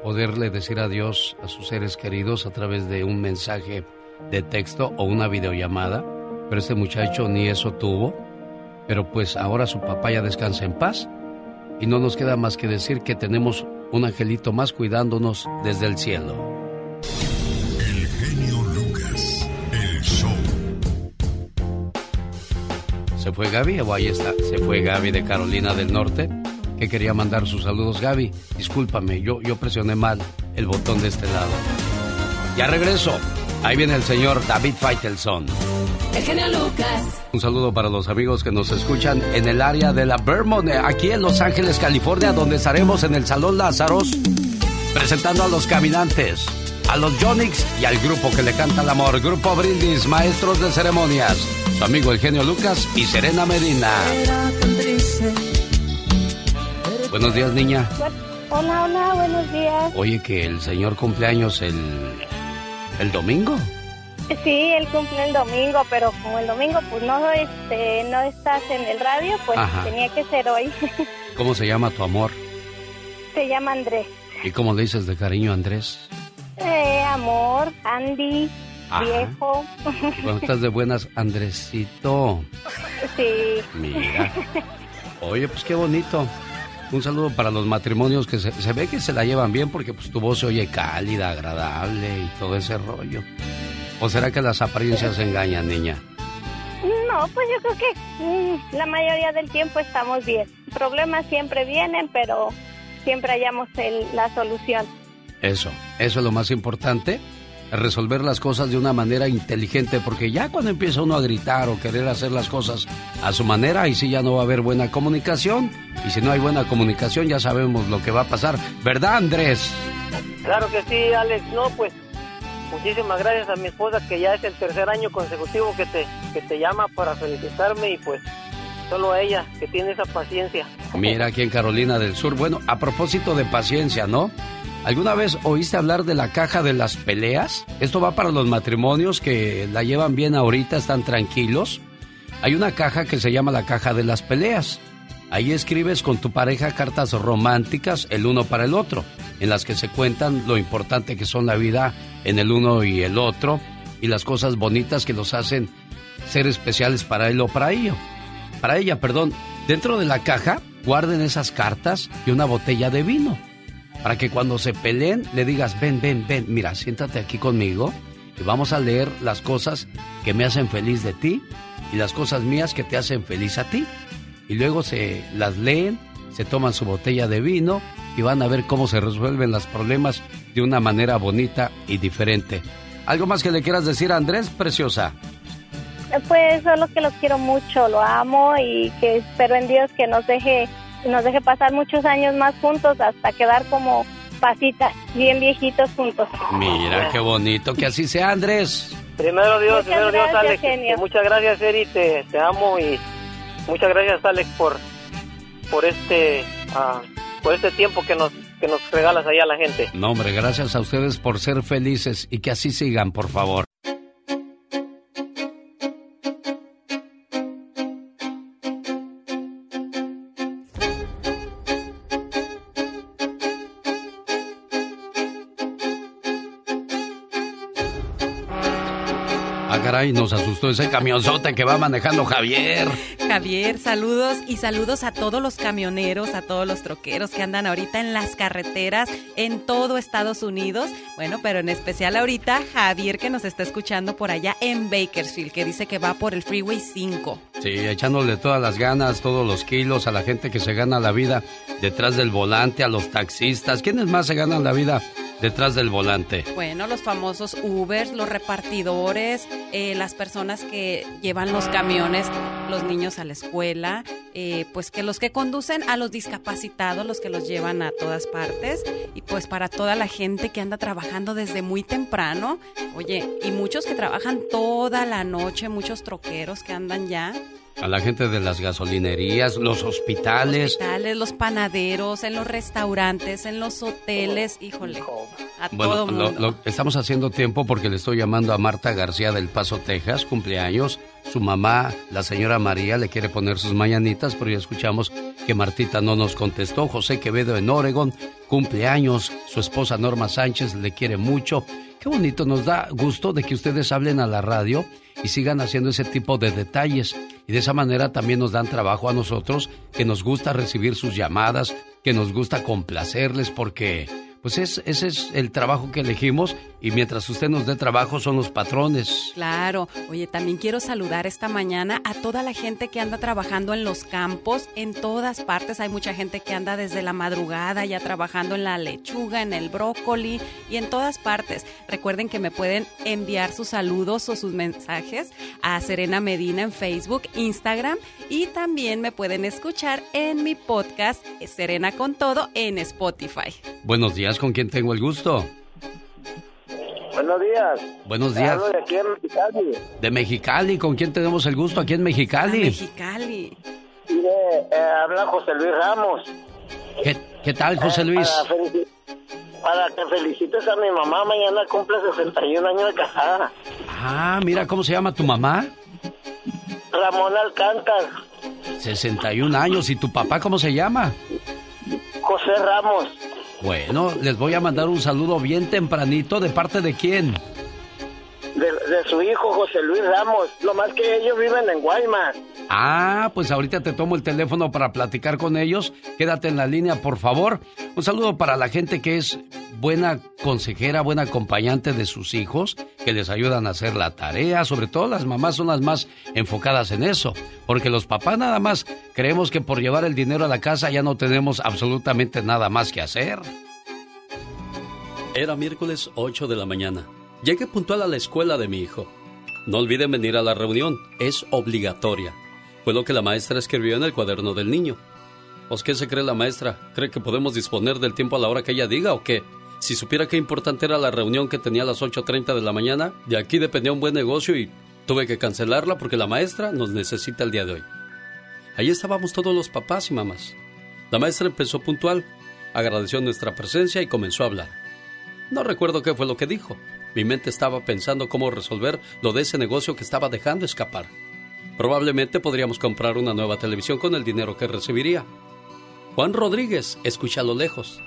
poderle decir adiós a sus seres queridos a través de un mensaje de texto o una videollamada, pero este muchacho ni eso tuvo, pero pues ahora su papá ya descansa en paz. Y no nos queda más que decir que tenemos un angelito más cuidándonos desde el cielo. ¿Se fue Gaby o ahí está? Se fue Gaby de Carolina del Norte, que quería mandar sus saludos. Gaby, discúlpame, yo, yo presioné mal el botón de este lado. Ya regreso. Ahí viene el señor David Feitelson. El genio Lucas. Un saludo para los amigos que nos escuchan en el área de la Vermont, aquí en Los Ángeles, California, donde estaremos en el Salón Lázaros presentando a los caminantes, a los Jonix y al grupo que le canta el amor, Grupo Brindis, maestros de ceremonias su amigo el genio Lucas y Serena Medina. Buenos días, niña. Hola, hola, buenos días. Oye, que el señor cumpleaños el, el domingo. Sí, él cumple el domingo, pero como el domingo pues no este no estás en el radio, pues tenía que ser hoy. ¿Cómo se llama tu amor? Se llama Andrés. ¿Y cómo le dices de cariño Andrés? Eh, amor, Andy viejo. Cuando estás de buenas, Andresito. Sí. Mira. Oye, pues qué bonito. Un saludo para los matrimonios que se, ve que se la llevan bien porque pues tu voz se oye cálida, agradable y todo ese rollo. ¿O será que las apariencias engañan, niña? No, pues yo creo que mm, la mayoría del tiempo estamos bien. Problemas siempre vienen, pero siempre hallamos la solución. Eso, eso es lo más importante resolver las cosas de una manera inteligente, porque ya cuando empieza uno a gritar o querer hacer las cosas a su manera, ahí sí ya no va a haber buena comunicación, y si no hay buena comunicación ya sabemos lo que va a pasar, ¿verdad Andrés? Claro que sí, Alex, no, pues muchísimas gracias a mi esposa que ya es el tercer año consecutivo que te, que te llama para felicitarme y pues solo a ella que tiene esa paciencia. Mira aquí en Carolina del Sur, bueno, a propósito de paciencia, ¿no? ¿Alguna vez oíste hablar de la caja de las peleas? Esto va para los matrimonios que la llevan bien ahorita, están tranquilos. Hay una caja que se llama la caja de las peleas. Ahí escribes con tu pareja cartas románticas el uno para el otro, en las que se cuentan lo importante que son la vida en el uno y el otro y las cosas bonitas que los hacen ser especiales para él o para ella. Para ella, perdón. Dentro de la caja guarden esas cartas y una botella de vino para que cuando se peleen le digas, ven, ven, ven, mira, siéntate aquí conmigo y vamos a leer las cosas que me hacen feliz de ti y las cosas mías que te hacen feliz a ti. Y luego se las leen, se toman su botella de vino y van a ver cómo se resuelven los problemas de una manera bonita y diferente. ¿Algo más que le quieras decir a Andrés, preciosa? Pues solo que los quiero mucho, lo amo y que espero en Dios que nos deje nos deje pasar muchos años más juntos hasta quedar como pasitas, bien viejitos juntos. Mira, qué bonito, que así sea, Andrés. Primero Dios, primero Dios, Alex. Muchas gracias, Eri, te, amo y muchas gracias, Alex, por, por este, uh, por este tiempo que nos, que nos regalas ahí a la gente. No, hombre, gracias a ustedes por ser felices y que así sigan, por favor. Caray, nos asustó ese camionzote que va manejando Javier. Javier, saludos y saludos a todos los camioneros, a todos los troqueros que andan ahorita en las carreteras en todo Estados Unidos. Bueno, pero en especial ahorita Javier que nos está escuchando por allá en Bakersfield, que dice que va por el Freeway 5. Sí, echándole todas las ganas, todos los kilos a la gente que se gana la vida detrás del volante, a los taxistas. ¿Quiénes más se ganan la vida detrás del volante? Bueno, los famosos Ubers, los repartidores, eh, las personas que llevan los camiones, los niños a la escuela, eh, pues que los que conducen a los discapacitados, los que los llevan a todas partes y pues para toda la gente que anda trabajando desde muy temprano, oye, y muchos que trabajan toda la noche, muchos troqueros que andan ya a la gente de las gasolinerías, los hospitales. Hospitales, los panaderos, en los restaurantes, en los hoteles, híjole, a todo mundo. estamos haciendo tiempo porque le estoy llamando a Marta García del Paso, Texas, cumpleaños. Su mamá, la señora María, le quiere poner sus mañanitas, pero ya escuchamos que Martita no nos contestó. José Quevedo en Oregon, cumpleaños. Su esposa Norma Sánchez le quiere mucho. Qué bonito, nos da gusto de que ustedes hablen a la radio y sigan haciendo ese tipo de detalles. Y de esa manera también nos dan trabajo a nosotros, que nos gusta recibir sus llamadas, que nos gusta complacerles porque pues es, ese es el trabajo que elegimos y mientras usted nos dé trabajo son los patrones. Claro. Oye, también quiero saludar esta mañana a toda la gente que anda trabajando en los campos, en todas partes. Hay mucha gente que anda desde la madrugada ya trabajando en la lechuga, en el brócoli y en todas partes. Recuerden que me pueden enviar sus saludos o sus mensajes a Serena Medina en Facebook, Instagram y también me pueden escuchar en mi podcast Serena con Todo en Spotify. Buenos días, ¿con quién tengo el gusto? Buenos días. Buenos días. de aquí en Mexicali. De Mexicali, ¿con quién tenemos el gusto aquí en Mexicali? Mexicali. Mire, eh, habla José Luis Ramos. ¿Qué, tal, José Luis? Para, que felicites a mi mamá, mañana cumple 61 años de casada. Ah, mira, ¿cómo se llama tu mamá? Ramón Alcántar. 61 años, ¿y tu papá cómo se llama? José Ramos. Bueno, les voy a mandar un saludo bien tempranito. ¿De parte de quién? De, su hijo José Luis Ramos. Lo más que ellos viven en Guaymas. Ah, pues ahorita te tomo el teléfono para platicar con ellos. Quédate en la línea, por favor. Un saludo para la gente que es buena consejera, buena acompañante de sus hijos, que les ayudan a hacer la tarea. Sobre todo las mamás son las más enfocadas en eso. Porque los papás nada más creemos que por llevar el dinero a la casa ya no tenemos absolutamente nada más que hacer. Era miércoles 8 de la mañana. Llegué puntual a la escuela de mi hijo. No olviden venir a la reunión, es obligatoria. Fue lo que la maestra escribió en el cuaderno del niño. ¿Os qué se cree la maestra? ¿Cree que podemos disponer del tiempo a la hora que ella diga o qué? Si supiera qué importante era la reunión que tenía a las 8.30 de la mañana, de aquí dependía un buen negocio y tuve que cancelarla porque la maestra nos necesita el día de hoy. Ahí estábamos todos los papás y mamás. La maestra empezó puntual, agradeció nuestra presencia y comenzó a hablar. No recuerdo qué fue lo que dijo, mi mente estaba pensando cómo resolver lo de ese negocio que estaba dejando escapar. Probablemente podríamos comprar una nueva televisión con el dinero que recibiría. Juan Rodríguez, escucha a lo lejos.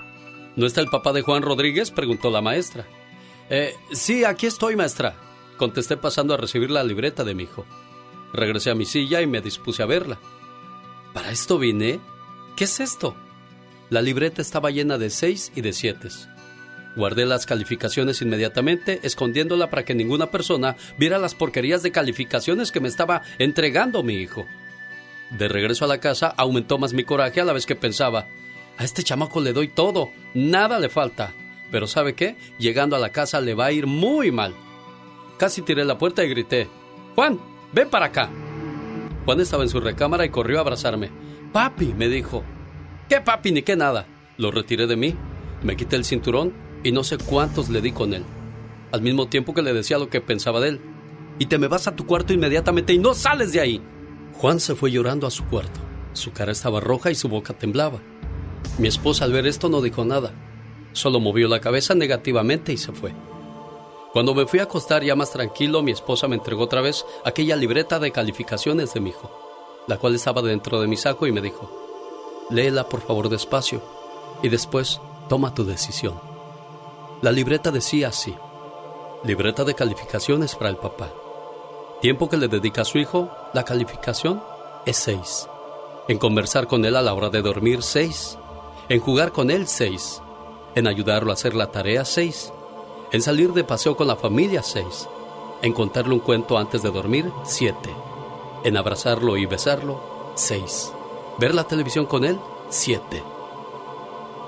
¿No está el papá de Juan Rodríguez? preguntó la maestra. Eh, sí, aquí estoy, maestra, contesté pasando a recibir la libreta de mi hijo. Regresé a mi silla y me dispuse a verla. ¿Para esto vine? ¿Qué es esto? La libreta estaba llena de seis y de siete. Guardé las calificaciones inmediatamente, escondiéndola para que ninguna persona viera las porquerías de calificaciones que me estaba entregando mi hijo. De regreso a la casa, aumentó más mi coraje a la vez que pensaba, a este chamaco le doy todo, nada le falta. Pero ¿sabe qué? Llegando a la casa le va a ir muy mal. Casi tiré la puerta y grité, Juan, ven para acá. Juan estaba en su recámara y corrió a abrazarme. Papi, me dijo. ¿Qué papi ni qué nada? Lo retiré de mí, me quité el cinturón y no sé cuántos le di con él. Al mismo tiempo que le decía lo que pensaba de él. Y te me vas a tu cuarto inmediatamente y no sales de ahí. Juan se fue llorando a su cuarto. Su cara estaba roja y su boca temblaba. Mi esposa al ver esto no dijo nada. Solo movió la cabeza negativamente y se fue. Cuando me fui a acostar ya más tranquilo, mi esposa me entregó otra vez aquella libreta de calificaciones de mi hijo, la cual estaba dentro de mi saco y me dijo, léela por favor despacio y después toma tu decisión. La libreta decía así, libreta de calificaciones para el papá. Tiempo que le dedica a su hijo, la calificación es 6. En conversar con él a la hora de dormir, 6. En jugar con él, 6. En ayudarlo a hacer la tarea, 6. En salir de paseo con la familia, 6. En contarle un cuento antes de dormir, 7. En abrazarlo y besarlo, 6. Ver la televisión con él, 7.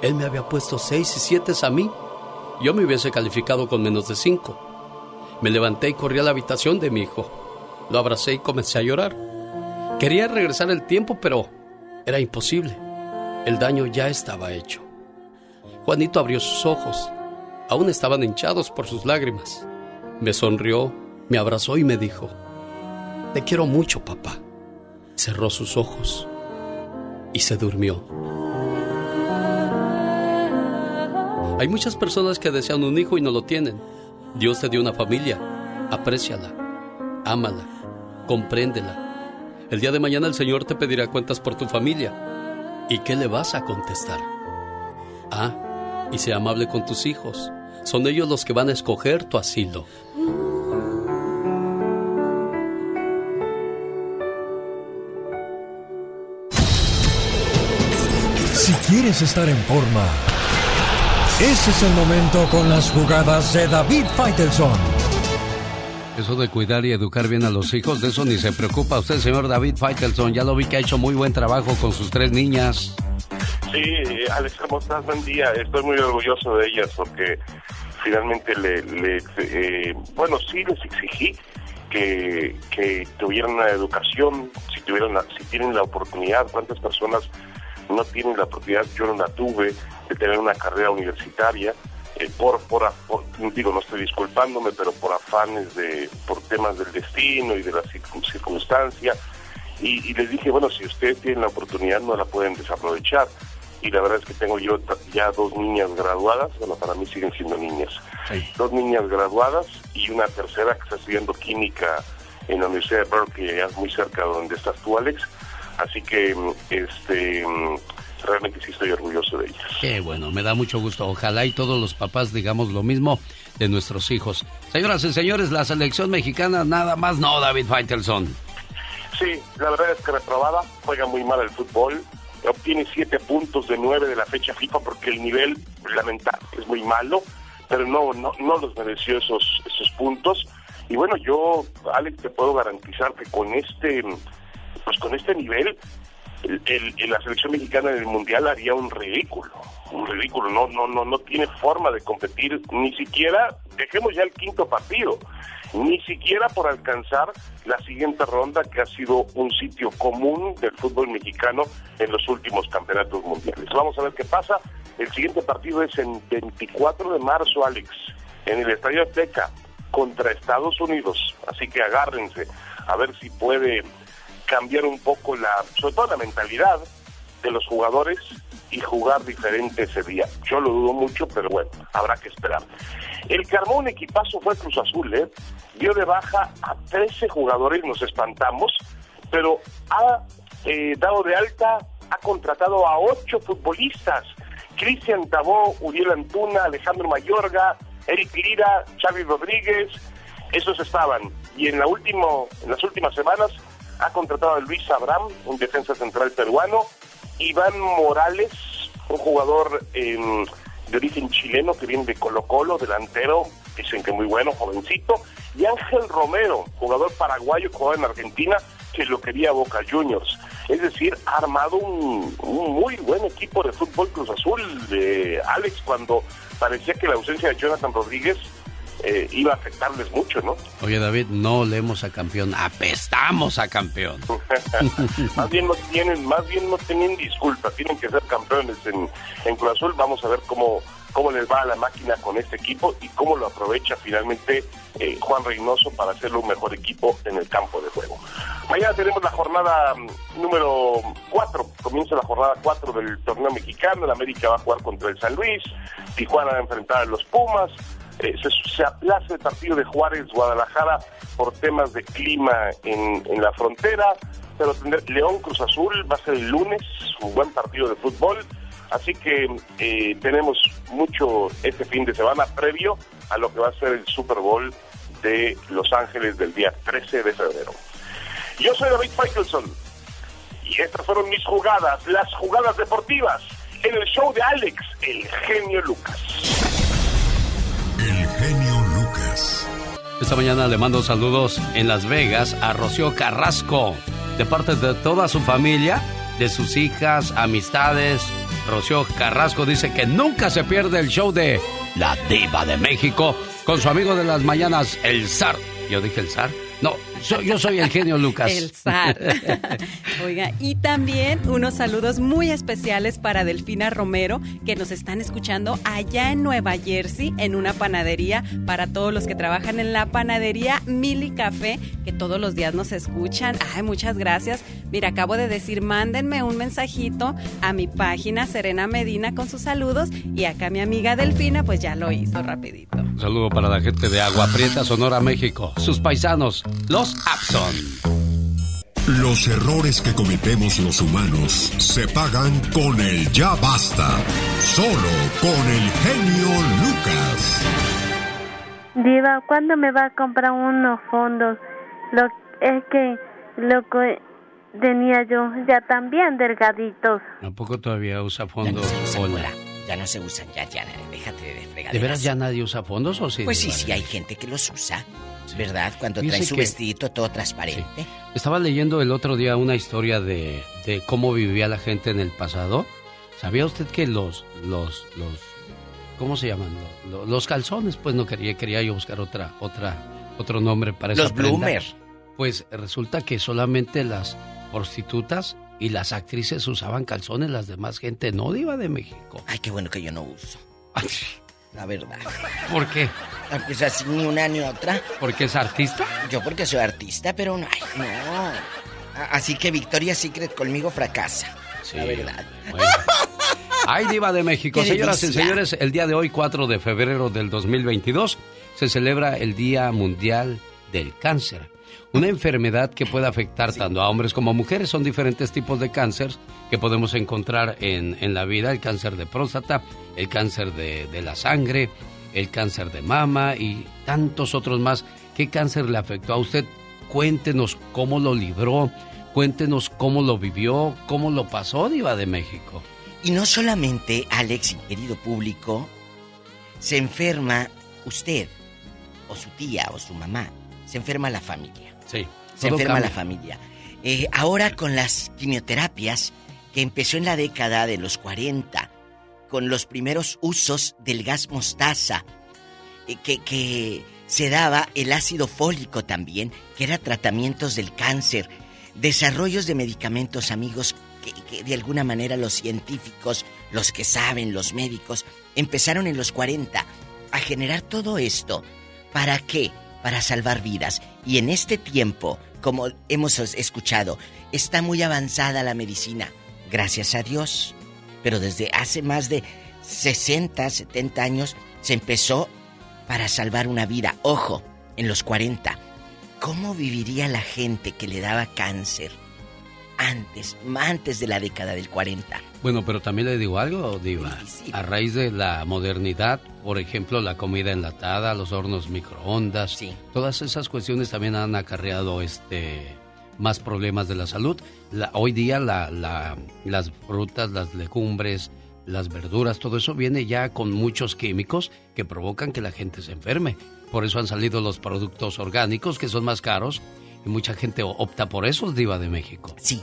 Él me había puesto 6 y 7 a mí. Yo me hubiese calificado con menos de 5. Me levanté y corrí a la habitación de mi hijo. Lo abracé y comencé a llorar. Quería regresar el tiempo, pero era imposible. El daño ya estaba hecho. Juanito abrió sus ojos. Aún estaban hinchados por sus lágrimas. Me sonrió, me abrazó y me dijo, Te quiero mucho, papá. Cerró sus ojos y se durmió. Hay muchas personas que desean un hijo y no lo tienen. Dios te dio una familia. Apréciala, ámala, compréndela. El día de mañana el Señor te pedirá cuentas por tu familia. ¿Y qué le vas a contestar? Ah, y sea amable con tus hijos. Son ellos los que van a escoger tu asilo. Si quieres estar en forma, ese es el momento con las jugadas de David Faitelson. Eso de cuidar y educar bien a los hijos, de eso ni se preocupa usted, señor David Faitelson. Ya lo vi que ha hecho muy buen trabajo con sus tres niñas. Sí, Alex, ¿cómo estás? Buen día. Estoy muy orgulloso de ellas porque finalmente le, le eh, bueno, sí les exigí que, que tuvieran una educación, si tuvieran, la- si tienen la oportunidad, cuántas personas no tienen la oportunidad, yo no la tuve, de tener una carrera universitaria, eh, por, por, por- digo, no estoy disculpándome, pero por afanes de, por temas del destino y de la circun- circunstancia, y, y les dije, bueno, si ustedes tienen la oportunidad no la pueden desaprovechar, y la verdad es que tengo yo ya dos niñas graduadas, bueno, para mí siguen siendo niñas, dos niñas graduadas y una tercera que está estudiando química en la Universidad de Berkeley, muy cerca de donde estás tú, Alex, así que, este, realmente sí estoy orgulloso de ellas. Qué bueno, me da mucho gusto. Ojalá y todos los papás digamos lo mismo de nuestros hijos. Señoras y señores, la selección mexicana nada más no, David Faitelson. Sí, la verdad es que reprobada, juega muy mal el fútbol, obtiene siete puntos de nueve de la fecha FIFA porque el nivel lamentable es muy malo, pero no, no, no los mereció esos, esos puntos. Y bueno, yo, Alex, te puedo garantizar que con este, pues con este nivel, el, la selección mexicana en el mundial haría un ridículo, un ridículo. No, no, no, no tiene forma de competir, ni siquiera, dejemos ya el quinto partido, ni siquiera por alcanzar la siguiente ronda que ha sido un sitio común del fútbol mexicano en los últimos campeonatos mundiales. Vamos a ver qué pasa. El siguiente partido es en 24 de marzo, Alex, en el Estadio Azteca contra Estados Unidos. Así que agárrense a ver si puede cambiar un poco la, sobre todo la mentalidad de los jugadores y jugar diferente ese día. Yo lo dudo mucho, pero bueno, habrá que esperar. El que armó un equipazo fue Cruz Azul, ¿eh? Dio de baja a 13 jugadores, nos espantamos, pero ha eh, dado de alta, ha contratado a 8 futbolistas. Cristian Tabó, Uriel Antuna, Alejandro Mayorga, Eric Lira, Xavi Rodríguez, esos estaban. Y en, la último, en las últimas semanas ha contratado a Luis Abraham, un defensa central peruano, Iván Morales, un jugador em, de origen chileno que viene de Colo Colo, delantero, dicen que muy bueno, jovencito, y Ángel Romero, jugador paraguayo que jugaba en Argentina, que lo quería Boca Juniors. Es decir, ha armado un, un muy buen equipo de fútbol Cruz Azul, de Alex, cuando parecía que la ausencia de Jonathan Rodríguez eh, iba a afectarles mucho, ¿no? Oye, David, no leemos a campeón, apestamos a campeón. más bien no tienen, más bien no tienen disculpa, tienen que ser campeones en, en Cruz Azul. Vamos a ver cómo, cómo les va a la máquina con este equipo y cómo lo aprovecha finalmente eh, Juan Reynoso para hacerlo un mejor equipo en el campo de juego. Mañana tenemos la jornada mm, número 4, comienza la jornada 4 del torneo mexicano, el América va a jugar contra el San Luis, Tijuana va a enfrentar a los Pumas, eh, se, aplaza el partido de Juárez Guadalajara por temas de clima en, en la frontera, pero León Cruz Azul va a ser el lunes, un buen partido de fútbol, así que eh, tenemos mucho este fin de semana previo a lo que va a ser el Super Bowl de Los Ángeles del día 13 de febrero. Yo soy David Faitelson y estas fueron mis jugadas, las jugadas deportivas, en el show de Alex, el genio Lucas. Esta mañana le mando saludos en Las Vegas a Rocío Carrasco, de parte de toda su familia, de sus hijas, amistades. Rocío Carrasco dice que nunca se pierde el show de La Diva de México con su amigo de las mañanas, el zar. Yo dije el zar. No, yo soy el genio Lucas. El zar. Oiga, y también unos saludos muy especiales para Delfina Romero, que nos están escuchando allá en Nueva Jersey, en una panadería, para todos los que trabajan en la panadería Mili Café, que todos los días nos escuchan. Ay, muchas gracias. Mira, acabo de decir, mándenme un mensajito a mi página Serena Medina con sus saludos, y acá mi amiga Delfina, pues ya lo hizo rapidito. Un saludo para la gente de Agua Prieta, Sonora, México. Sus paisanos, los Abson. Los errores que cometemos los humanos se pagan con el ya basta. Solo con el genio Lucas. Diva, ¿cuándo me va a comprar unos fondos? Lo, es que lo que tenía yo ya también delgaditos. Tampoco todavía usa fondos? Hola. Ya no se usan, ya, ya, déjate de fregar. ¿De veras ya nadie usa fondos o sí? Pues sí, sí, hay gente que los usa. ¿Verdad? Cuando trae su vestidito todo transparente. Estaba leyendo el otro día una historia de, de, cómo vivía la gente en el pasado. ¿Sabía usted que los, los, los, ¿cómo se llaman? Los, los calzones, pues no quería, quería yo buscar otra, otra, otro nombre para esa Los bloomers. Pues resulta que solamente las prostitutas y las actrices usaban calzones, las demás gente no, diva de México. Ay, qué bueno que yo no uso. La verdad. ¿Por qué? Pues así ni una ni otra. ¿Porque es artista? Yo porque soy artista, pero no. Ay, no. Así que Victoria's Secret conmigo fracasa. Sí, la verdad. Ay, Diva de México. Señoras y señores, el día de hoy, 4 de febrero del 2022, se celebra el Día Mundial del Cáncer. Una enfermedad que puede afectar tanto a hombres como a mujeres. Son diferentes tipos de cáncer que podemos encontrar en, en la vida. El cáncer de próstata, el cáncer de, de, la sangre, el cáncer de mama y tantos otros más. ¿Qué cáncer le afectó a usted? Cuéntenos cómo lo libró, cuéntenos cómo lo vivió, cómo lo pasó, Diva de México. Y no solamente, Alex, querido público, se enferma usted, o su tía, o su mamá, se enferma la familia. Sí. Se enferma cambia. la familia. Eh, ahora con las quimioterapias, que empezó en la década de los 40, con los primeros usos del gas mostaza, eh, que, que se daba el ácido fólico también, que era tratamientos del cáncer, desarrollos de medicamentos, amigos, que, que, de alguna manera los científicos, los que saben, los médicos, empezaron en los 40 a generar todo esto. ¿Para qué? Para salvar vidas. Y en este tiempo, como hemos escuchado, está muy avanzada la medicina. Gracias a Dios. Pero desde hace más de 60, 70 años se empezó para salvar una vida. Ojo, en los 40. ¿Cómo viviría la gente que le daba cáncer antes, antes de la década del 40? Bueno, pero también le digo algo, Diva. A raíz de la modernidad, por ejemplo, la comida enlatada, los hornos microondas, sí. todas esas cuestiones también han acarreado este más problemas de la salud. La, hoy día la, la, las frutas, las legumbres, las verduras, todo eso viene ya con muchos químicos que provocan que la gente se enferme. Por eso han salido los productos orgánicos que son más caros y mucha gente opta por esos, Diva de México. Sí.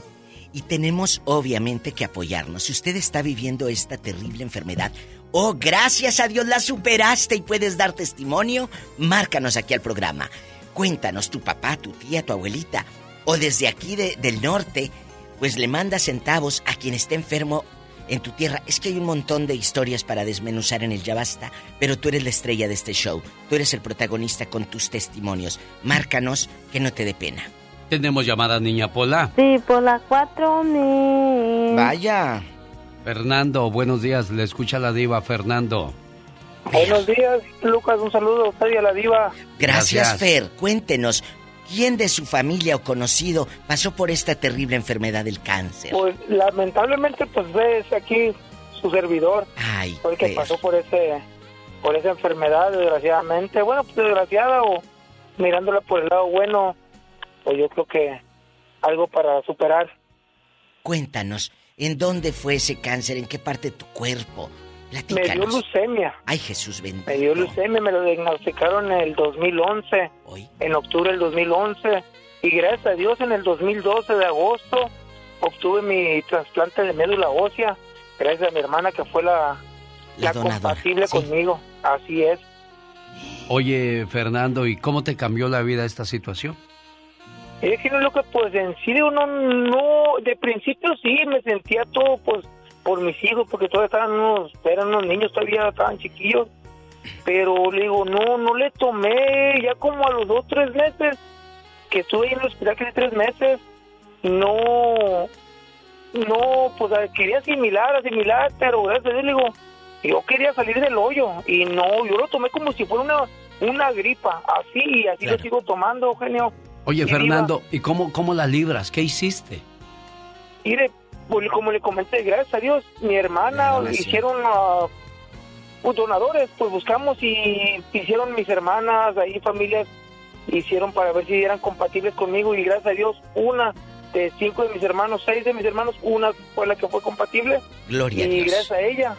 Y tenemos obviamente que apoyarnos. Si usted está viviendo esta terrible enfermedad, oh, gracias a Dios la superaste y puedes dar testimonio, márcanos aquí al programa. Cuéntanos, tu papá, tu tía, tu abuelita, o desde aquí de, del norte, pues le manda centavos a quien esté enfermo en tu tierra. Es que hay un montón de historias para desmenuzar en el Ya Basta, pero tú eres la estrella de este show. Tú eres el protagonista con tus testimonios. Márcanos que no te dé pena. Tenemos llamada Niña Pola. Sí, Pola 4 mil. Vaya. Fernando, buenos días. Le escucha la diva, Fernando. Buenos días, Lucas. Un saludo a usted y a la diva. Gracias, Gracias, Fer. Cuéntenos, ¿quién de su familia o conocido pasó por esta terrible enfermedad del cáncer? Pues lamentablemente, pues ves aquí su servidor. Ay, fue el que pasó por ese, por esa enfermedad, desgraciadamente. Bueno, pues desgraciada o mirándola por el lado bueno, pues yo creo que algo para superar. Cuéntanos, ¿en dónde fue ese cáncer? ¿En qué parte de tu cuerpo? Me dio leucemia. Ay, Jesús bendito. Me dio leucemia, me lo diagnosticaron en el 2011, en octubre del 2011. Y gracias a Dios en el 2012 de agosto obtuve mi trasplante de médula ósea, gracias a mi hermana que fue la, La compatible sí. conmigo. Así es. Oye, Fernando, ¿y cómo te cambió la vida esta situación? Es que no lo que pues en sí uno no, de principio sí me sentía todo pues por mis hijos, porque todavía estaban unos, eran unos niños, todavía estaban chiquillos, pero le digo, no, no le tomé, ya como a los dos, tres meses, que estuve ahí en el hospital casi tres meses, no, no, pues quería asimilar, asimilar, pero gracias a Dios, le digo, yo quería salir del hoyo, y no, yo lo tomé como si fuera una, una gripa, así, y así lo sigo tomando, Eugenio. Oye, Y Fernando, ¿y cómo, cómo la libras? ¿Qué hiciste? Mire, pues, como le comenté, gracias a Dios, mi hermana hicieron ah, pues, donadores, pues buscamos y hicieron mis hermanas, ahí familias, hicieron para ver si eran compatibles conmigo y gracias a Dios, una de cinco de mis hermanos, seis de mis hermanos, una fue la que fue compatible. Gloria a y Dios. gracias a ella.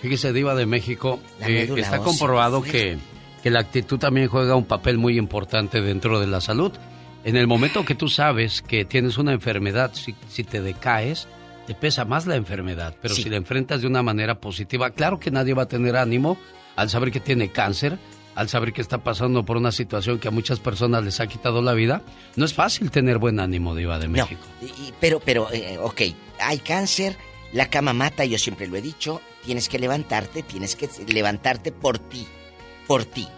Fíjese, Diva de México, eh, está comprobado que, que la actitud también juega un papel muy importante dentro de la salud. En el momento que tú sabes que tienes una enfermedad, si, si te decaes, te pesa más la enfermedad. Pero si la enfrentas de una manera positiva, claro que nadie va a tener ánimo al saber que tiene cáncer, al saber que está pasando por una situación que a muchas personas les ha quitado la vida. No es fácil tener buen ánimo, Diva de México. Y- pero, pero, eh, ok, hay cáncer, la cama mata, yo siempre lo he dicho, tienes que levantarte, tienes que levantarte por ti, por ti.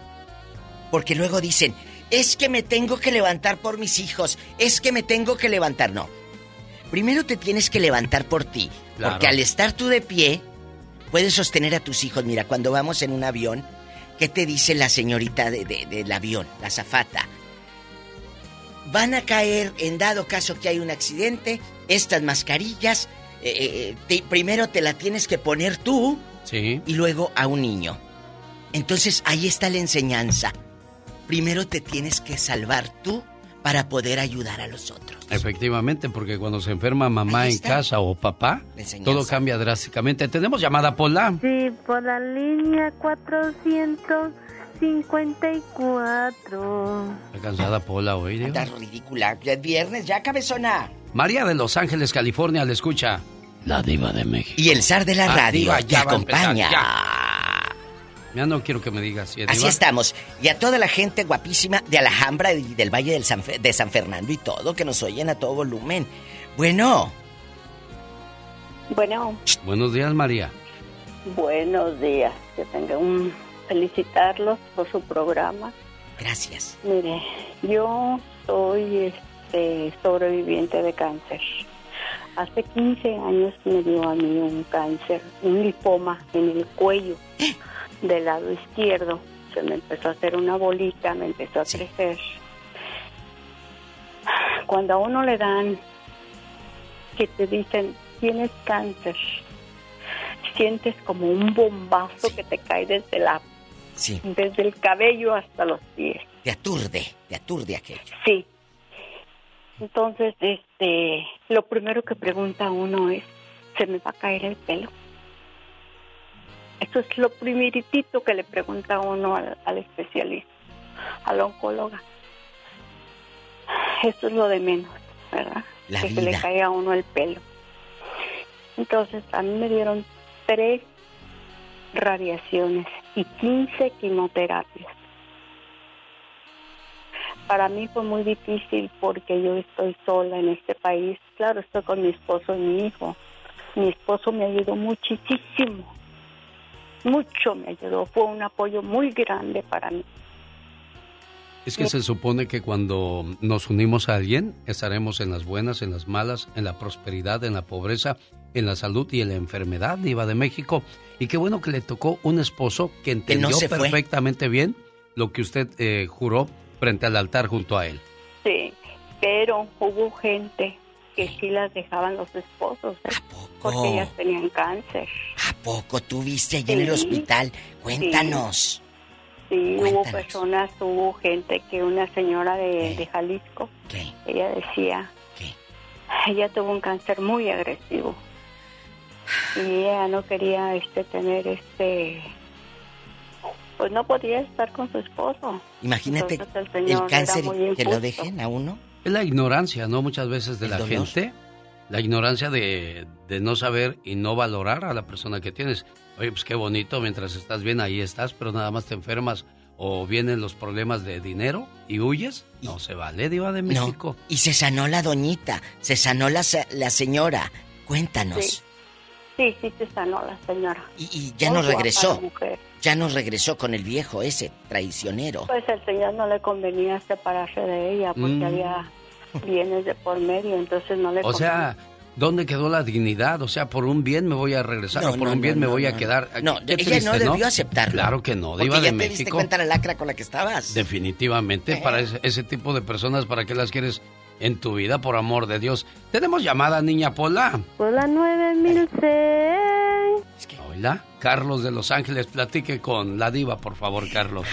Porque luego dicen, es que me tengo que levantar por mis hijos, es que me tengo que levantar, no. Primero te tienes que levantar por ti, Claro. porque al estar tú de pie, puedes sostener a tus hijos. Mira, cuando vamos en un avión, ¿qué te dice la señorita de- de- del avión, la zafata? van a caer en dado caso que hay un accidente, estas mascarillas, eh, eh, te- primero te la tienes que poner tú Sí. y luego a un niño. Entonces ahí está la enseñanza. Primero te tienes que salvar tú para poder ayudar a los otros. Efectivamente, porque cuando se enferma mamá en casa o papá, todo cambia drásticamente. Tenemos llamada Pola. Sí, por la línea 454. Está cansada Pola hoy? Anda ridícula. Ya es viernes, ya cabezona. María de Los Ángeles, California, le escucha. La diva de México. Y el zar de la Ah, radio diva, ya empezar, acompaña. ya. Ya no quiero que me digas si Así estamos. Y a toda la gente guapísima de Alhambra y del Valle del San Fe- de San Fernando y todo, que nos oyen a todo volumen. Bueno, Bueno, Buenos días, María. buenos días. Que tengan felicitarlos por su programa. Gracias. Mire, yo soy este, sobreviviente de cáncer. Hace 15 años me dio a mí un cáncer, un lipoma en el cuello del lado izquierdo. Se me empezó a hacer una bolita, me empezó a crecer. Cuando a uno le dan, que te dicen, tienes cáncer, sientes como un bombazo que te cae desde la Sí. desde el cabello hasta los pies. te aturde, te aturde aquello. Sí. Entonces, este, lo primero que pregunta uno es, ¿se me va a caer el pelo? Eso es lo primeritito que le pregunta uno al, al especialista, al oncólogo. Eso es lo de menos, ¿verdad? La que se le caiga a uno el pelo. Entonces, a mí me dieron tres radiaciones y 15 quimioterapias. Para mí fue muy difícil porque yo estoy sola en este país. Claro, estoy con mi esposo y mi hijo. Mi esposo me ayudó muchísimo. Mucho me ayudó. Fue un apoyo muy grande para mí. Es que se supone que cuando nos unimos a alguien, estaremos en las buenas, en las malas, en la prosperidad, en la pobreza, en la salud y en la enfermedad, Diva de México. Y qué bueno que le tocó un esposo que entendió perfectamente bien lo que usted eh, juró frente al altar junto a él. Sí, pero hubo gente que sí las dejaban los esposos, ¿eh? porque ellas tenían cáncer. ¿A poco tú viste allá en el Sí. hospital? Cuéntanos. Sí, hubo personas, hubo gente que una señora de, de Jalisco, ella decía, ella tuvo un cáncer muy agresivo y ella no quería este tener este pues no podía estar con su esposo. Imagínate Entonces, el, era cáncer que lo dejen a uno. Es la ignorancia, ¿no? Muchas veces de la dolor. gente. La ignorancia de, de no saber y no valorar a la persona que tienes. Oye, pues qué bonito, mientras estás bien ahí estás, pero nada más te enfermas o vienen los problemas de dinero y huyes. No se vale, Diva de México. Y se sanó la doñita, se sanó la, se- la señora. Cuéntanos. Sí. Sí, sí se sanó la señora. Y ya Muy no guapa regresó. Ya no regresó con el viejo ese traicionero. Pues el señor no le convenía separarse de ella porque Mm. había bienes de por medio, entonces no le O sea, ¿dónde quedó la dignidad? O sea, por un bien me voy a regresar No, o por no, un bien no, me no, voy a quedar. No, Qué ella triste, no debió aceptarlo. Claro que no, Porque Diva ya de te diste México. cuenta la lacra con la que estabas. Definitivamente, para ese, ese tipo de personas, ¿para qué las quieres en tu vida, por amor de Dios? Tenemos llamada, niña Pola. Hola 9006. Hola, Carlos de Los Ángeles, platique con la diva, por favor, Carlos.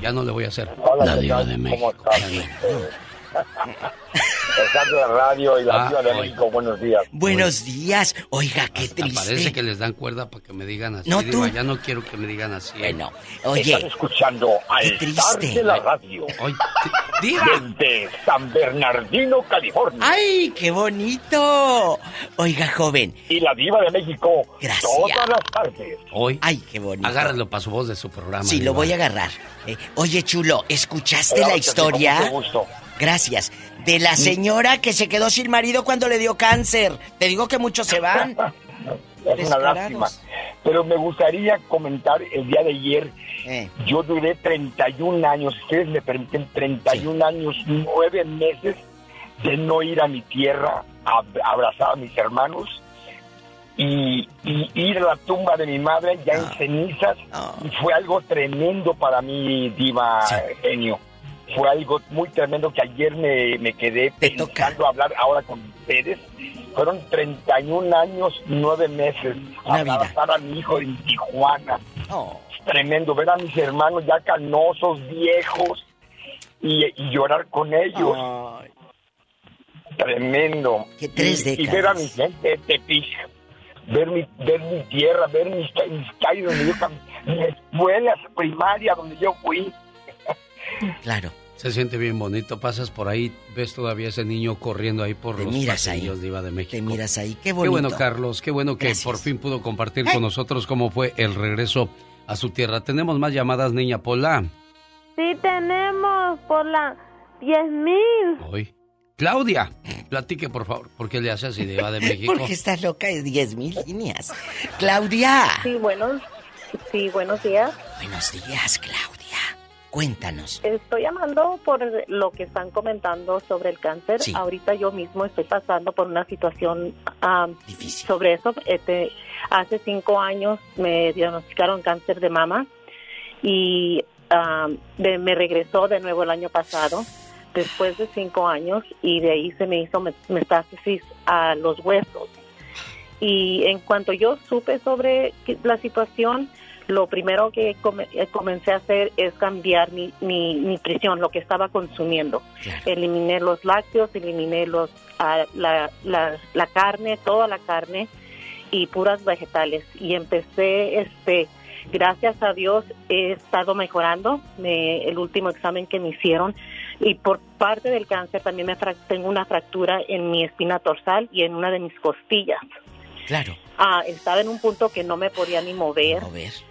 Ya no le voy a hacer la diva de México. Están de la radio y la Ah, Ciudad de oye. México, buenos días. Buenos días. Oiga, qué Hasta triste. Parece que les dan cuerda para que me digan así. No, diva, tú. ya no quiero que me digan así. Bueno, oye. Están escuchando al Qué triste. de la radio. diva. Desde San Bernardino, California. ¡Ay, qué bonito! Oiga, joven. Y la diva de México. Gracias. Todas las tardes. Hoy. Ay, qué bonito. Agárralo para su voz de su programa. Sí, lo diva. voy a agarrar. Eh, oye, chulo, ¿escuchaste Claro la historia? con mucho gusto. Gracias. De la señora que se quedó sin marido cuando le dio cáncer. Te digo que muchos se van. Es una lástima. Pero me gustaría comentar el día de ayer. Eh. Yo duré 31 años, ustedes me permiten 31 años, 9 meses de no ir a mi tierra a a abrazar a mis hermanos y, y ir a la tumba de mi madre ya en cenizas. Y fue algo tremendo para mí, Diva Genio. Fue algo muy tremendo que ayer me, me quedé pensando hablar ahora con ustedes. Fueron 31 años, 9 meses. Abrazar a mi hijo en Tijuana. Oh. Es tremendo ver a mis hermanos ya canosos, viejos, y, y llorar con ellos. Tremendo. tres y, y ver a mi gente de Tepic, ver mi, ver mi tierra, ver mis, ca- mis calles donde yo cam- mi escuela primaria donde yo fui. Claro. Se siente bien bonito. Pasas por ahí, ves todavía ese niño corriendo ahí por Te los miras ahí. pasillos, Diva de México. Te miras ahí, qué Qué bonito. bueno, Carlos. Qué bueno que Gracias. por fin pudo compartir con nosotros cómo fue el regreso a su tierra. Tenemos más llamadas, niña Pola. Sí tenemos por la 10.000. Hoy. Claudia, platique por favor, ¿por qué le hace así Diva de México? Porque estás loca de 10 mil líneas. Claudia. Sí, buenos, sí, buenos días. Buenos días, Claudia. Cuéntanos. Estoy llamando por lo que están comentando sobre el cáncer. Sí. Ahorita yo mismo estoy pasando por una situación am, sobre eso. Este, hace cinco años me diagnosticaron cáncer de mama y de- me regresó de nuevo el año pasado, después de cinco años, y de ahí se me hizo met- metástasis a los huesos. Y en cuanto yo supe sobre la situación, lo primero que eh, comencé a hacer es cambiar mi, mi nutrición, lo que estaba consumiendo. Eliminé los lácteos, eliminé los, ah, la, la, la carne, toda la carne y puras vegetales. Y empecé, este, gracias a Dios, he estado mejorando. Me- el último examen que me hicieron y por parte del cáncer también me tengo una fractura en mi espina dorsal y en una de mis costillas. Claro. Ah, estaba en un punto que no me podía ni mover,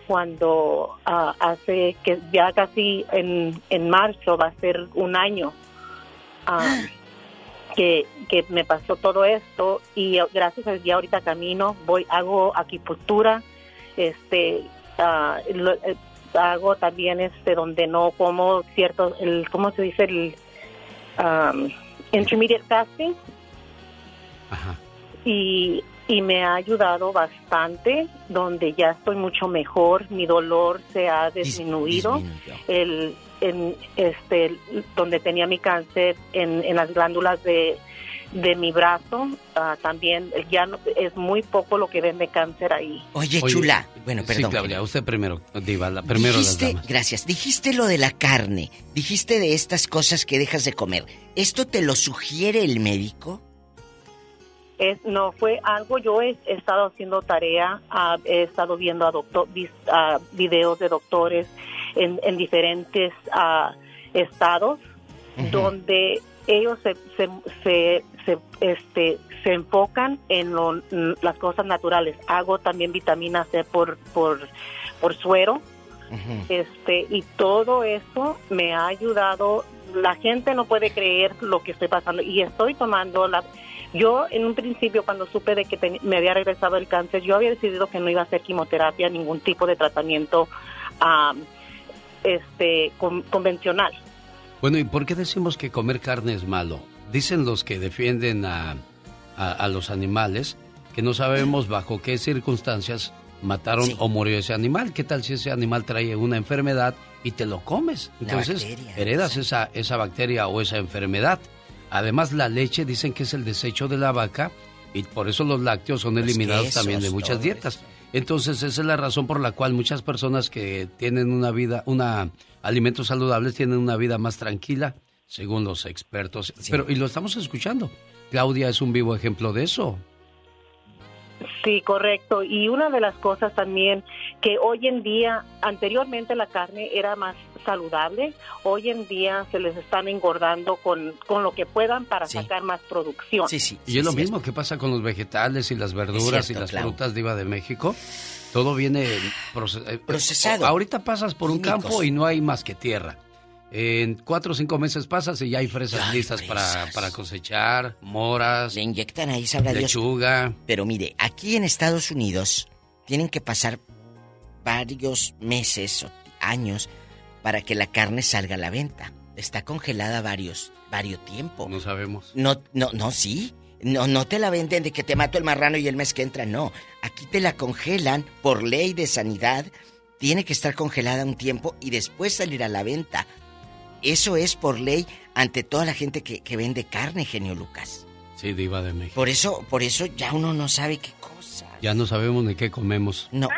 cuando ah, hace que ya casi en, en marzo va a ser un año ah, que, que me pasó todo esto y gracias a Dios ahorita camino, voy, hago acupuntura, este, ah, lo- eh, hago también este donde no como cierto, el, ¿cómo se dice? El um, intermediate fasting y, y me ha ayudado bastante, donde ya estoy mucho mejor, mi dolor se ha disminuido, el, en este, donde tenía mi cáncer en, en las glándulas de, de mi brazo ah, también ya no- es muy poco lo que ven de cáncer ahí. Oye, chula. Bueno, Sí, perdón. Claudia, usted primero, Diva, la- primero las dijiste, damas. gracias, dijiste lo de la carne, dijiste de estas cosas que dejas de comer. ¿Esto te lo sugiere el médico? Es, no fue algo, yo he, he estado haciendo tarea, ah, he estado viendo a doctor, ah, videos de doctores en, en diferentes ah, estados donde ellos se, se, se, se, este, se enfocan en lo- las cosas naturales. Hago también vitamina C por, por, por suero. Este y todo eso me ha ayudado. La gente no puede creer lo que estoy pasando y estoy tomando la yo en un principio cuando supe de que ten- me había regresado el cáncer yo había decidido que no iba a hacer quimioterapia ningún tipo de tratamiento am, este con- convencional Bueno, ¿y por qué decimos que comer carne es malo? Dicen los que defienden a, a- a los animales que no sabemos bajo qué circunstancias mataron o murió ese animal. ¿Qué tal si ese animal trae una enfermedad y te lo comes? Entonces, bacteria, heredas esa, esa bacteria o esa enfermedad. Además, la leche dicen que es el desecho de la vaca y por eso los lácteos son eliminados quesos, también de muchas dietas. Entonces, esa es la razón por la cual muchas personas que tienen una vida, una alimentos saludables tienen una vida más tranquila, según los expertos. Pero y lo estamos escuchando. Claudia es un vivo ejemplo de eso. Sí, correcto. Y una de las cosas también que hoy en día, anteriormente la carne era más saludable, hoy en día se les están engordando con, con lo que puedan para sacar más producción. Y es lo mismo que pasa con los vegetales y las verduras cierto, y las frutas diva de México. Todo viene proce- eh, Procesado. Ahorita pasas por un campo y no hay más que tierra. En cuatro o cinco meses pasas y ya hay fresas listas Para, para cosechar, moras. Le inyectan ahí, sabrá Dios. lechuga. Pero mire, aquí en Estados Unidos tienen que pasar varios meses o años para que la carne salga a la venta. Está congelada varios, varios tiempo. No sabemos. No, no, no, sí. No, no te la venden de que te mato el marrano y el mes que entra, no. Aquí te la congelan por ley de sanidad. Tiene que estar congelada un tiempo y después salir a la venta. Eso es por ley ante toda la gente que, que vende carne, genio Lucas. Sí, diva de México. Por eso, por eso ya uno no sabe qué cosa. Ya no sabemos ni qué comemos. No.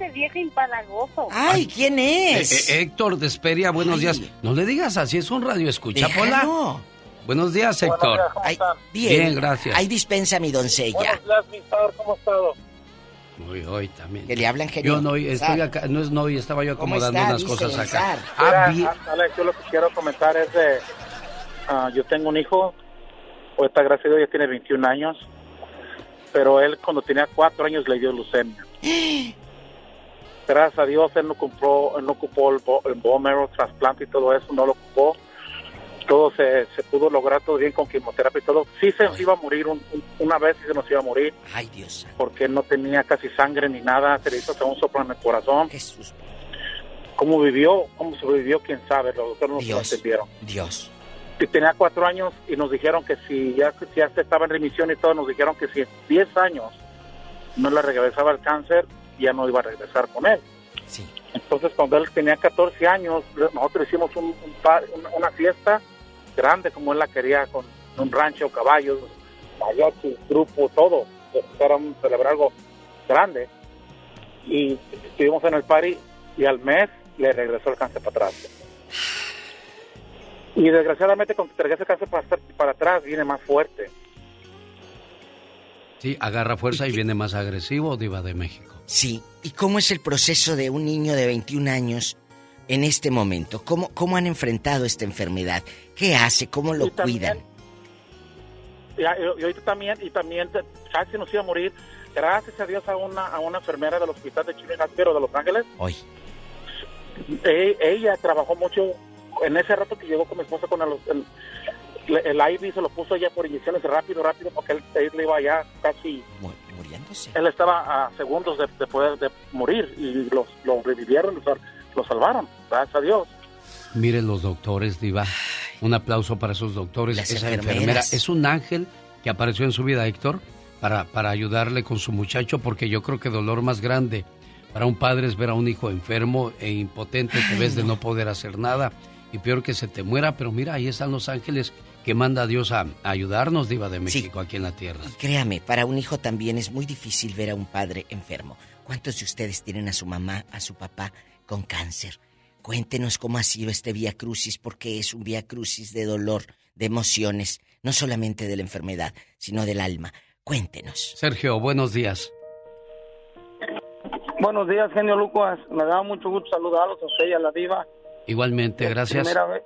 Ay, ese viejo impalagoso. Ay, ¿quién Eh, es? eh, Héctor de Esperia, buenos días. No le digas así, es un radio escucha, Pola. Buenos días, Héctor. Ay, Bien, gracias. Ahí dispensa mi doncella. días, Mister, ¿cómo ha estado? Hoy, hoy también. Que le hablan genio. Yo no, estoy acá, no no, estaba yo ¿Cómo acomodando unas cosas acá. Ah, Mira, bien. Alex, yo lo que quiero comentar es de... ah, yo tengo un hijo, ahorita gracias a Dios ya tiene 21 años, pero él cuando tenía 4 años le dio leucemia. Gracias a Dios él no compró, él no ocupó el, bo- el bone marrow trasplante y todo eso, no lo ocupó. Todo se, se pudo lograr todo bien con quimioterapia y todo. Sí se nos iba a morir un- un- una vez, sí se nos iba a morir. Ay, Dios. Porque no tenía casi sangre ni nada, se le hizo hasta un soplo en el corazón. Jesús. ¿Cómo vivió? ¿Cómo sobrevivió? ¿Quién sabe? Los doctores no se lo Dios. entendieron. Dios. Y tenía cuatro años y nos dijeron que si ya, ya estaba en remisión y todo, nos dijeron que si en 10 años no le regresaba el cáncer, ya no iba a regresar con él. Sí. Entonces, cuando él tenía 14 años, nosotros hicimos un, un par- una, una fiesta grande como él la quería, con un rancho, caballos, mariachi, grupo, todo. Era un, celebrar algo grande. Y estuvimos en el party y al mes le regresó el cáncer para atrás. Y desgraciadamente cuando te regresa el cáncer para, para atrás viene más fuerte. Sí, agarra fuerza y viene más agresivo, Diva de México. Sí. ¿Y cómo es el proceso de un niño de 21 años en este momento? ¿Cómo, cómo han enfrentado esta enfermedad? ¿Qué hace? ¿Cómo lo Y también- cuidan? Y, y ahorita también, y también casi nos iba a morir, gracias a Dios a una, a una enfermera del hospital de Chile Pero de Los Ángeles. Hoy. E- ella trabajó mucho en ese rato que llegó con mi esposa con el, el, el IV se lo puso ella por inyecciones rápido, rápido, porque él, él iba ya casi, Muriéndose. él estaba a segundos de, de poder de morir y los, lo revivieron, lo, lo salvaron, gracias a Dios. Miren los doctores, Diva. Un aplauso para esos doctores. Las Esa enfermera es un ángel que apareció en su vida, Héctor, para, para ayudarle con su muchacho, porque yo creo que dolor más grande para un padre es ver a un hijo enfermo e impotente, te ves de no poder hacer nada y peor que se te muera, pero mira, ahí están los ángeles que manda a Dios a, ayudarnos, Diva de México, aquí en la tierra. créame, para un hijo también es muy difícil ver a un padre enfermo. ¿Cuántos de ustedes tienen a su mamá, a su papá con cáncer? Cuéntenos cómo ha sido este vía crucis, porque es un vía crucis de dolor, de emociones, no solamente de la enfermedad, sino del alma. Cuéntenos. Sergio, buenos días. Buenos días, genio Lucas. Me da mucho gusto saludarlos a usted y a la diva. Igualmente, gracias. Primera vez,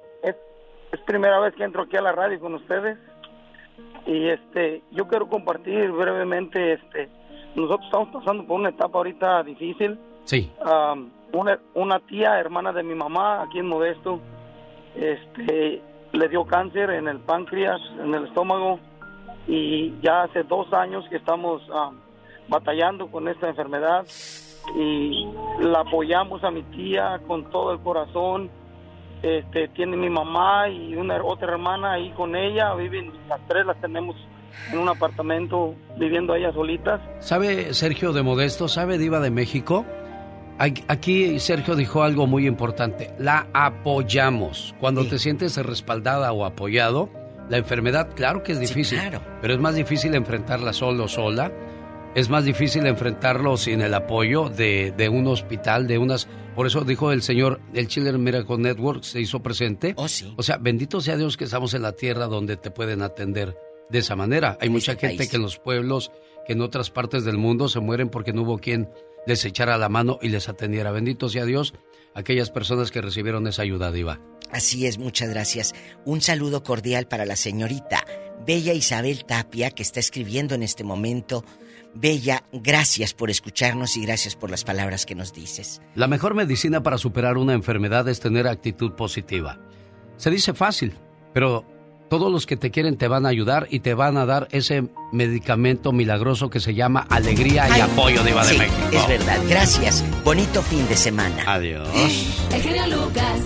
es primera vez que entro aquí a la radio con ustedes. Y este yo quiero compartir brevemente este nosotros estamos pasando por una etapa ahorita difícil. Sí. Una, una tía hermana de mi mamá aquí en Modesto este le dio cáncer en el páncreas en el estómago. Y ya hace dos años que estamos batallando con esta enfermedad. Y la apoyamos a mi tía con todo el corazón este, tiene mi mamá y una otra hermana ahí con ella, viven las tres, las tenemos en un apartamento viviendo ellas solitas. ¿Sabe Sergio de Modesto? ¿Sabe Diva de México? Aquí Sergio dijo algo muy importante, la apoyamos. Cuando te sientes respaldada o apoyado, la enfermedad, claro que es difícil, pero es más difícil enfrentarla solo o sola es más difícil enfrentarlo sin el apoyo de, de, un hospital, de unas... Por eso dijo el señor, el Chiller Miracle Network se hizo presente. Oh, sí. O sea, bendito sea Dios que estamos en la tierra donde te pueden atender de esa manera. Hay mucha este gente que en los pueblos, que en otras partes del mundo se mueren porque no hubo quien les echara la mano y les atendiera. Bendito sea Dios aquellas personas que recibieron esa ayuda, Diva. Así es, muchas gracias. Un saludo cordial para la señorita Bella Isabel Tapia, que está escribiendo en este momento Bella, gracias por escucharnos y gracias por las palabras que nos dices. La mejor medicina para superar una enfermedad es tener actitud positiva. Se dice fácil, pero todos los que te quieren te van a ayudar y te van a dar ese medicamento milagroso que se llama alegría y apoyo de Iba de México. Es verdad, gracias. Bonito fin de semana. Adiós. El Lucas.